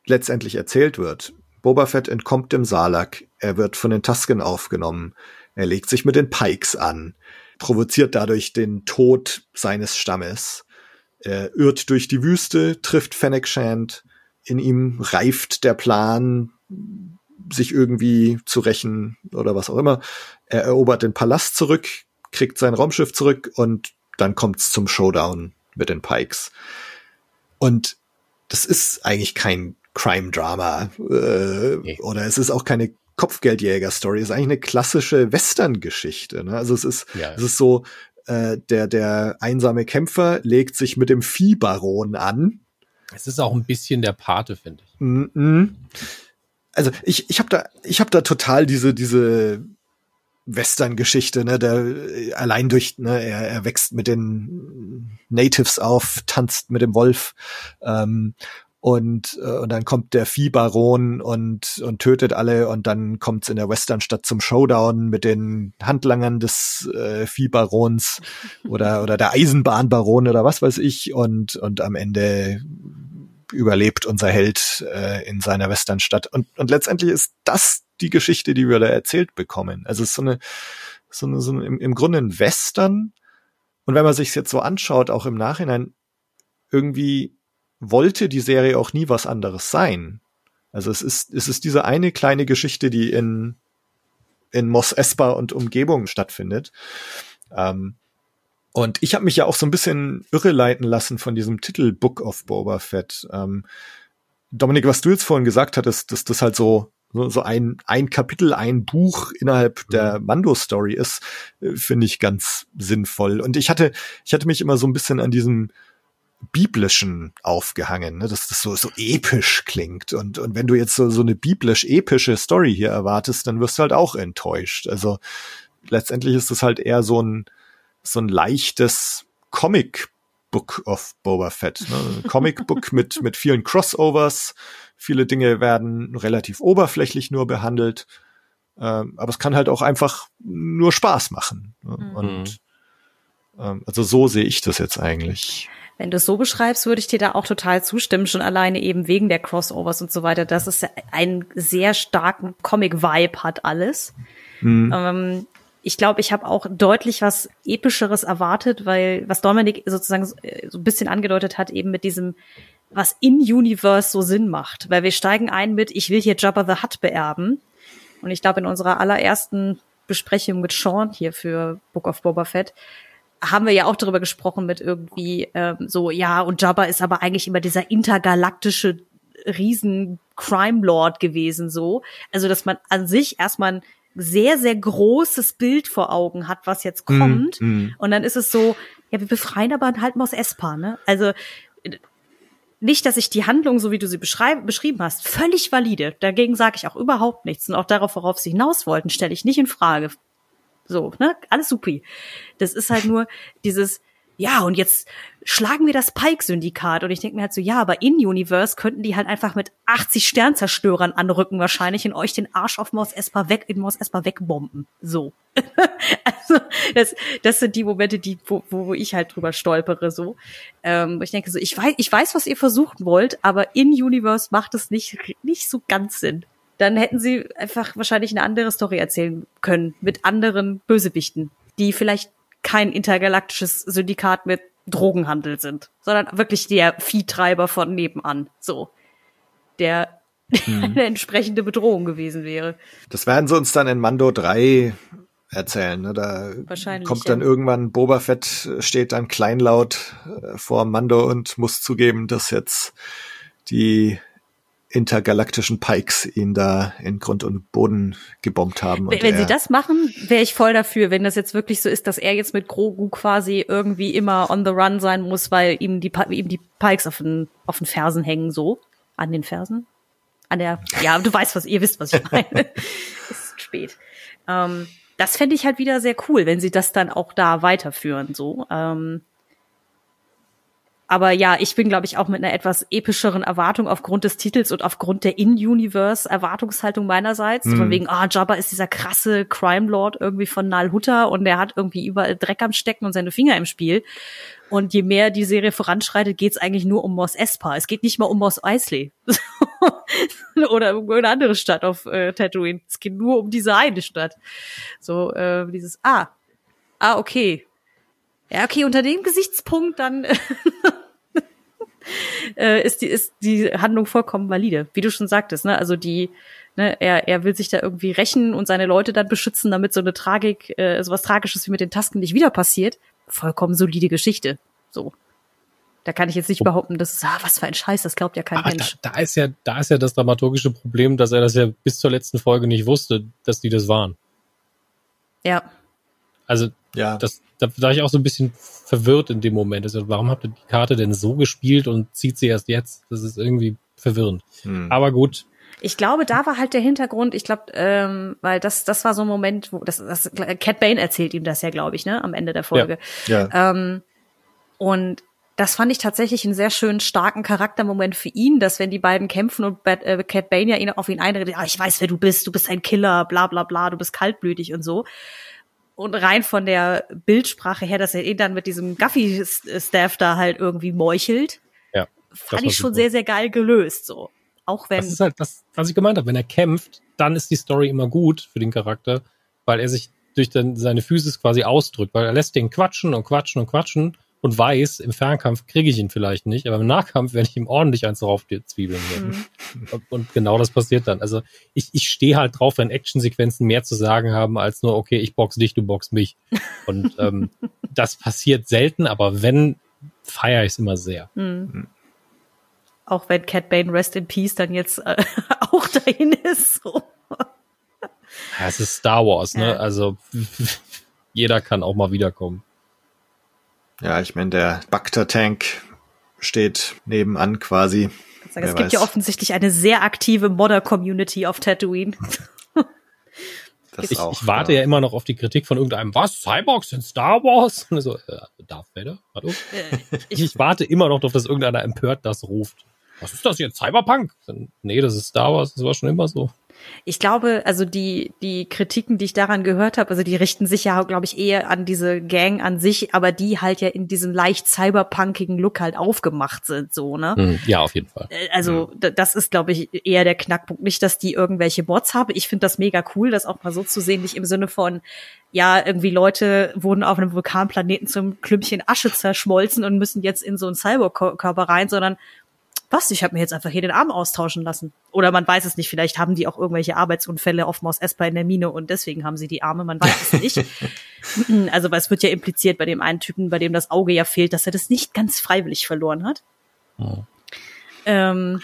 letztendlich erzählt wird, Boba Fett entkommt dem Salak, er wird von den Tusken aufgenommen, er legt sich mit den Pikes an, provoziert dadurch den Tod seines Stammes, er irrt durch die Wüste, trifft Fennec Shand, in ihm reift der Plan, sich irgendwie zu rächen oder was auch immer. Er erobert den Palast zurück, kriegt sein Raumschiff zurück und dann kommt's zum Showdown mit den Pikes. Und das ist eigentlich kein Crime-Drama äh, nee. oder es ist auch keine Kopfgeldjäger-Story. Es ist eigentlich eine klassische Western-Geschichte. Ne? Also es ist, ja. es ist so, äh, der, der einsame Kämpfer legt sich mit dem Viehbaron an
es ist auch ein bisschen der Pate, finde ich.
Mhm. Also ich, ich habe da, ich habe da total diese, diese Western-Geschichte, ne, der allein durch, ne, er, er wächst mit den Natives auf, tanzt mit dem Wolf ähm, und, äh, und dann kommt der Viehbaron und, und tötet alle und dann kommt's in der Westernstadt zum Showdown mit den Handlangern des äh, Viehbarons oder, oder der Eisenbahnbaron oder was weiß ich und, und am Ende überlebt unser Held äh, in seiner Westernstadt. Und, und letztendlich ist das die Geschichte, die wir da erzählt bekommen. Also es ist so eine, so eine, so eine im, im Grunde ein Western. Und wenn man sich jetzt so anschaut, auch im Nachhinein, irgendwie wollte die Serie auch nie was anderes sein. Also es ist, es ist diese eine kleine Geschichte, die in, in Mos Espa und Umgebung stattfindet. Ähm, und ich habe mich ja auch so ein bisschen irreleiten lassen von diesem Titel Book of Boba Fett. Ähm, Dominik, was du jetzt vorhin gesagt hattest, dass das halt so so, so ein, ein Kapitel, ein Buch innerhalb mhm. der Mando-Story ist, äh, finde ich ganz sinnvoll. Und ich hatte, ich hatte mich immer so ein bisschen an diesem biblischen aufgehangen, ne? dass das so, so episch klingt. Und, und wenn du jetzt so, so eine biblisch-epische Story hier erwartest, dann wirst du halt auch enttäuscht. Also letztendlich ist es halt eher so ein, so ein leichtes Comic Book of Boba Fett. Ne? Comic Book (laughs) mit, mit vielen Crossovers. Viele Dinge werden relativ oberflächlich nur behandelt. Ähm, aber es kann halt auch einfach nur Spaß machen. Ne? Mhm. Und ähm, also so sehe ich das jetzt eigentlich.
Wenn du es so beschreibst, würde ich dir da auch total zustimmen, schon alleine eben wegen der Crossovers und so weiter, dass es einen sehr starken Comic-Vibe hat alles. Mhm. Ähm, ich glaube, ich habe auch deutlich was Epischeres erwartet, weil was Dominik sozusagen äh, so ein bisschen angedeutet hat, eben mit diesem, was in Universe so Sinn macht. Weil wir steigen ein mit, ich will hier Jabba the Hutt beerben. Und ich glaube, in unserer allerersten Besprechung mit Sean hier für Book of Boba Fett haben wir ja auch darüber gesprochen mit irgendwie ähm, so, ja, und Jabba ist aber eigentlich immer dieser intergalaktische riesen Crime Lord gewesen, so. Also, dass man an sich erstmal ein sehr, sehr großes Bild vor Augen hat, was jetzt mhm, kommt. Mm, Und dann ist es so, ja, wir befreien aber halt Mos Espa, ne? Also, nicht, dass ich die Handlung, so wie du sie beschrieben hast, völlig valide. Dagegen sage ich auch überhaupt nichts. Und auch darauf, worauf sie hinaus wollten, stelle ich nicht in Frage. So, ne? Alles supi. Das ist halt nur dieses, ja, und jetzt schlagen wir das Pike-Syndikat. Und ich denke mir halt so, ja, aber in Universe könnten die halt einfach mit 80 Sternzerstörern anrücken wahrscheinlich und euch den Arsch auf Mos Espa weg, in Mos Espa wegbomben. So. (laughs) also, das, das sind die Momente, die, wo, wo ich halt drüber stolpere, so. Ähm, ich denke so, ich weiß, ich weiß, was ihr versuchen wollt, aber in Universe macht es nicht, nicht so ganz Sinn. Dann hätten sie einfach wahrscheinlich eine andere Story erzählen können, mit anderen Bösewichten, die vielleicht kein intergalaktisches Syndikat mit Drogenhandel sind, sondern wirklich der Viehtreiber von nebenan, so. Der mhm. (laughs) eine entsprechende Bedrohung gewesen wäre.
Das werden sie uns dann in Mando 3 erzählen. Ne? Da kommt dann ja. irgendwann Boba Fett, steht dann kleinlaut äh, vor Mando und muss zugeben, dass jetzt die intergalaktischen Pikes ihn da in Grund und Boden gebombt haben.
wenn sie das machen, wäre ich voll dafür, wenn das jetzt wirklich so ist, dass er jetzt mit Grogu quasi irgendwie immer on the run sein muss, weil ihm die, ihm die Pikes auf den, auf den Fersen hängen, so. An den Fersen? An der, ja, du weißt was, ihr wisst, was ich meine. es (laughs) (laughs) ist spät. Ähm, das fände ich halt wieder sehr cool, wenn sie das dann auch da weiterführen, so. Ähm, aber ja, ich bin, glaube ich, auch mit einer etwas epischeren Erwartung aufgrund des Titels und aufgrund der In-Universe-Erwartungshaltung meinerseits. Mhm. Von wegen, ah, Jabba ist dieser krasse Crime Lord irgendwie von Nal Hutta und der hat irgendwie überall Dreck am Stecken und seine Finger im Spiel. Und je mehr die Serie voranschreitet, geht's eigentlich nur um Mos Espa. Es geht nicht mal um Mos Eisley. (laughs) Oder irgendeine andere Stadt auf äh, Tatooine. Es geht nur um diese eine Stadt. So, äh, dieses, ah, ah, okay. Ja, okay, unter dem Gesichtspunkt dann (laughs) äh, ist, die, ist die Handlung vollkommen valide. Wie du schon sagtest, ne? Also die, ne, er, er will sich da irgendwie rächen und seine Leute dann beschützen, damit so eine Tragik, äh, so was Tragisches wie mit den Tasken nicht wieder passiert. Vollkommen solide Geschichte. So. Da kann ich jetzt nicht behaupten, dass es, ah, was für ein Scheiß, das glaubt ja kein ah, Mensch.
Da, da, ist ja, da ist ja das dramaturgische Problem, dass er das ja bis zur letzten Folge nicht wusste, dass die das waren.
Ja.
Also, ja. das, da war ich auch so ein bisschen verwirrt in dem Moment. Also, warum habt ihr die Karte denn so gespielt und zieht sie erst jetzt? Das ist irgendwie verwirrend. Hm. Aber gut.
Ich glaube, da war halt der Hintergrund, ich glaube, ähm, weil das, das war so ein Moment, wo das, das Cat Bane erzählt ihm das ja, glaube ich, ne, am Ende der Folge. Ja. ja. Ähm, und das fand ich tatsächlich einen sehr schönen, starken Charaktermoment für ihn, dass wenn die beiden kämpfen und Bad, äh, Cat Bane ja ihn auf ihn einredet, ah, ich weiß, wer du bist, du bist ein Killer, bla bla bla, du bist kaltblütig und so und rein von der Bildsprache her, dass er ihn dann mit diesem Guffy-Staff da halt irgendwie meuchelt, ja, fand ich schon super. sehr, sehr geil gelöst, so. Auch wenn.
Das ist halt das, was ich gemeint habe. Wenn er kämpft, dann ist die Story immer gut für den Charakter, weil er sich durch dann seine Physis quasi ausdrückt, weil er lässt den quatschen und quatschen und quatschen und weiß, im Fernkampf kriege ich ihn vielleicht nicht, aber im Nahkampf werde ich ihm ordentlich eins drauf zwiebeln. Mhm. Und genau das passiert dann. Also ich, ich stehe halt drauf, wenn Actionsequenzen mehr zu sagen haben, als nur, okay, ich box dich, du box mich. Und (laughs) ähm, das passiert selten, aber wenn, feiere ich es immer sehr. Mhm.
Auch wenn Cat Bane Rest in Peace dann jetzt äh, (laughs) auch dahin ist. So.
Ja, es ist Star Wars, ne? Ja. Also (laughs) jeder kann auch mal wiederkommen.
Ja, ich meine, der Bacta-Tank steht nebenan quasi.
Sagen, es gibt weiß. ja offensichtlich eine sehr aktive Modder-Community auf Tatooine. (laughs)
ich, auch, ich, warte ja. ja. immer noch auf die Kritik von irgendeinem, was, Cyborgs in Star Wars? (laughs) Und so, äh, Darth Vader? Hallo? Äh, ich, ich, warte immer noch darauf, dass irgendeiner empört das ruft. Was ist das jetzt? Cyberpunk? Nee, das ist Star Wars, das war schon immer so.
Ich glaube, also die, die Kritiken, die ich daran gehört habe, also die richten sich ja, glaube ich, eher an diese Gang an sich, aber die halt ja in diesem leicht cyberpunkigen Look halt aufgemacht sind, so, ne?
Hm, ja, auf jeden Fall.
Äh, also ja. das ist, glaube ich, eher der Knackpunkt. Nicht, dass die irgendwelche Mods haben. Ich finde das mega cool, das auch mal so zu sehen, nicht im Sinne von, ja, irgendwie Leute wurden auf einem Vulkanplaneten zum Klümpchen Asche zerschmolzen und müssen jetzt in so einen Cyberkörper rein, sondern was, ich habe mir jetzt einfach hier den Arm austauschen lassen. Oder man weiß es nicht, vielleicht haben die auch irgendwelche Arbeitsunfälle auf Mos Espa in der Mine und deswegen haben sie die Arme, man weiß es nicht. (laughs) also, weil es wird ja impliziert bei dem einen Typen, bei dem das Auge ja fehlt, dass er das nicht ganz freiwillig verloren hat. Oh. Ähm,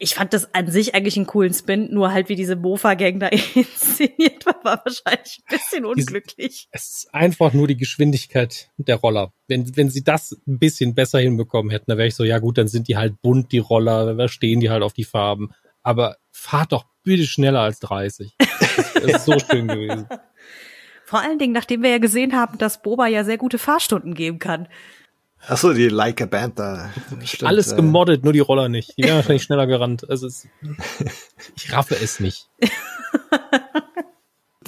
ich fand das an sich eigentlich einen coolen Spin, nur halt wie diese Mofa-Gang da (laughs) inszeniert war, war wahrscheinlich ein bisschen unglücklich.
Es ist einfach nur die Geschwindigkeit der Roller. Wenn, wenn sie das ein bisschen besser hinbekommen hätten, dann wäre ich so, ja gut, dann sind die halt bunt, die Roller, da stehen die halt auf die Farben. Aber fahrt doch bitte schneller als 30. Das ist so schön gewesen. (laughs)
Vor allen Dingen, nachdem wir ja gesehen haben, dass Boba ja sehr gute Fahrstunden geben kann.
Ach so, die Like a Band da. Stimmt,
Alles
äh,
gemoddet, nur die Roller nicht. Die wären wahrscheinlich schneller gerannt. Also es, ich raffe es nicht. (laughs)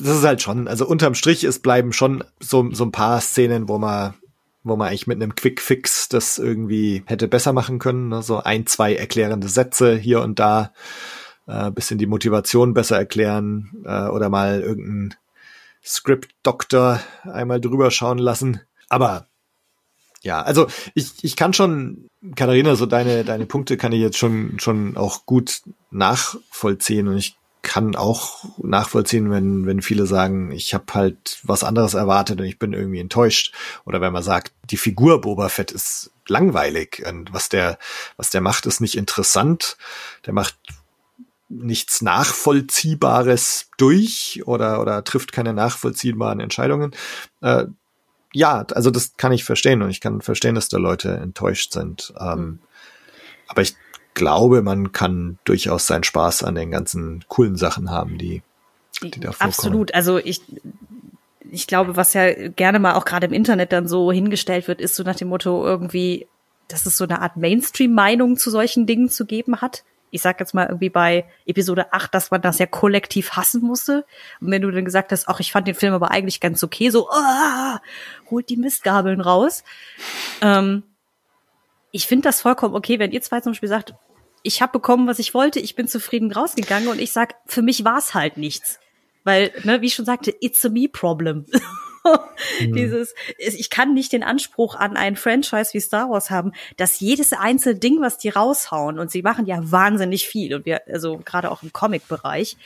Das ist halt schon, also unterm Strich, es bleiben schon so, so ein paar Szenen, wo man, wo man eigentlich mit einem Quick Fix das irgendwie hätte besser machen können. Ne? So ein, zwei erklärende Sätze hier und da, äh, bisschen die Motivation besser erklären äh, oder mal irgendeinen Script-Doktor einmal drüber schauen lassen. Aber ja, also ich, ich kann schon, Katharina, so deine, deine Punkte kann ich jetzt schon, schon auch gut nachvollziehen und ich kann auch nachvollziehen, wenn, wenn viele sagen, ich habe halt was anderes erwartet und ich bin irgendwie enttäuscht. Oder wenn man sagt, die Figur Boba Fett ist langweilig und was der, was der macht, ist nicht interessant. Der macht nichts Nachvollziehbares durch oder, oder trifft keine nachvollziehbaren Entscheidungen. Äh, ja, also das kann ich verstehen und ich kann verstehen, dass da Leute enttäuscht sind. Ähm, aber ich glaube, man kann durchaus seinen Spaß an den ganzen coolen Sachen haben, die, die da vorkommen.
Absolut. Also ich, ich glaube, was ja gerne mal auch gerade im Internet dann so hingestellt wird, ist so nach dem Motto irgendwie, dass es so eine Art Mainstream-Meinung zu solchen Dingen zu geben hat. Ich sag jetzt mal irgendwie bei Episode 8, dass man das ja kollektiv hassen musste. Und wenn du dann gesagt hast, ach, ich fand den Film aber eigentlich ganz okay, so, ah, holt die Mistgabeln raus. Ähm, ich finde das vollkommen okay, wenn ihr zwei zum Beispiel sagt, ich habe bekommen, was ich wollte, ich bin zufrieden rausgegangen und ich sag, für mich war es halt nichts. Weil, ne, wie ich schon sagte, it's a me problem. (laughs) (laughs) mhm. Dieses, ich kann nicht den Anspruch an ein Franchise wie Star Wars haben, dass jedes einzelne Ding, was die raushauen, und sie machen ja wahnsinnig viel, und wir, also gerade auch im Comic-Bereich,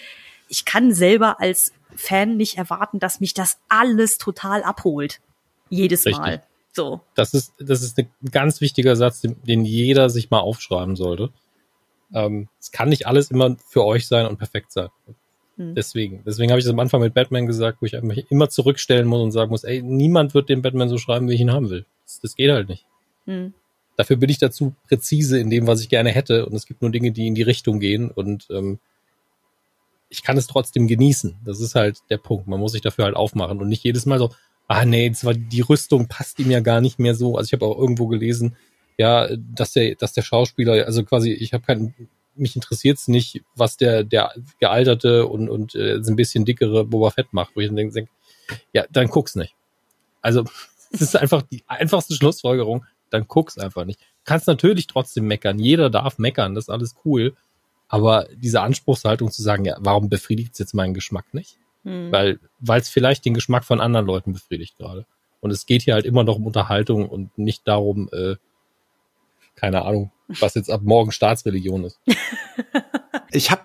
ich kann selber als Fan nicht erwarten, dass mich das alles total abholt. Jedes
Richtig.
Mal. So.
Das ist, das ist ein ganz wichtiger Satz, den, den jeder sich mal aufschreiben sollte. Ähm, es kann nicht alles immer für euch sein und perfekt sein.
Hm.
Deswegen. Deswegen habe ich es am Anfang mit Batman gesagt, wo ich mich immer zurückstellen muss und sagen muss, ey, niemand wird den Batman so schreiben, wie ich ihn haben will. Das, das geht halt nicht.
Hm.
Dafür bin ich dazu präzise in dem, was ich gerne hätte. Und es gibt nur Dinge, die in die Richtung gehen. Und ähm, ich kann es trotzdem genießen. Das ist halt der Punkt. Man muss sich dafür halt aufmachen und nicht jedes Mal so, ah nee, das war, die Rüstung passt ihm ja gar nicht mehr so. Also ich habe auch irgendwo gelesen, ja, dass der, dass der Schauspieler, also quasi, ich habe keinen, mich interessiert's nicht, was der, der gealterte und, und äh, ein bisschen dickere Boba Fett macht, wo ich dann denke, ja, dann guck's nicht. Also, (laughs) das ist einfach die einfachste Schlussfolgerung, dann guck's einfach nicht. Kannst natürlich trotzdem meckern, jeder darf meckern, das ist alles cool, aber diese Anspruchshaltung zu sagen, ja, warum befriedigt's jetzt meinen Geschmack nicht?
Hm.
Weil, weil es vielleicht den Geschmack von anderen Leuten befriedigt gerade. Und es geht hier halt immer noch um Unterhaltung und nicht darum, äh, keine Ahnung, was jetzt ab morgen Staatsreligion ist. (laughs)
Ich habe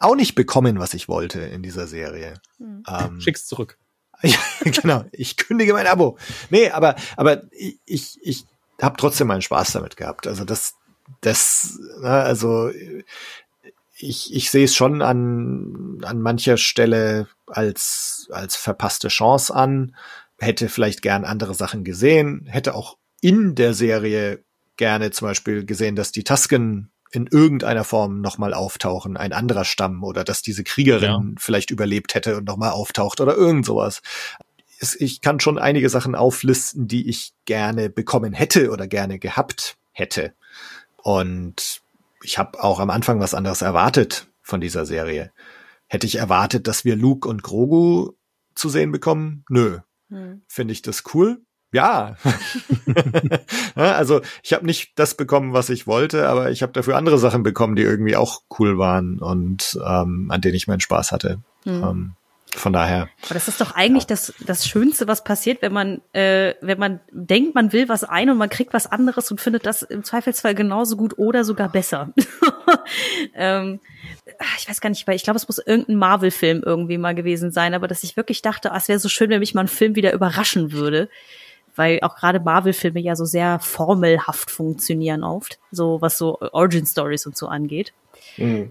auch nicht bekommen, was ich wollte in dieser Serie.
Hm.
Ähm,
Schick's zurück. (laughs)
Ja, genau. Ich kündige mein Abo. Nee, aber, aber ich, ich habe trotzdem meinen Spaß damit gehabt. Also das, das, ne, also ich, ich sehe es schon an, an mancher Stelle als, als verpasste Chance an. Hätte vielleicht gern andere Sachen gesehen, hätte auch in der Serie gerne zum Beispiel gesehen, dass die Tusken in irgendeiner Form nochmal auftauchen, ein anderer Stamm oder dass diese Kriegerin
Ja.
vielleicht überlebt hätte und nochmal auftaucht oder irgend sowas. Ich kann schon einige Sachen auflisten, die ich gerne bekommen hätte oder gerne gehabt hätte. Und ich habe auch am Anfang was anderes erwartet von dieser Serie. Hätte ich erwartet, dass wir Luke und Grogu zu sehen bekommen? Nö.
Hm.
Finde ich das cool? Ja. (laughs) Ja, also ich habe nicht das bekommen, was ich wollte, aber ich habe dafür andere Sachen bekommen, die irgendwie auch cool waren und ähm, an denen ich meinen Spaß hatte.
Hm.
Ähm, von daher,
Aber das ist doch eigentlich das, das Schönste, was passiert, wenn man, äh, wenn man denkt, man will was ein und man kriegt was anderes und findet das im Zweifelsfall genauso gut oder sogar besser. (laughs) ähm, ich weiß gar nicht, weil ich glaube, es muss irgendein Marvel-Film irgendwie mal gewesen sein, aber dass ich wirklich dachte, ah, es wäre so schön, wenn mich mal ein Film wieder überraschen würde. Weil auch gerade Marvel-Filme ja so sehr formelhaft funktionieren oft, so was so Origin-Stories und so angeht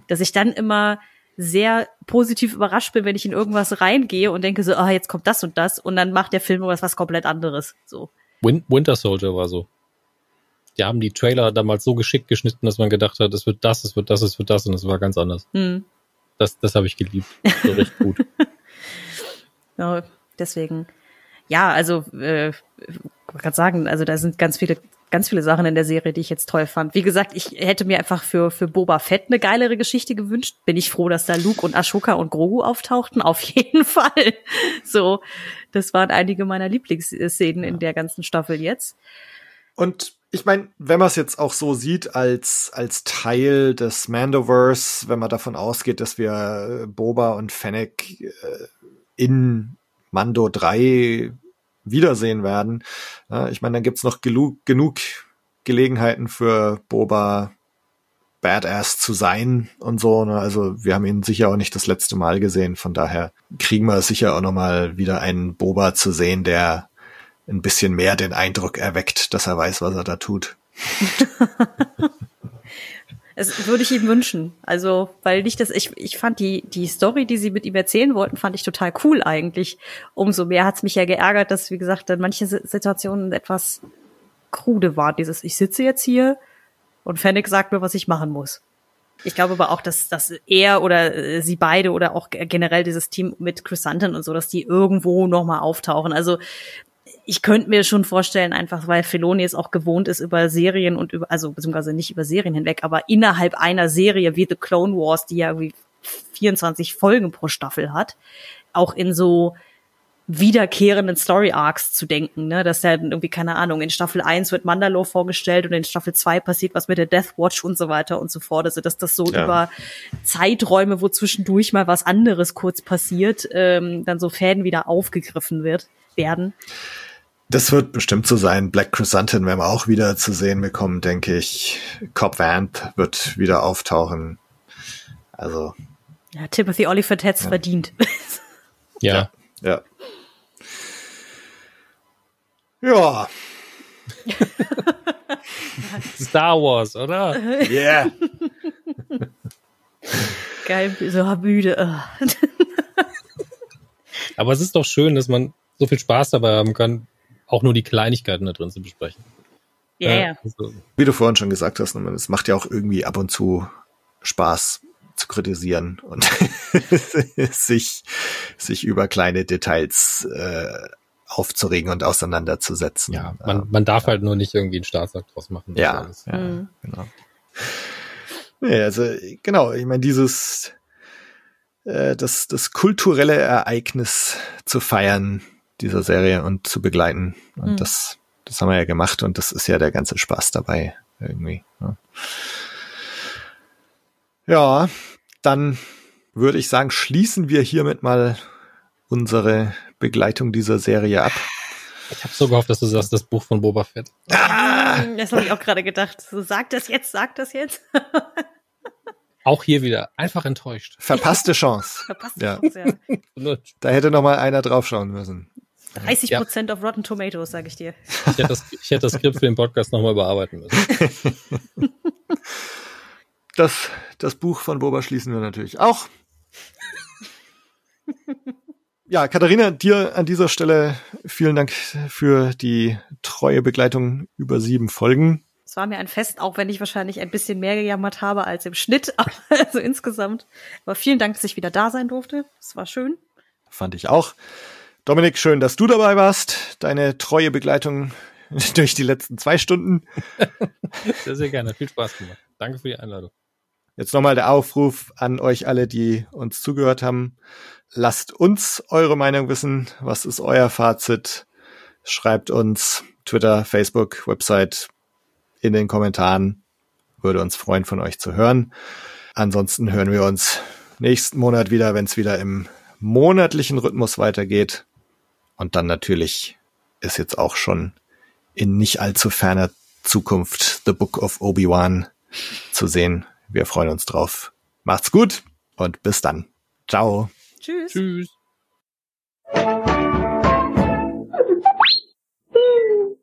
dass ich dann immer sehr positiv überrascht bin, wenn ich in irgendwas reingehe und denke so, ah, jetzt kommt das und das und dann macht der Film was, was komplett anderes. So.
Win Winter Soldier war so. Die haben die Trailer damals so geschickt geschnitten, dass man gedacht hat, es wird das, es wird das, es wird das und es war ganz anders.
Hm.
Das, das habe ich geliebt. So richtig gut. (laughs)
Ja. Deswegen, ja, also äh, gerade sagen, also da sind ganz viele ganz viele Sachen in der Serie, die ich jetzt toll fand. Wie gesagt, ich hätte mir einfach für, für Boba Fett eine geilere Geschichte gewünscht. Bin ich froh, dass da Luke und Ashoka und Grogu auftauchten. Auf (laughs) jeden Fall. So, das waren einige meiner Lieblingsszenen in der ganzen Staffel jetzt.
Und ich meine, wenn man es jetzt auch so sieht als, als Teil des Mandoverse, wenn man davon ausgeht, dass wir äh, Boba und Fennec äh, in Mando 3 wiedersehen werden. Ja, ich meine, dann gibt's noch genug, Gelegenheiten für Boba Badass zu sein und so. Ne? Also wir haben ihn sicher auch nicht das letzte Mal gesehen. Von daher kriegen wir sicher auch noch mal wieder einen Boba zu sehen, der ein bisschen mehr den Eindruck erweckt, dass er weiß, was er da tut. (laughs)
Es würde ich ihm wünschen. Also, weil nicht das, ich, ich fand die, die Story, die sie mit ihm erzählen wollten, fand ich total cool eigentlich. Umso mehr hat's mich ja geärgert, dass, wie gesagt, dann manche Situationen etwas krude waren. Dieses, ich sitze jetzt hier und Fennec sagt mir, was ich machen muss. Ich glaube aber auch, dass, dass er oder äh, sie beide oder auch generell dieses Team mit Chrysanthemum und so, dass die irgendwo nochmal auftauchen. Also ich könnte mir schon vorstellen, einfach weil Filoni es auch gewohnt ist, über Serien und über, also beziehungsweise nicht über Serien hinweg, aber innerhalb einer Serie wie The Clone Wars, die ja irgendwie 24 Folgen pro Staffel hat, auch in so wiederkehrenden Story Arcs zu denken, ne, dass ja irgendwie keine Ahnung, in Staffel 1 wird Mandalore vorgestellt und in Staffel 2 passiert was mit der Death Watch und so weiter und so fort, also dass das so ja. über Zeiträume, wo zwischendurch mal was anderes kurz passiert, ähm, dann so Fäden wieder aufgegriffen wird werden.
Das wird bestimmt so sein. Black Chrysanthemum werden wir auch wieder zu sehen bekommen, denke ich. Cobb Vamp wird wieder auftauchen. Also.
Ja, Timothy Oliphant hätte es ja. verdient. (laughs)
Ja.
Ja. Ja. (laughs)
Star Wars, oder?
Yeah. (laughs)
Geil, so müde.
Aber es ist doch schön, dass man so viel Spaß dabei haben kann, auch nur die Kleinigkeiten da drin zu besprechen.
Ja, ja. ja.
Also. Wie du vorhin schon gesagt hast, es macht ja auch irgendwie ab und zu Spaß zu kritisieren und (laughs) sich, sich über kleine Details äh, aufzuregen und auseinanderzusetzen.
Ja, man, man darf ja. halt nur nicht irgendwie einen Staatsakt draus machen.
Ja, ja mhm. genau. Nee, also genau, ich meine, dieses äh, das, das kulturelle Ereignis zu feiern, dieser Serie und zu begleiten. Und mhm. das, das haben wir ja gemacht und das ist ja der ganze Spaß dabei irgendwie. Ja, ja dann würde ich sagen, schließen wir hiermit mal unsere Begleitung dieser Serie ab.
Ich habe so gehofft, dass du sagst, das Buch von Boba Fett.
Ah! Das habe ich auch gerade gedacht. So, sag das jetzt, sag das jetzt. (laughs)
Auch hier wieder einfach enttäuscht.
Verpasste Chance.
Verpasste ja. Chance,
ja. (laughs) Da hätte noch mal einer draufschauen müssen.
30 Prozent ja. auf Rotten Tomatoes, sage ich dir.
Ich hätte, das, ich hätte das Skript für den Podcast nochmal überarbeiten müssen. (laughs)
Das, das Buch von Boba schließen wir natürlich auch. Ja, Katharina, dir an dieser Stelle vielen Dank für die treue Begleitung über sieben Folgen.
Es war mir ein Fest, auch wenn ich wahrscheinlich ein bisschen mehr gejammert habe als im Schnitt, (laughs) also insgesamt. Aber vielen Dank, dass ich wieder da sein durfte. Es war schön.
Fand ich auch. Dominik, schön, dass du dabei warst. Deine treue Begleitung (laughs) durch die letzten zwei Stunden. (laughs)
Sehr, sehr gerne. Viel Spaß gemacht. Danke für die Einladung.
Jetzt nochmal der Aufruf an euch alle, die uns zugehört haben. Lasst uns eure Meinung wissen. Was ist euer Fazit? Schreibt uns Twitter, Facebook, Website in den Kommentaren. Würde uns freuen, von euch zu hören. Ansonsten hören wir uns nächsten Monat wieder, wenn es wieder im monatlichen Rhythmus weitergeht. Und dann natürlich ist jetzt auch schon in nicht allzu ferner Zukunft The Book of Obi-Wan zu sehen. Wir freuen uns drauf. Macht's gut und bis dann. Ciao.
Tschüss.
Tschüss. (laughs)